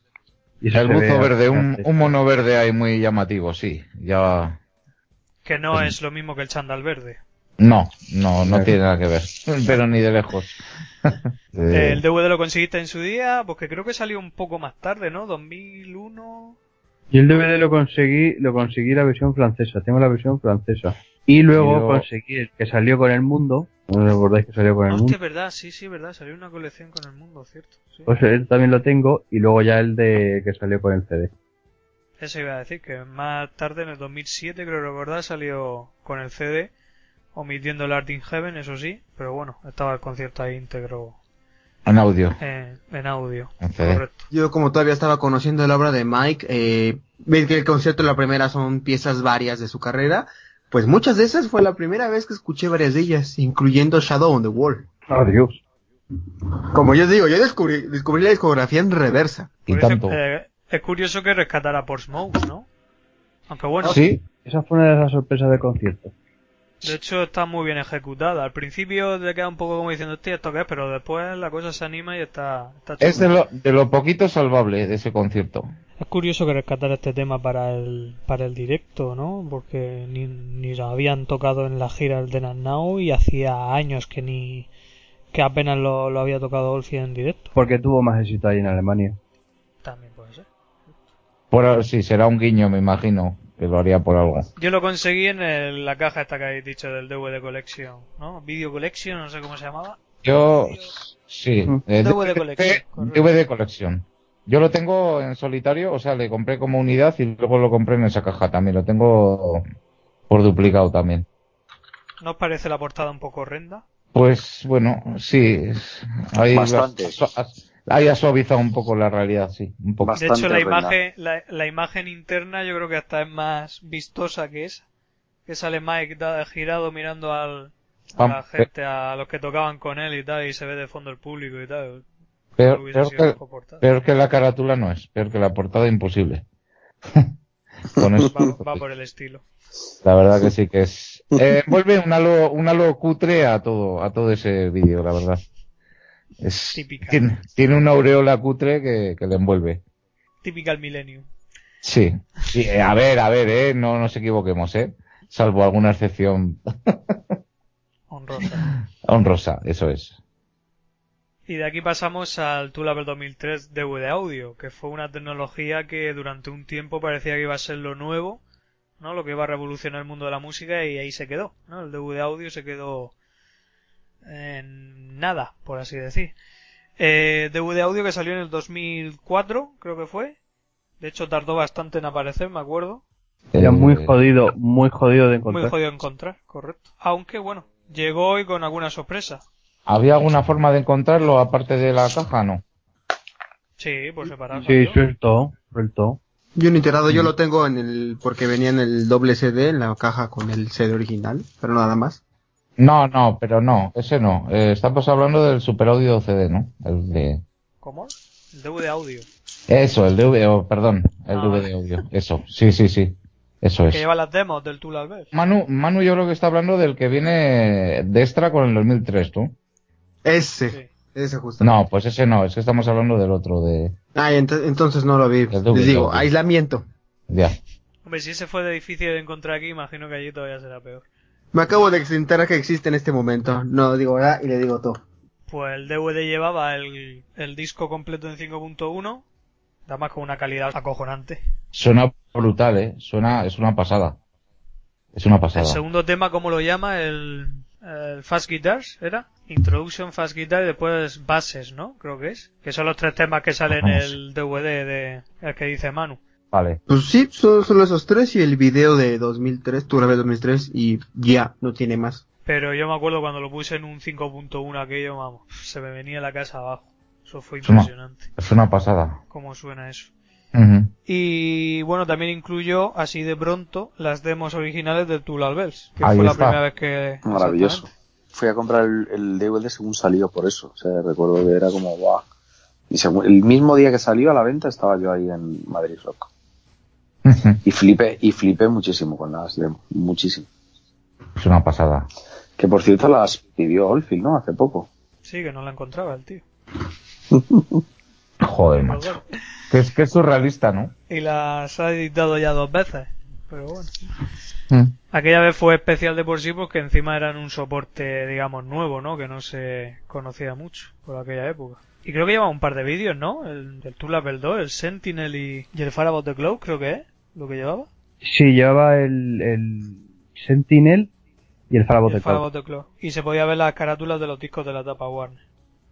Y El buzo ve verde, un, mono verde ahí muy llamativo, sí. Ya. Que no es lo mismo que el chándal verde. No, no, no tiene nada que ver. Pero ni de lejos. Eh, El DVD lo conseguiste en su día, porque creo que salió un poco más tarde, ¿no? 2001. Y el DVD lo conseguí, lo conseguí la versión francesa, tengo la versión francesa. Y luego conseguí el que salió con el mundo, ¿no recordáis que salió con el Hostia, mundo? es verdad, sí, sí, verdad. Salió una colección con el mundo, cierto. Sí. Pues él también lo tengo, y luego ya el de que salió con el CD. Eso iba a decir, que más tarde, en el 2007, creo recordar, salió con el CD, omitiendo el Art in Heaven, eso sí, pero bueno, estaba el concierto ahí íntegro en audio. en, en audio. En CD. Correcto. Yo como todavía estaba conociendo la obra de Mike, eh, ven que el concierto la primera son piezas varias de su carrera, pues muchas de esas fue la primera vez que escuché varias de ellas, incluyendo Shadow on the Wall. Adiós. Como yo digo, yo descubrí, descubrí la discografía en reversa. Y tanto. eh, es curioso que rescatara por Smoke, ¿no? Aunque bueno, Sí, Esa fue una de las sorpresas del concierto. De hecho está muy bien ejecutada. Al principio te queda un poco como diciendo, hostia, ¿esto qué es? Pero después la cosa se anima y está, está es de lo, de lo poquito salvable de ese concierto. Es curioso que rescatara este tema para el, para el directo, ¿no? Porque ni, ni lo habían tocado en la gira del de Now y hacía años que ni que apenas lo, lo había tocado Olfi en directo. Porque tuvo más éxito ahí en Alemania. También puede ser. Por, sí, será un guiño, me imagino, que lo haría por algo. Yo lo conseguí en el- la caja esta que habéis dicho del DVD Collection, ¿no? Video Collection, no sé cómo se llamaba. Yo, sí. Eh, DVD Collection, correcto. DVD Collection. Yo lo tengo en solitario, o sea, le compré como unidad y luego lo compré en esa caja también. Lo tengo por duplicado también. ¿No os parece la portada un poco horrenda? Pues bueno, sí. Ahí, Bastante. Ahí ha suavizado un poco la realidad, sí. Un poco. De hecho, la imagen, la, la imagen interna yo creo que hasta es más vistosa que esa. Que sale Mike da- girado mirando al, a la Vamos, gente, a los que tocaban con él y tal, y se ve de fondo el público y tal. Peor, peor sido que, peor que la carátula no es, peor que la portada imposible. Con eso, Va, va por el estilo. la verdad que sí que es. Eh, envuelve un halo, un halo cutre a todo, a todo ese vídeo, la verdad. Es, Típica. tiene, tiene una aureola cutre que, que le envuelve. Typical Millennium. Sí. Sí, eh, a ver, a ver, eh, no nos equivoquemos, eh. Salvo alguna excepción Honrosa. honrosa, eso es. Y de aquí pasamos al Tool 2003 DVD Audio, que fue una tecnología que durante un tiempo parecía que iba a ser lo nuevo, ¿no? Lo que iba a revolucionar el mundo de la música y ahí se quedó, ¿no? El DVD Audio se quedó en nada, por así decir. Eh, DVD Audio que salió en el 2004, creo que fue. De hecho tardó bastante en aparecer, me acuerdo. Era Eh, muy jodido, muy jodido de Muy encontrar. jodido de encontrar, correcto. Aunque bueno, llegó hoy con alguna sorpresa. ¿Había alguna forma de encontrarlo aparte de la caja? No. Sí, por separado. Sí, suelto, suelto. Yo no he enterado, yo lo tengo en el, porque venía en el doble CD, en la caja con el CD original, pero nada más. No, no, pero no, ese no. Eh, estamos hablando del Super Audio CD, ¿no? El de... ¿Cómo? El DVD Audio. Eso, el DVD, oh, perdón, el Ah, DVD audio. Eso, sí, sí, sí. Eso Que es. lleva las demos del Tool Albert. Manu, Manu yo creo que está hablando del que viene de extra con el 2003, ¿tú? Ese, Sí. ese justo. No, pues ese no, es que estamos hablando del otro de... Ah, ent- entonces no lo vi. Les digo, aislamiento. Ya. Hombre, si ese fue de difícil de encontrar aquí, imagino que allí todavía será peor. Me acabo de enterar que existe en este momento. No digo nada y le digo todo. Pues el DVD llevaba el, el disco completo en 5.1, además con una calidad acojonante. Suena brutal, ¿eh? Suena, es una pasada. Es una pasada. El segundo tema, ¿cómo lo llama? El, el Fast Guitars, ¿era? Introduction, Fast Guitar y después Bases, ¿no? Creo que es. Que son los tres temas que salen en el DVD de, el que dice Manu. Vale. Pues sí, son solo esos tres y el video de 2003, tu grabé 2003 y ya, no tiene más. Pero yo me acuerdo cuando lo puse en un 5.1 aquello, vamos, se me venía la casa abajo. Eso fue impresionante. Es una pasada. Cómo suena eso. Y bueno, también incluyó, así de pronto, las demos originales del Tool Bells, que Ahí fue la primera vez que... Maravilloso. Fui a comprar el, el DVD según salió por eso. O sea, recuerdo que era como, guau. Y según- el mismo día que salió a la venta estaba yo ahí en Madrid Rock. Y flipé, y flipé muchísimo con las demos. Muchísimo. Es una pasada. Que por cierto las pidió Oldfield, ¿no? Hace poco. Sí, que no la encontraba el tío. Joder, macho. Que es, que es surrealista, ¿no? Y las ha editado ya dos veces. Pero bueno. Mm. Aquella vez fue especial de por sí porque encima eran un soporte, digamos, nuevo, ¿no? Que no se conocía mucho por aquella época. Y creo que lleva un par de vídeos, ¿no? El del Tool Apple 2, el Sentinel y, y el Far About the Globe, creo que es lo que llevaba. Sí, llevaba el, el Sentinel y el Farabot el de. Y se podía ver las carátulas de los discos de la tapa Warner.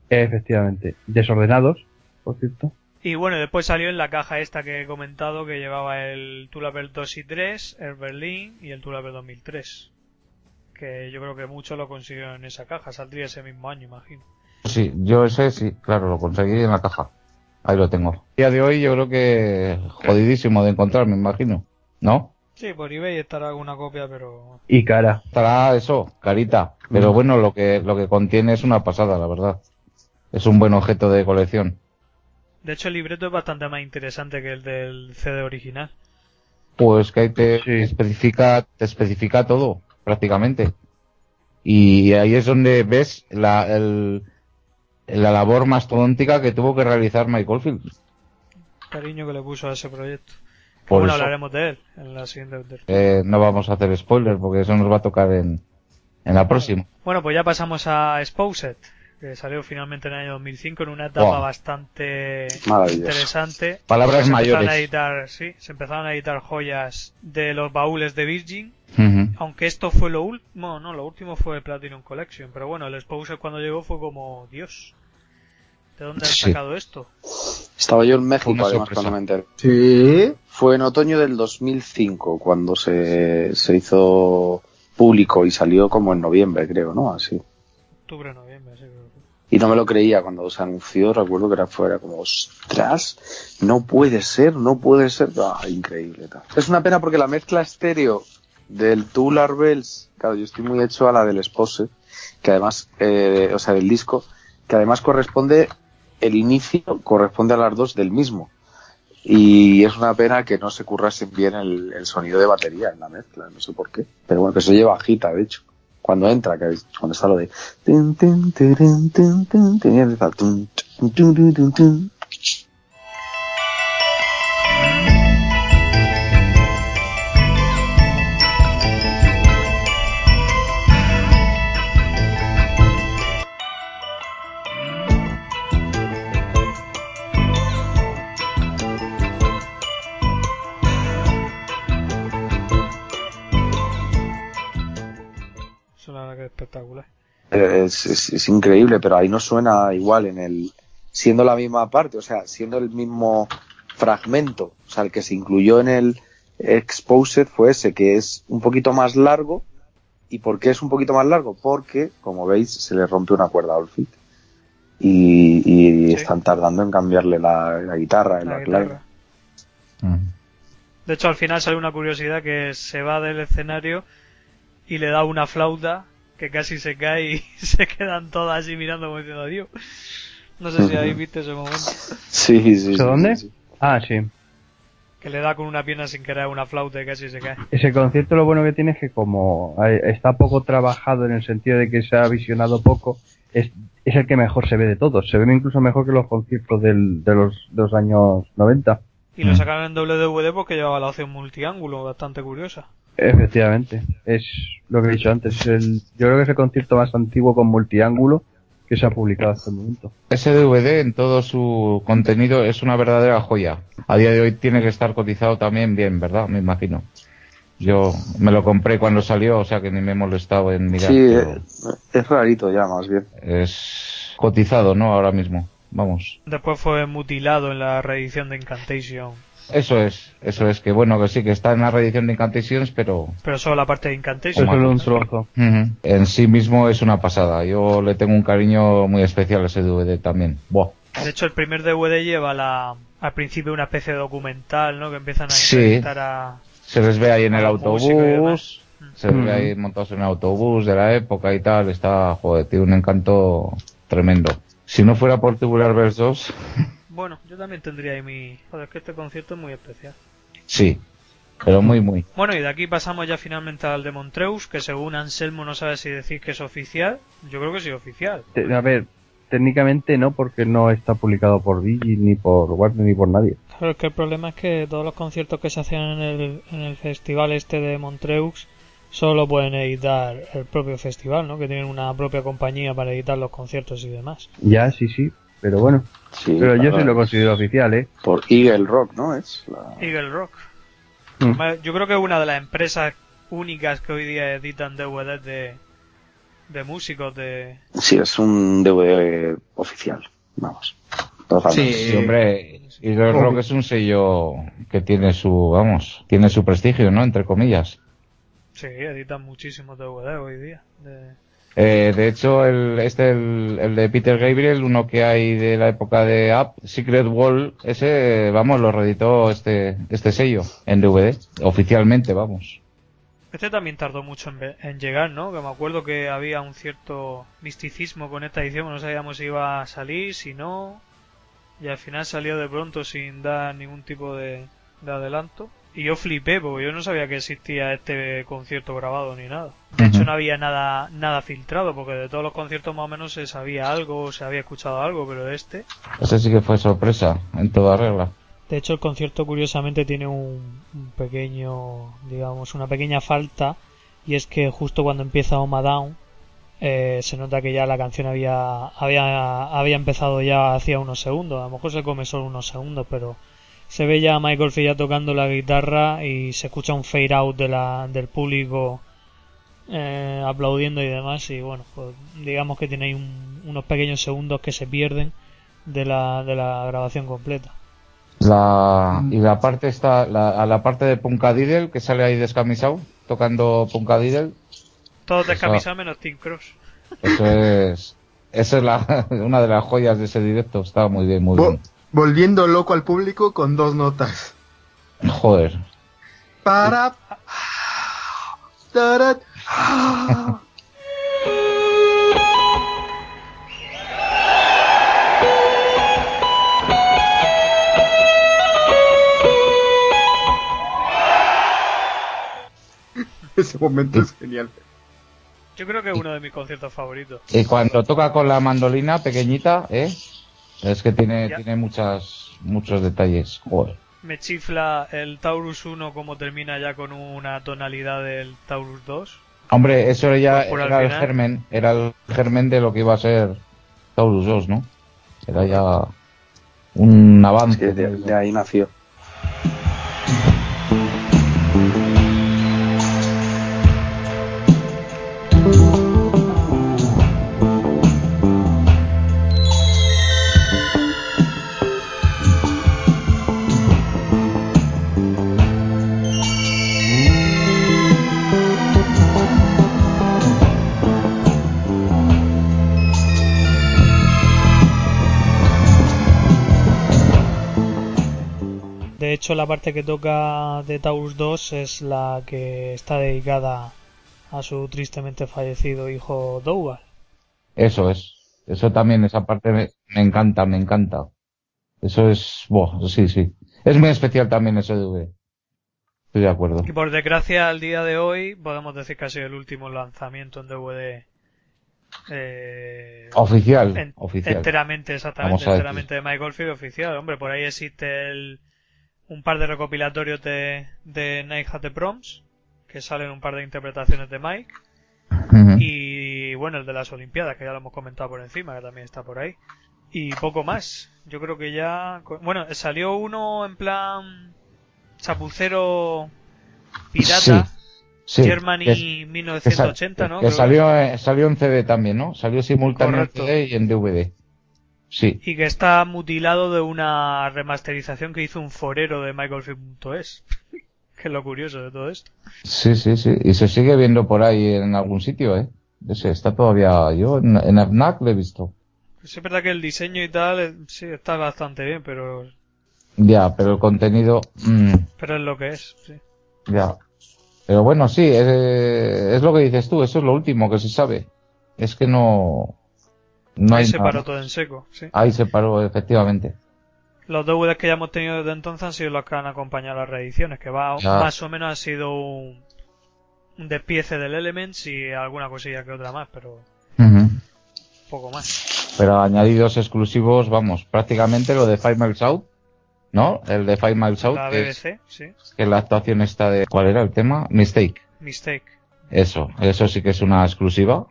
Efectivamente. Desordenados, por cierto. Y bueno, después salió en la caja esta que he comentado que llevaba el Tool Apple 2 y 3, el Berlin y el Tool Apple 2003. Que yo creo que muchos lo consiguieron en esa caja. Saldría ese mismo año, imagino. Sí, yo ese sí, claro, lo conseguí en la caja. Ahí lo tengo. A día de hoy yo creo que jodidísimo de encontrar, me imagino. ¿No? Sí, por eBay estará alguna copia, pero Y cara. Estará eso, carita. Pero bueno, lo que, lo que contiene es una pasada, la verdad. Es un buen objeto de colección. De hecho, el libreto es bastante más interesante que el del CD original. Pues que ahí te Sí. especifica, te especifica todo, prácticamente. Y ahí es donde ves la, el, la labor mastodóntica que tuvo que realizar Mike Oldfield. Cariño que le puso a ese proyecto. Por bueno, eso. hablaremos de él en la siguiente. Eh, no vamos a hacer spoiler porque eso nos va a tocar en, en la próxima. Bueno, pues ya pasamos a Exposed, que salió finalmente en el año 2005 en una etapa Wow. bastante interesante. Palabras se empezaron a mayores. editar, sí, se empezaron a editar joyas de los baúles de Virgin, aunque esto fue lo último, no, lo último fue Platinum Collection, pero bueno, el Exposed cuando llegó fue como, Dios, ¿de dónde han Sí. sacado esto? Estaba yo en México, Una además, sorpresa. cuando me enteré. Sí. Fue en otoño del 2005 cuando se, se hizo público y salió como en noviembre, creo, ¿no? Así. Octubre, noviembre, sí, creo. Y no me lo creía cuando se anunció, recuerdo que era fuera como, ostras, no puede ser, no puede ser. Ah, increíble. tal. Es una pena porque la mezcla estéreo del Tular Bells, claro, yo estoy muy hecho a la del Spose, que además, eh, o sea, del disco, que además corresponde, el inicio corresponde a las dos del mismo. Y es una pena que no se currasen bien el, el sonido de batería en la mezcla, no sé por qué. Pero bueno, que se lleva bajita, de hecho. Cuando entra, que cuando está lo de... Es, es- es increíble, pero ahí no suena igual en el... Siendo la misma parte, o sea, siendo el mismo fragmento, o sea, el que se incluyó en el Exposed fue ese, que es un poquito más largo. ¿Y por qué es un poquito más largo? Porque, como veis, se le rompe una cuerda a Olfit. Y, y Sí. están tardando en cambiarle la, la guitarra, La la, clave. Ujú. De hecho, al final sale una curiosidad que se va del escenario y le da una flauta que casi se cae y se quedan todas así mirando como diciendo adiós. No sé si habéis visto ese momento. Sí, sí, sí. ¿Eso dónde? sí, sí. Ah, sí. Que le da con una pierna sin querer una flauta y casi se cae. Ese concierto lo bueno que tiene es que como está poco trabajado en el sentido de que se ha visionado poco, es, es el que mejor se ve de todos. Se ve incluso mejor que los conciertos del- de, los, de los años 90. Y lo Mm. sacaron en doble DVD porque llevaba la opción multiángulo, bastante curiosa. Efectivamente. Es lo que he dicho antes. es el, yo creo que es el concierto más antiguo con multiángulo que se ha publicado hasta el momento. Ese DVD en todo su contenido es una verdadera joya. A día de hoy tiene que estar cotizado también bien, ¿verdad? Me imagino. Yo me lo compré cuando salió, o sea que ni me he molestado en mirar. Sí, eh, es rarito ya, más bien. es cotizado, ¿no? Ahora mismo. vamos. Después fue mutilado en la reedición de Incantation. Eso es, eso es, que bueno, que sí, que está en la reedición de Incantations, pero Pero solo la parte de Incantation. Es solo un trozo. en sí mismo es una pasada. Yo le tengo un cariño muy especial a ese DVD también. Buah. De hecho, el primer DVD lleva la, al principio una especie de documental, ¿no? Que empiezan a Sí. entrevistar a... Se les ve ahí en el autobús, demás. se les ve ahí montados en el autobús de la época y tal. Está, joder, tiene un encanto tremendo. Si no fuera por Tubular Verse 2, Bueno, yo también tendría ahí mi... Joder, es que este concierto es muy especial. sí, pero muy, muy. Bueno, y de aquí pasamos ya finalmente al de Montreus, que según Anselmo no sabe si decir que es oficial. Yo creo que sí oficial. Te- A ver, técnicamente no, porque no está publicado por Digi, ni por Warner, ni por nadie. Claro, es que el problema es que todos los conciertos que se hacían en el, en el festival este de Montreux solo pueden editar el propio festival, ¿no? Que tienen una propia compañía para editar los conciertos y demás. Ya, sí, sí, pero bueno. Sí, Pero yo sí lo considero oficial, ¿eh? Por Eagle Rock, ¿no? Es la... Eagle Rock. Mm. Yo creo que es una de las empresas únicas que hoy día editan DVDs de, de músicos de... Sí, es un DVD oficial. Vamos. Totalmente. Sí, hombre, Eagle Rock es un sello que tiene su, vamos, tiene su prestigio, ¿no? Entre comillas. Sí, editan muchísimos DVDs hoy día. de- Eh, de hecho, el, este, el, el de Peter Gabriel, uno que hay de la época de Up, Secret Wall, ese, vamos, lo reeditó este, este sello en DVD, oficialmente, vamos. Este también tardó mucho en llegar, ¿no? Que me acuerdo que había un cierto misticismo con esta edición, no sabíamos si iba a salir, si no, y al final salió de pronto sin dar ningún tipo de, de adelanto. Y yo flipé, porque yo no sabía que existía este concierto grabado ni nada. De hecho, no había nada, nada filtrado, porque de todos los conciertos más o menos se sabía algo, se había escuchado algo, pero este... Ese sí que fue sorpresa, en toda regla. De hecho, el concierto curiosamente tiene un, un pequeño, digamos, una pequeña falta y es que justo cuando empieza Oma Down eh, se nota que ya la canción había, había, había empezado ya hacía unos segundos. A lo mejor se come solo unos segundos, pero se ve ya a Michael Field ya tocando la guitarra y se escucha un fade out de la, del público eh, aplaudiendo y demás. Y bueno, pues digamos que tiene ahí un- unos pequeños segundos que se pierden de la, de la grabación completa. La, y la parte está, la, a la parte de Punkadiddle, que sale ahí descamisado, tocando Punkadiddle, Todos descamisados menos Tim Cross. eso es, esa es la, una de las joyas de ese directo, estaba muy bien, muy bien. Volviendo loco al público con dos notas. Joder. Para. Tarat. Ese momento es genial. Yo creo que es uno de mis conciertos favoritos. Y cuando toca con la mandolina pequeñita, ¿eh? Es que tiene, Ya. tiene muchas, muchos detalles. Joder. Me chifla el Taurus 1 como termina ya con una tonalidad del Taurus 2. Hombre, eso ya al era el germen, era el germen de lo que iba a ser Taurus 2, ¿no? Era ya un avance. Sí, de, de ahí nació. Hecho, la parte que toca de Taurus 2 es la que está dedicada a su tristemente fallecido hijo Dougal. Eso es. Eso también, esa parte me, me encanta, me encanta. Eso es, buah, sí, sí. Es muy especial también ese DVD. Estoy de acuerdo. Y por desgracia, al día de hoy, podemos decir que ha sido el último lanzamiento en DVD. Eh, Oficial, en- oficial. Enteramente, exactamente, enteramente de Michael Field oficial. Hombre, por ahí existe el, un par de recopilatorios de, de Night at the Proms, que salen un par de interpretaciones de Mike. Y bueno, el de las Olimpiadas, que ya lo hemos comentado por encima, que también está por ahí. Y poco más. Yo creo que ya. Bueno, salió uno en plan. Chapucero pirata. Sí, Germany que- que, sa- 1980, ¿no? que salió, eh, salió en CD también, ¿no? Salió simultáneamente en. CD y en DVD. Sí, Y que está mutilado de una remasterización que hizo un forero de michaelfield.es. que es lo curioso de todo esto. sí, sí, sí. Y se sigue viendo por ahí en algún sitio, ¿eh? Ese está todavía... Yo en, en FNAC lo he visto. Pues es verdad que el diseño y tal, eh, sí, está bastante bien, pero, Ya, pero el contenido... mm, pero es lo que es, sí. ya. Pero bueno, sí, es, es lo que dices tú. Eso es lo último que se sabe. Es que no... No Ahí hay se nada. paró todo en seco, sí. Ahí se paró, efectivamente. Los DVDs que ya hemos tenido desde entonces han sido los que han acompañado las reediciones, que va Ya. más o menos ha sido un, un despiece del Elements y alguna cosilla que otra más, pero poco más. Pero añadidos exclusivos, vamos, prácticamente lo de Five Miles Out, ¿no? El de Five Miles Out, La que es, BBC, sí. que la actuación esta de... ¿Cuál era el tema? Mistake. Mistake. Eso, eso sí que es una exclusiva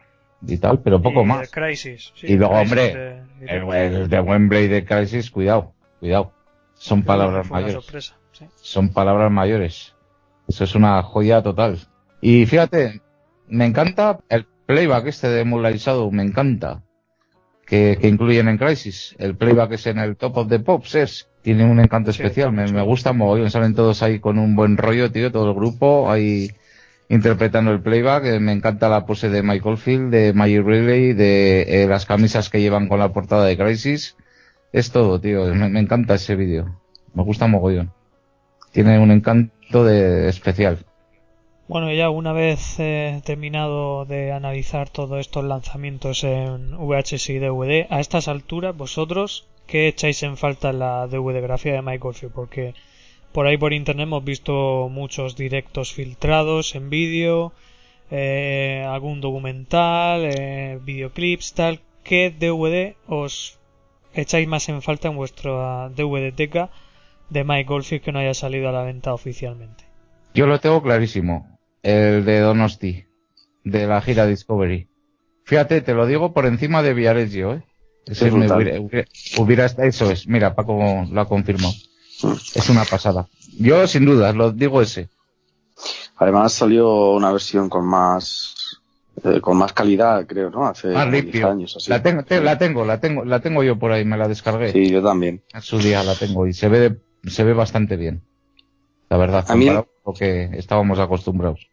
y tal, pero poco y más. The Crisis. sí, Y luego, Crisis hombre, de- El, el de Wembley de Crisis, cuidado, cuidado. Son palabras mayores. sorpresa, sí. Son palabras mayores. Eso es una joya total. Y fíjate, me encanta el playback este de Moonlight Shadow, me encanta. Que, que incluyen en Crisis. El playback es en el Top of the Pops, es. Tiene un encanto Sí, especial, me, me gusta mogollón. Salen todos ahí con un buen rollo, tío, todo el grupo ahí interpretando el playback. Eh, Me encanta la pose de Michael Field, de Maggie Riley, de eh, las camisas que llevan con la portada de Crisis. Es todo, tío. Me, encanta ese vídeo. Me gusta mogollón. Tiene un encanto de especial. Bueno, ya una vez eh, terminado de analizar todos estos lanzamientos en VHS y DVD, a estas alturas, vosotros, ¿qué echáis en falta en la DVD-grafía de Michael Field? Porque por ahí por internet hemos visto muchos directos filtrados en vídeo, eh, algún documental, eh, videoclips, tal. ¿Qué DVD os echáis más en falta en vuestra DVD-teca de Michael Field que no haya salido a la venta oficialmente? Yo lo tengo clarísimo. El de Donosti. De la gira Discovery. Fíjate, te lo digo por encima de Viareggio, ¿eh? Ese Es hubiera, hubiera- eso es. Mira, Paco lo ha confirmado. Es una pasada. Yo, sin duda, lo digo ese. Además salió una versión con más eh, con más calidad, creo, ¿no? Hace Más como 10 limpio. años así. La tengo, te- la tengo, la tengo, la tengo yo por ahí, me la descargué. Sí, yo también. En su día la tengo y se ve, de- se ve bastante bien. La verdad, A mí- lo que estábamos acostumbrados.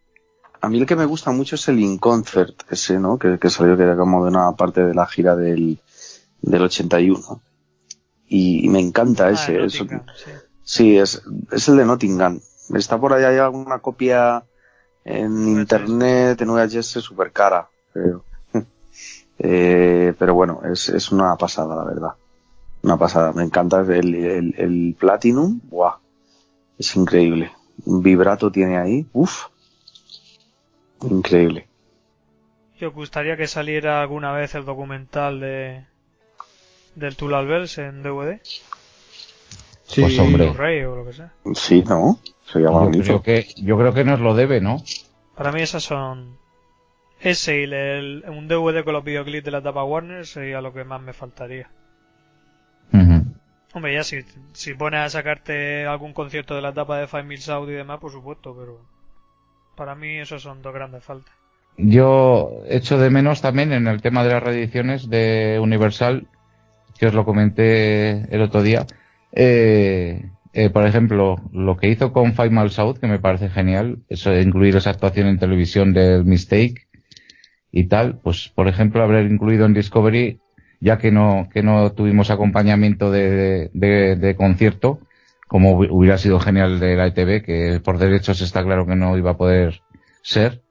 A mí el que me gusta mucho es el In Concert, ese, ¿no? Que, que salió que era como de una parte de la gira del, del 81. Y, me encanta Ah, ese. Nottingham, sí. sí, es, es el de Nottingham. Está por ahí, hay alguna copia en internet, en VHS, súper cara, creo. Eh, pero bueno, es, es una pasada, la verdad. Una pasada. Me encanta el, el, el Platinum. ¡Buah! Es increíble. Un vibrato tiene ahí. ¡Uf! Increíble. ¿Y os gustaría que saliera alguna vez el documental de del Tulal Bells en DVD? Sí, Pues, hombre. Blu-ray o lo que sea. Sí, ¿no? Sería Yo bonito. creo que, yo creo que nos lo debe, ¿no? Para mí esas son... Ese y el, el- un DVD con los videoclips de la etapa Warner sería lo que más me faltaría. Hombre, ya si, si pones a sacarte algún concierto de la etapa de Five Mil South y demás, por supuesto, pero... Para mí esos son dos grandes faltas. Yo echo de menos también en el tema de las reediciones de Universal, que os lo comenté el otro día. eh, eh, por ejemplo, lo que hizo con Five Miles Out, que me parece genial, eso incluir esa actuación en televisión del Mistake y tal, pues por ejemplo haber incluido en Discovery, ya que no, que no tuvimos acompañamiento de, de, concierto, como hubi- hubiera sido genial de la ETV, que por derechos está claro que no iba a poder ser,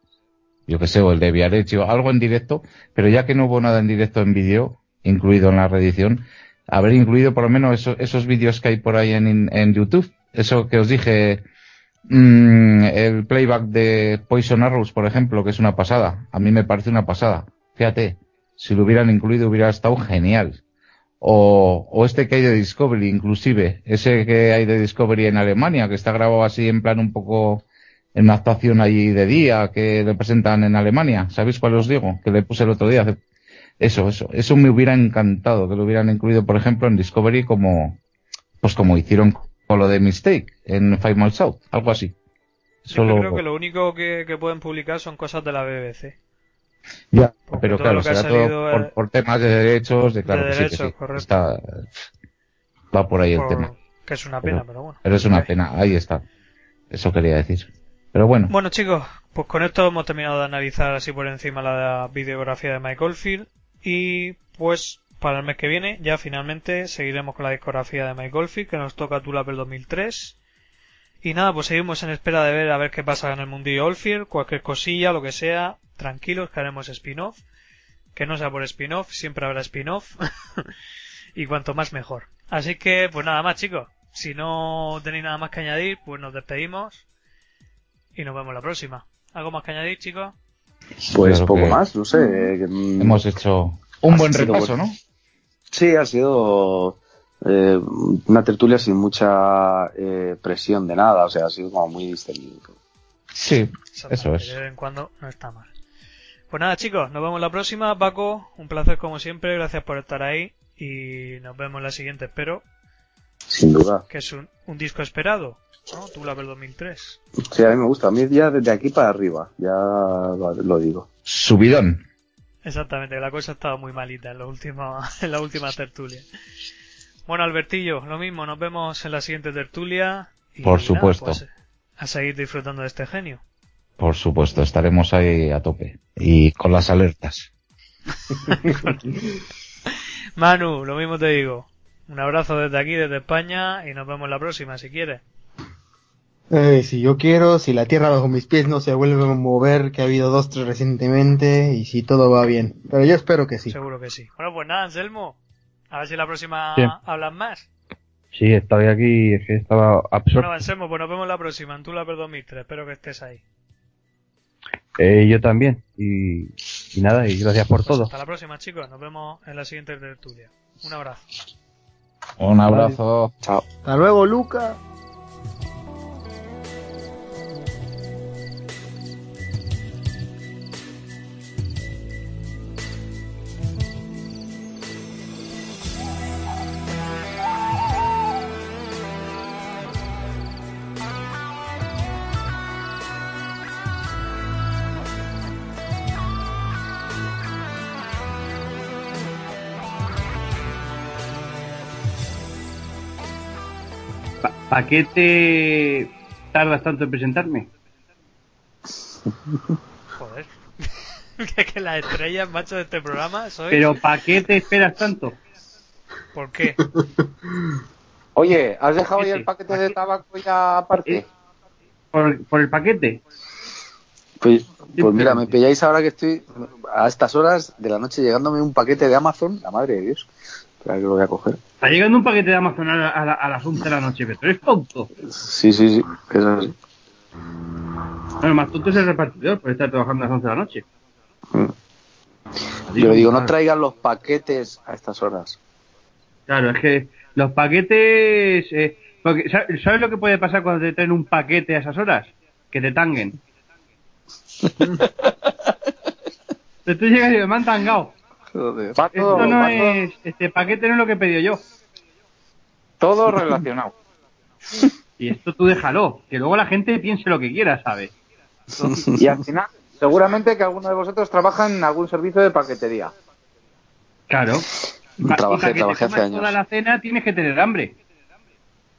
yo que sé, o el de Viareggio, algo en directo, pero ya que no hubo nada en directo en vídeo, incluido en la reedición, haber incluido por lo menos eso- esos vídeos que hay por ahí en, en YouTube, eso que os dije, mm, el playback de Poison Arrows, por ejemplo, que es una pasada, a mí me parece una pasada, fíjate, si lo hubieran incluido hubiera estado genial. O, este que hay de Discovery, inclusive, ese que hay de Discovery en Alemania, que está grabado así en plan un poco en una actuación allí de día que le presentan en Alemania. ¿Sabéis cuál os digo? Que le puse el otro día. hace- Eso, eso. Eso me hubiera encantado que lo hubieran incluido, por ejemplo, en Discovery como, pues como hicieron con lo de Mistake en Five Miles Out. Algo así. Yo Solo, creo que lo único que, que pueden publicar son cosas de la BBC. Ya, Porque pero claro, será todo eh, por, por temas de derechos, de claro de que sí, derechos, que sí. correcto. Está, va por ahí el Por- tema. Que es una pena, Pero- pero bueno. Pero es una pena, ahí está. Eso quería decir. Pero bueno, Bueno chicos, pues con esto hemos terminado de analizar así por encima la videografía de Mike Oldfield y pues para el mes que viene ya finalmente seguiremos con la discografía de Mike Oldfield que nos toca Tulap el 2003 y nada, pues seguimos en espera de ver a ver qué pasa en el mundillo Oldfield, cualquier cosilla, lo que sea, tranquilos que haremos spin-off, que no sea por spin-off, siempre habrá spin-off y cuanto más mejor. Así que pues nada más chicos, si no tenéis nada más que añadir, pues nos despedimos y nos vemos la próxima. ¿Algo más que añadir, chicos? Pues poco más, no sé. mm, hemos hecho un buen repaso, bueno. ¿no? Sí, ha sido eh, una tertulia sin mucha eh, presión de nada, o sea, ha sido como muy distendido. Sí, eso es. De vez en cuando no está mal. Pues nada, chicos, nos vemos la próxima. Paco, un placer como siempre. Gracias por estar ahí. Y nos vemos en la siguiente, espero. Sin duda. Que es un, un disco esperado. ¿No? Tú la ves 2003. Sí, a mí me gusta. A mí ya desde aquí para arriba, ya lo, lo digo. Subidón. Exactamente, la cosa ha estado muy malita en, los últimos, en la última tertulia. Bueno, Albertillo, lo mismo. Nos vemos en la siguiente tertulia. Y Por nada, supuesto. pues, a seguir disfrutando de este genio. Por supuesto, estaremos ahí a tope. Y con las alertas. Manu, lo mismo te digo. Un abrazo desde aquí, desde España, y nos vemos la próxima, si quieres. Ay, si yo quiero, si la tierra bajo mis pies no se vuelve a mover, que ha habido dos, tres recientemente, y si todo va bien. Pero yo espero que sí. Seguro que sí. Bueno, pues nada, Anselmo. A ver si la próxima Sí. hablas más. Sí, estaba aquí, es que estaba Bueno, absorto. Anselmo, pues nos vemos la próxima en Tula per 2003. Espero que estés ahí. Eh, yo también. Y, y nada, y gracias por Pues todo. Hasta la próxima, chicos. Nos vemos en la siguiente tertulia. Un abrazo. Un abrazo. Chao. Hasta luego, Luca. ¿Para qué te tardas tanto en presentarme? Joder. que, que las estrellas, macho, de este programa soy. Pero ¿para qué te esperas tanto? ¿Por qué? Oye, ¿has dejado ya el paquete paquete de tabaco ya aparte? ¿Por, por el paquete? Pues, pues mira, me pilláis ahora que estoy a estas horas de la noche llegándome un paquete de Amazon, la madre de Dios. Espera que lo voy a coger. Está llegando un paquete de Amazon a, la- a la- a las 11 de la noche, pero eres tonto. Sí, sí, sí, es así. Bueno, más tonto es el repartidor por estar trabajando a las 11 de la noche. Mm. Yo le digo, no traigan los paquetes a estas horas. Claro, es que los paquetes... eh, porque, ¿sa- ¿Sabes lo que puede pasar cuando te traen un paquete a esas horas? Que te tanguen. Te tú llegas y me han tangado. Joder. Va todo, Esto no va todo- es... Este paquete no es lo que he pedido yo. todo relacionado. Y esto tú déjalo, que luego la gente piense lo que quiera, ¿sabes? Y al final, seguramente que alguno de vosotros trabaja en algún servicio de paquetería. Claro. Trabajé, para que te trabajé hace años. toda la cena tienes que tener hambre.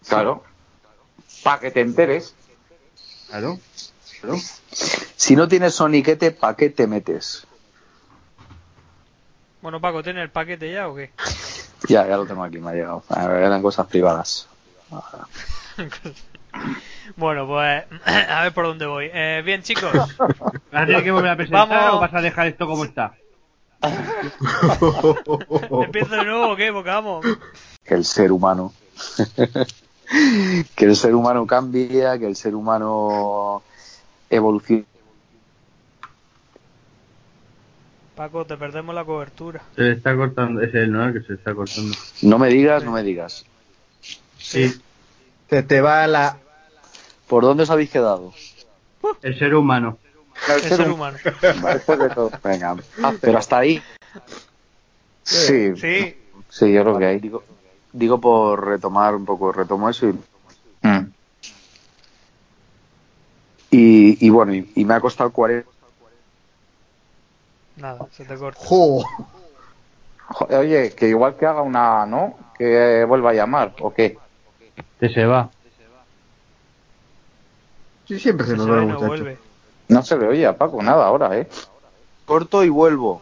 Claro. Para que te enteres. Claro. claro. Si no tienes soniquete, ¿pa' qué te metes? Bueno, Paco, ¿tienes el paquete ya o qué? Ya, ya lo tengo aquí, me ha llegado. A ver, eran cosas privadas. bueno, pues a ver por dónde voy. Eh, bien, chicos. ¿Vas a tener que volver a presentar Vamos. o vas a dejar esto como está? ¿Empiezo de nuevo o qué? Porque vamos. Que el ser humano. que el ser humano cambia, que el ser humano evoluciona. Paco, te perdemos la cobertura. Se le está cortando, es el no que se está cortando. No me digas, no me digas. Sí, Se te va la... ¿Por dónde os habéis quedado? el ser humano. El ser humano. De todo. Venga, pero hasta ahí. Sí, Sí. Sí, yo creo que hay. digo, digo por retomar un poco, retomo eso y, Mm. y, y bueno, y, y me ha costado 40. Nada, se te corta. ¡Jo! Oye, que igual que haga una, ¿no? Que vuelva a llamar, ¿o qué? Que se va. Sí, siempre se Se nos va no vuelve. No se le oye a Paco nada ahora, ¿eh? Corto y vuelvo.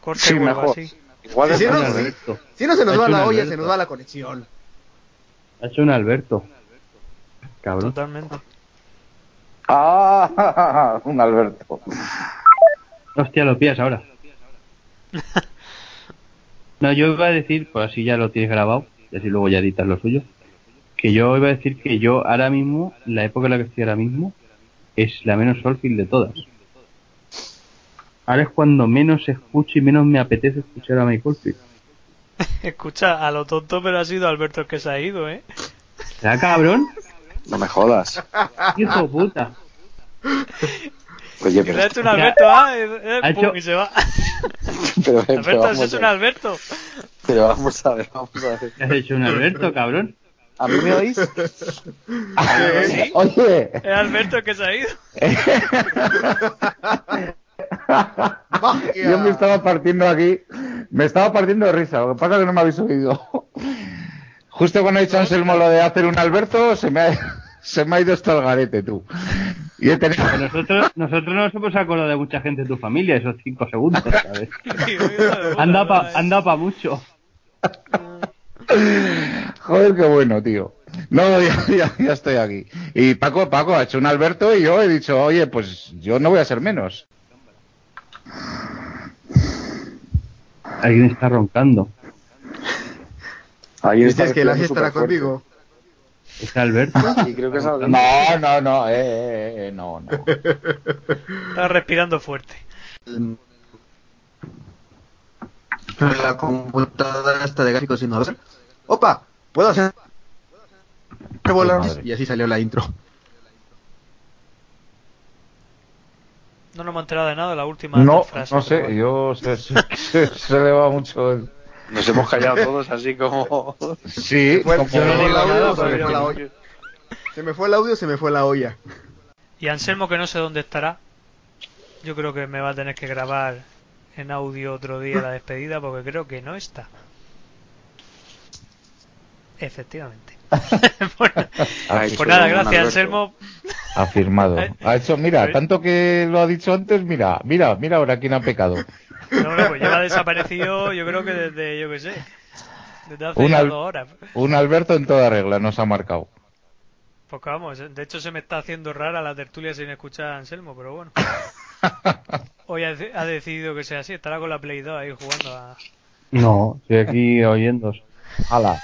Corta Sí, y vuelve mejor. así. Igual Ha no. Si no se nos va la olla, Alberto. se nos va la conexión. Ha hecho un Alberto. Cabrón. Totalmente. Ah, un Alberto. Hostia, lo pillas ahora. No, yo iba a decir, pues así ya lo tienes grabado, y así luego ya editas lo suyo. Que yo iba a decir que yo ahora mismo, la época en la que estoy ahora mismo, es la menos solfil de todas. Ahora es cuando menos escucho y menos me apetece escuchar a Mike Oldfield. Escucha, a lo tonto, pero ha sido Alberto el que se ha ido, ¿eh? ¿Será cabrón? No me jodas. Hijo puta. Oye, Que pero, le ha hecho un Alberto, ah, eh, eh, pum, hecho- y se va. pero, pero Alberto, vamos ese es un. Alberto. Pero vamos a ver, vamos a ver. ¿Qué has hecho un Alberto, cabrón? ¿A mí me oís? Sí. Oye, Es Alberto el que se ha ido. Yo me estaba partiendo aquí, me estaba partiendo de risa, lo que pasa es que no me habéis oído. Justo cuando he dicho a Anselmo lo de hacer un Alberto, se me ha, se me ha ido esto al garete, tú. Y he tenido... Nosotros, nosotros no nos hemos acordado de mucha gente de tu familia, esos cinco segundos, ¿sabes? Anda pa, anda pa mucho. Joder, qué bueno, tío. No, ya, ya, ya estoy aquí. Y Paco, Paco ha hecho un Alberto y yo he dicho, oye, pues yo no voy a ser menos. Alguien está roncando. Alguien está que la estará superfuerte. ¿Es Alberto? Sí, creo que es algo. No, no, no, eh, eh, eh, no, no. Está respirando fuerte. La computadora está de gráficos sin hacer. ¡Opa! ¿Puedo hacer? Madre. Y así salió la intro. No nos hemos enterado de nada de la última No, frase. no sé, yo se, se, se- se le va mucho. el- Nos hemos callado todos así como. Sí, como- se me digo audio, se me fue la no- olla. Se me fue el audio, se me fue la olla. Y Anselmo, que no sé dónde estará. Yo creo que me va a tener que grabar en audio otro día la despedida porque creo que no está. Efectivamente. Bueno, pues nada, gracias. Anselmo. afirmado. Ha hecho, mira, tanto que lo ha dicho antes, mira, mira, mira ahora quién ha pecado. No, no, pues lleva desaparecido yo creo que desde, yo que sé, desde hace Un dos horas. Un Alberto en toda regla nos ha marcado. Pues vamos, de hecho se me está haciendo rara la tertulia sin escuchar a Anselmo, pero bueno. Hoy ha, ha decidido que sea así, estará con la Play 2 ahí jugando a... No, estoy aquí oyendo. Hala.